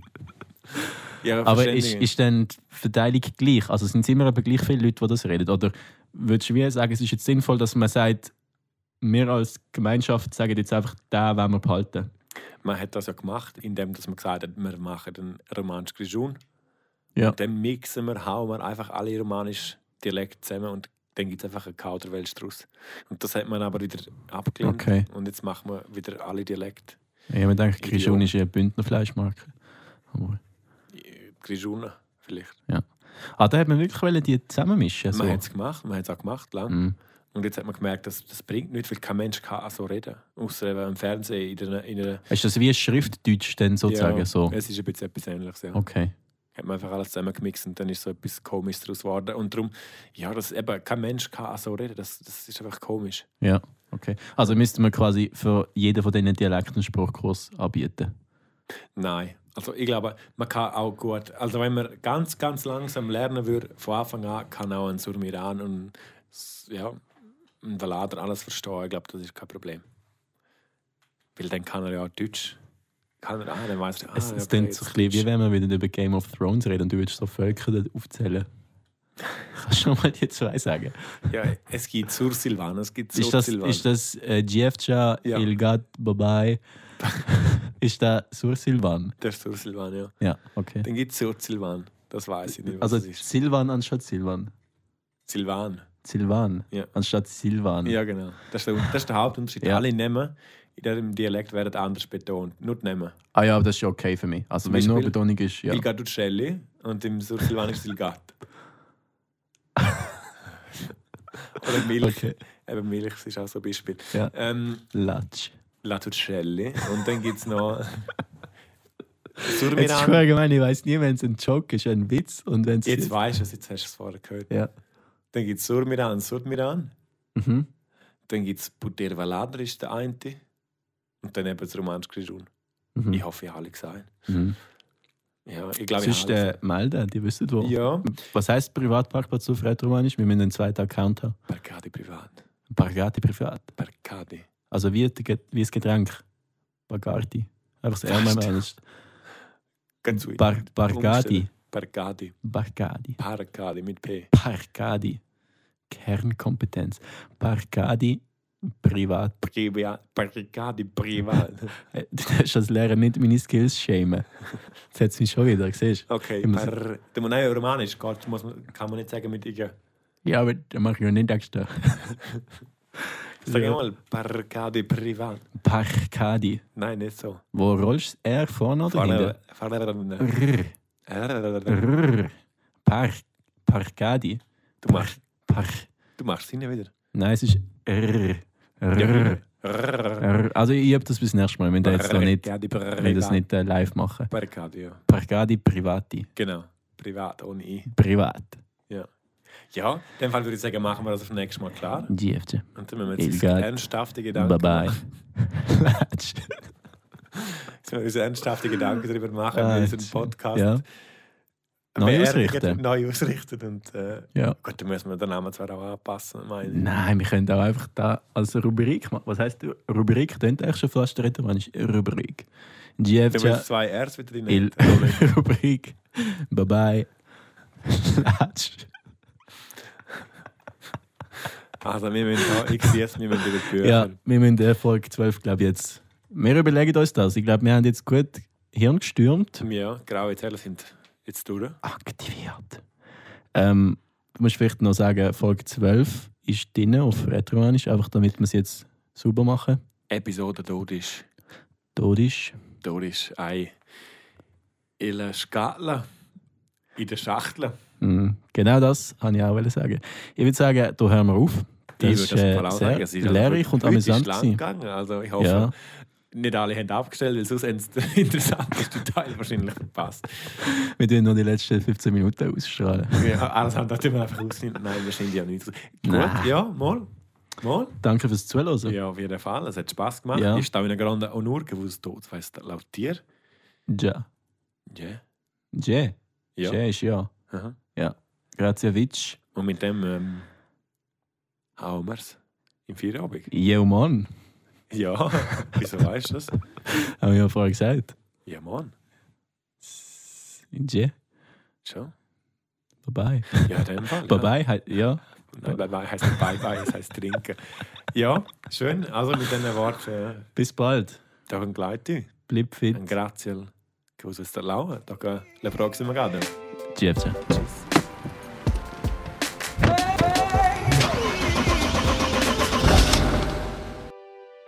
Speaker 3: Ja,
Speaker 1: Aber ist, ist dann die Verteilung gleich? Also sind es immer etwa gleich viele Leute, die das reden? Oder würdest du wie sagen, es ist jetzt sinnvoll, dass man sagt, wir als Gemeinschaft sagen jetzt einfach, den wollen wir behalten?
Speaker 3: Man hat das ja gemacht, indem dass man gesagt hat, wir machen den romanischen Grischun.
Speaker 1: Ja.
Speaker 3: Und dann mixen wir, hauen wir einfach alle romanischen Dialekte zusammen und dann gibt es einfach einen Kauderwelsch draus. Und das hat man aber wieder abgelehnt.
Speaker 1: Okay.
Speaker 3: Und jetzt machen wir wieder alle Dialekte.
Speaker 1: Mir gedacht,
Speaker 3: Idiot.
Speaker 1: Grischun ist eine Bündner Fleischmarke. Aber-
Speaker 3: Grischun vielleicht.
Speaker 1: Ah, da hat man wirklich die zusammenmischen. So.
Speaker 3: Man hat es gemacht, man hat es auch gemacht, lang.
Speaker 1: Mhm.
Speaker 3: Und jetzt hat man gemerkt, dass das bringt nichts, weil kein Mensch kann so reden. Außer eben im Fernsehen, in einer... In einer
Speaker 1: Ist das wie ein Schriftdeutsch dann sozusagen
Speaker 3: ja,
Speaker 1: so?
Speaker 3: Es ist ein bisschen etwas Ähnliches, ja.
Speaker 1: Okay.
Speaker 3: Hat man einfach alles zusammengemixt und dann ist so etwas komisch daraus geworden. Und darum, ja, das, eben, kein Mensch kann so reden, das, das ist einfach komisch.
Speaker 1: Ja, okay. Also müsste man quasi für jeden von diesen Dialekten einen Spruchkurs anbieten.
Speaker 3: Nein. Also ich glaube, man kann auch gut, also wenn man ganz, ganz langsam lernen würde, von Anfang an, kann auch ein Surmiran und ja, ein Valader alles verstehen. Ich glaube, das ist kein Problem. Weil dann kann er ja auch Deutsch. Kann er, ah, dann weiß er, ah,
Speaker 1: es
Speaker 3: ja,
Speaker 1: es
Speaker 3: okay,
Speaker 1: klingt so ein bisschen, wie wenn wir wieder über Game of Thrones reden und du würdest so Völker aufzählen. Kannst du mal die zwei sagen?
Speaker 3: Ja, es gibt Sur-Silvan, es gibt
Speaker 1: Ist das,
Speaker 3: Sur-Silvan.
Speaker 1: ist das äh, Giefcha,
Speaker 3: Ja.
Speaker 1: Ilgat, Babai? ist das Sur-Silvan?
Speaker 3: Der Sur-Silvan, ja.
Speaker 1: Ja, okay.
Speaker 3: Dann gibt es Sur-Silvan. Das weiß ich nicht,
Speaker 1: Also. Silvan anstatt Silvan.
Speaker 3: Silvan.
Speaker 1: Silvan
Speaker 3: Ja.
Speaker 1: anstatt Silvan.
Speaker 3: Ja, genau. Das ist der, das ist der Hauptunterschied.
Speaker 1: Ja.
Speaker 3: Alle Namen in diesem Dialekt werden anders betont. Nur die Namen.
Speaker 1: Ah ja, aber das ist ja okay für mich. Also
Speaker 3: Zum
Speaker 1: wenn nur
Speaker 3: Beispiel
Speaker 1: Betonung ist, ja.
Speaker 3: Ilgat Uccelli und im Sur-Silvan ist Ilgat. Oder Milch.
Speaker 1: Okay.
Speaker 3: Eben Milch ist auch so ein Beispiel.
Speaker 1: Ja.
Speaker 3: Ähm,
Speaker 1: Latsch.
Speaker 3: La Tuccelli. Und dann gibt es noch
Speaker 1: Jetzt
Speaker 3: Surmiran.
Speaker 1: ist allgemein, ich weiß nie, wenn es ein Joke ist, ein Witz und wenn es
Speaker 3: Jetzt weißt du es, jetzt hast du es vorher gehört.
Speaker 1: Ja.
Speaker 3: Dann gibt es Surmiran, Surmiran.
Speaker 1: Mhm.
Speaker 3: Dann gibt es Puter Valader, ist der eine. Und dann eben das romanische Grischun.
Speaker 1: Mhm.
Speaker 3: Ich hoffe, ich habe alle gesagt.
Speaker 1: Mhm.
Speaker 3: Ja, ich glaube, ich
Speaker 1: ist der Melden, die wissen wo.
Speaker 3: Ja,
Speaker 1: Was heisst Privatparkplatz auf Rätoromanisch? Wir müssen einen zweiten Account haben.
Speaker 3: Barcadi privat.
Speaker 1: Bargati privat.
Speaker 3: Barcadi.
Speaker 1: Also wie, die wie das Getränk. Bagardi. Einfach das R mal.
Speaker 3: Ganz sweet.
Speaker 1: Bar, Bargadi.
Speaker 3: Barcadi.
Speaker 1: Bargadi.
Speaker 3: Barcadi mit P.
Speaker 1: Bargadi. Kernkompetenz. Bargadi privat.
Speaker 3: Privat. Barcadi privat.
Speaker 1: Äh, Du darfst als Lehrer nicht meine Skills schämen. Jetzt hat es mich schon wieder, siehst du?
Speaker 3: Okay,
Speaker 1: Ich muss-
Speaker 3: per, der muss nein, romanisch kann man nicht sagen mit IG.
Speaker 1: Ja, aber dann mache ich ja nicht extra.
Speaker 3: Sag
Speaker 1: Ja.
Speaker 3: mal, Barcadi privat.
Speaker 1: Bargadi.
Speaker 3: Nein, nicht so.
Speaker 1: Wo rollst du R vorne oder hinten?
Speaker 3: Vorne. vorne-
Speaker 1: Rrr.
Speaker 3: Du
Speaker 1: Rrr. Par, Pargadi.
Speaker 3: machst,
Speaker 1: Par.
Speaker 3: du machst ihn wieder.
Speaker 1: Nein, es ist Rrr. Rrr. Rrr. Also ich übe das bis nächstes Mal. Wir müssen jetzt noch nicht, wir das nicht äh, live machen.
Speaker 3: Barcadi, ja.
Speaker 1: Pargadi Privati.
Speaker 3: Genau. Privat, ohne I.
Speaker 1: Privat.
Speaker 3: Ja, in dem Fall würde ich sagen, machen wir das auf nächstes Mal klar.
Speaker 1: GFT.
Speaker 3: Und dann müssen wir jetzt ernsthafte Gedanken
Speaker 1: Bye bye.
Speaker 3: machen. Jetzt müssen wir uns ernsthafte Gedanken darüber machen,
Speaker 1: Ah,
Speaker 3: wie unseren
Speaker 1: jetzt-
Speaker 3: Podcast
Speaker 1: ja. Neu ausrichten.
Speaker 3: Neu ausrichten. Und, äh,
Speaker 1: Ja.
Speaker 3: gut, dann müssen wir den Namen zwar auch anpassen.
Speaker 1: Nein, wir können auch einfach da als Rubrik machen. Was heisst Rubrik? Klingt eigentlich schon fast rätoromanisch. Rubrik.
Speaker 3: Dann
Speaker 1: GFT.
Speaker 3: müssen zwei Rs wieder drin.
Speaker 1: Rubrik. Bye bye. Latsch.
Speaker 3: Also wir müssen da, es, wir müssen Bücher.
Speaker 1: Ja, wir müssen der Folge 12, glaube ich, jetzt. Wir überlegen uns das. Ich glaube, wir haben jetzt gut Hirn gestürmt.
Speaker 3: Ja, graue Zellen sind jetzt durch.
Speaker 1: Aktiviert. Ähm, du musst vielleicht noch sagen, Folge 12 ist drin auf Retromanisch, einfach damit wir es jetzt sauber machen.
Speaker 3: Episode ist.
Speaker 1: dort ist
Speaker 3: ein in der Skala, in der Schachtel.
Speaker 1: Mhm. Genau das wollte ich auch sagen. Ich würde sagen, da hören wir auf. Das
Speaker 3: Ich
Speaker 1: ist
Speaker 3: würde
Speaker 1: äh,
Speaker 3: mal auch sagen,
Speaker 1: sehr
Speaker 3: es ist
Speaker 1: lehrreich und amüsant.
Speaker 3: gegangen. Also ich hoffe,
Speaker 1: Ja.
Speaker 3: nicht alle haben abgestellt, weil sonst haben sie den interessantesten Teil wahrscheinlich verpasst.
Speaker 1: Wir tun noch die letzten 15 Minuten ausstrahlen.
Speaker 3: Ja, alles andere tun wir einfach ausschneiden. Nein, wahrscheinlich ja nicht. Gut, ja, mal. Mal.
Speaker 1: Danke fürs Zuhören.
Speaker 3: Ja, auf jeden Fall. Es hat Spass gemacht.
Speaker 1: Ja.
Speaker 3: Ist da in einer grande Honor gewusst, tot weißt laut dir?
Speaker 1: Ja.
Speaker 3: Ja.
Speaker 1: Ja.
Speaker 3: Ja.
Speaker 1: Ja ist ja.
Speaker 3: Aha.
Speaker 1: Grazie Witsch.
Speaker 3: Und mit dem ähm, hauen wir es im Feierabend.
Speaker 1: Ja, Mann.
Speaker 3: Ja, wieso weißt du das?
Speaker 1: Haben wir ja vorher gesagt.
Speaker 3: Ja, Mann.
Speaker 1: Ja.
Speaker 3: Schon.
Speaker 1: Bye-bye.
Speaker 3: Ja, in dem Fall. Ja.
Speaker 1: Bye-bye. Ja.
Speaker 3: Nein, bye bye heißt bye bye, es heißt trinken. Ja, schön. Also mit diesen Worten, äh,
Speaker 1: Bis bald.
Speaker 3: da ein Gleite.
Speaker 1: Bleib fit.
Speaker 3: Ein Grazie. Che usa sta laua. Da prossime gade.
Speaker 1: Ciao. ciao.
Speaker 3: Tschüss.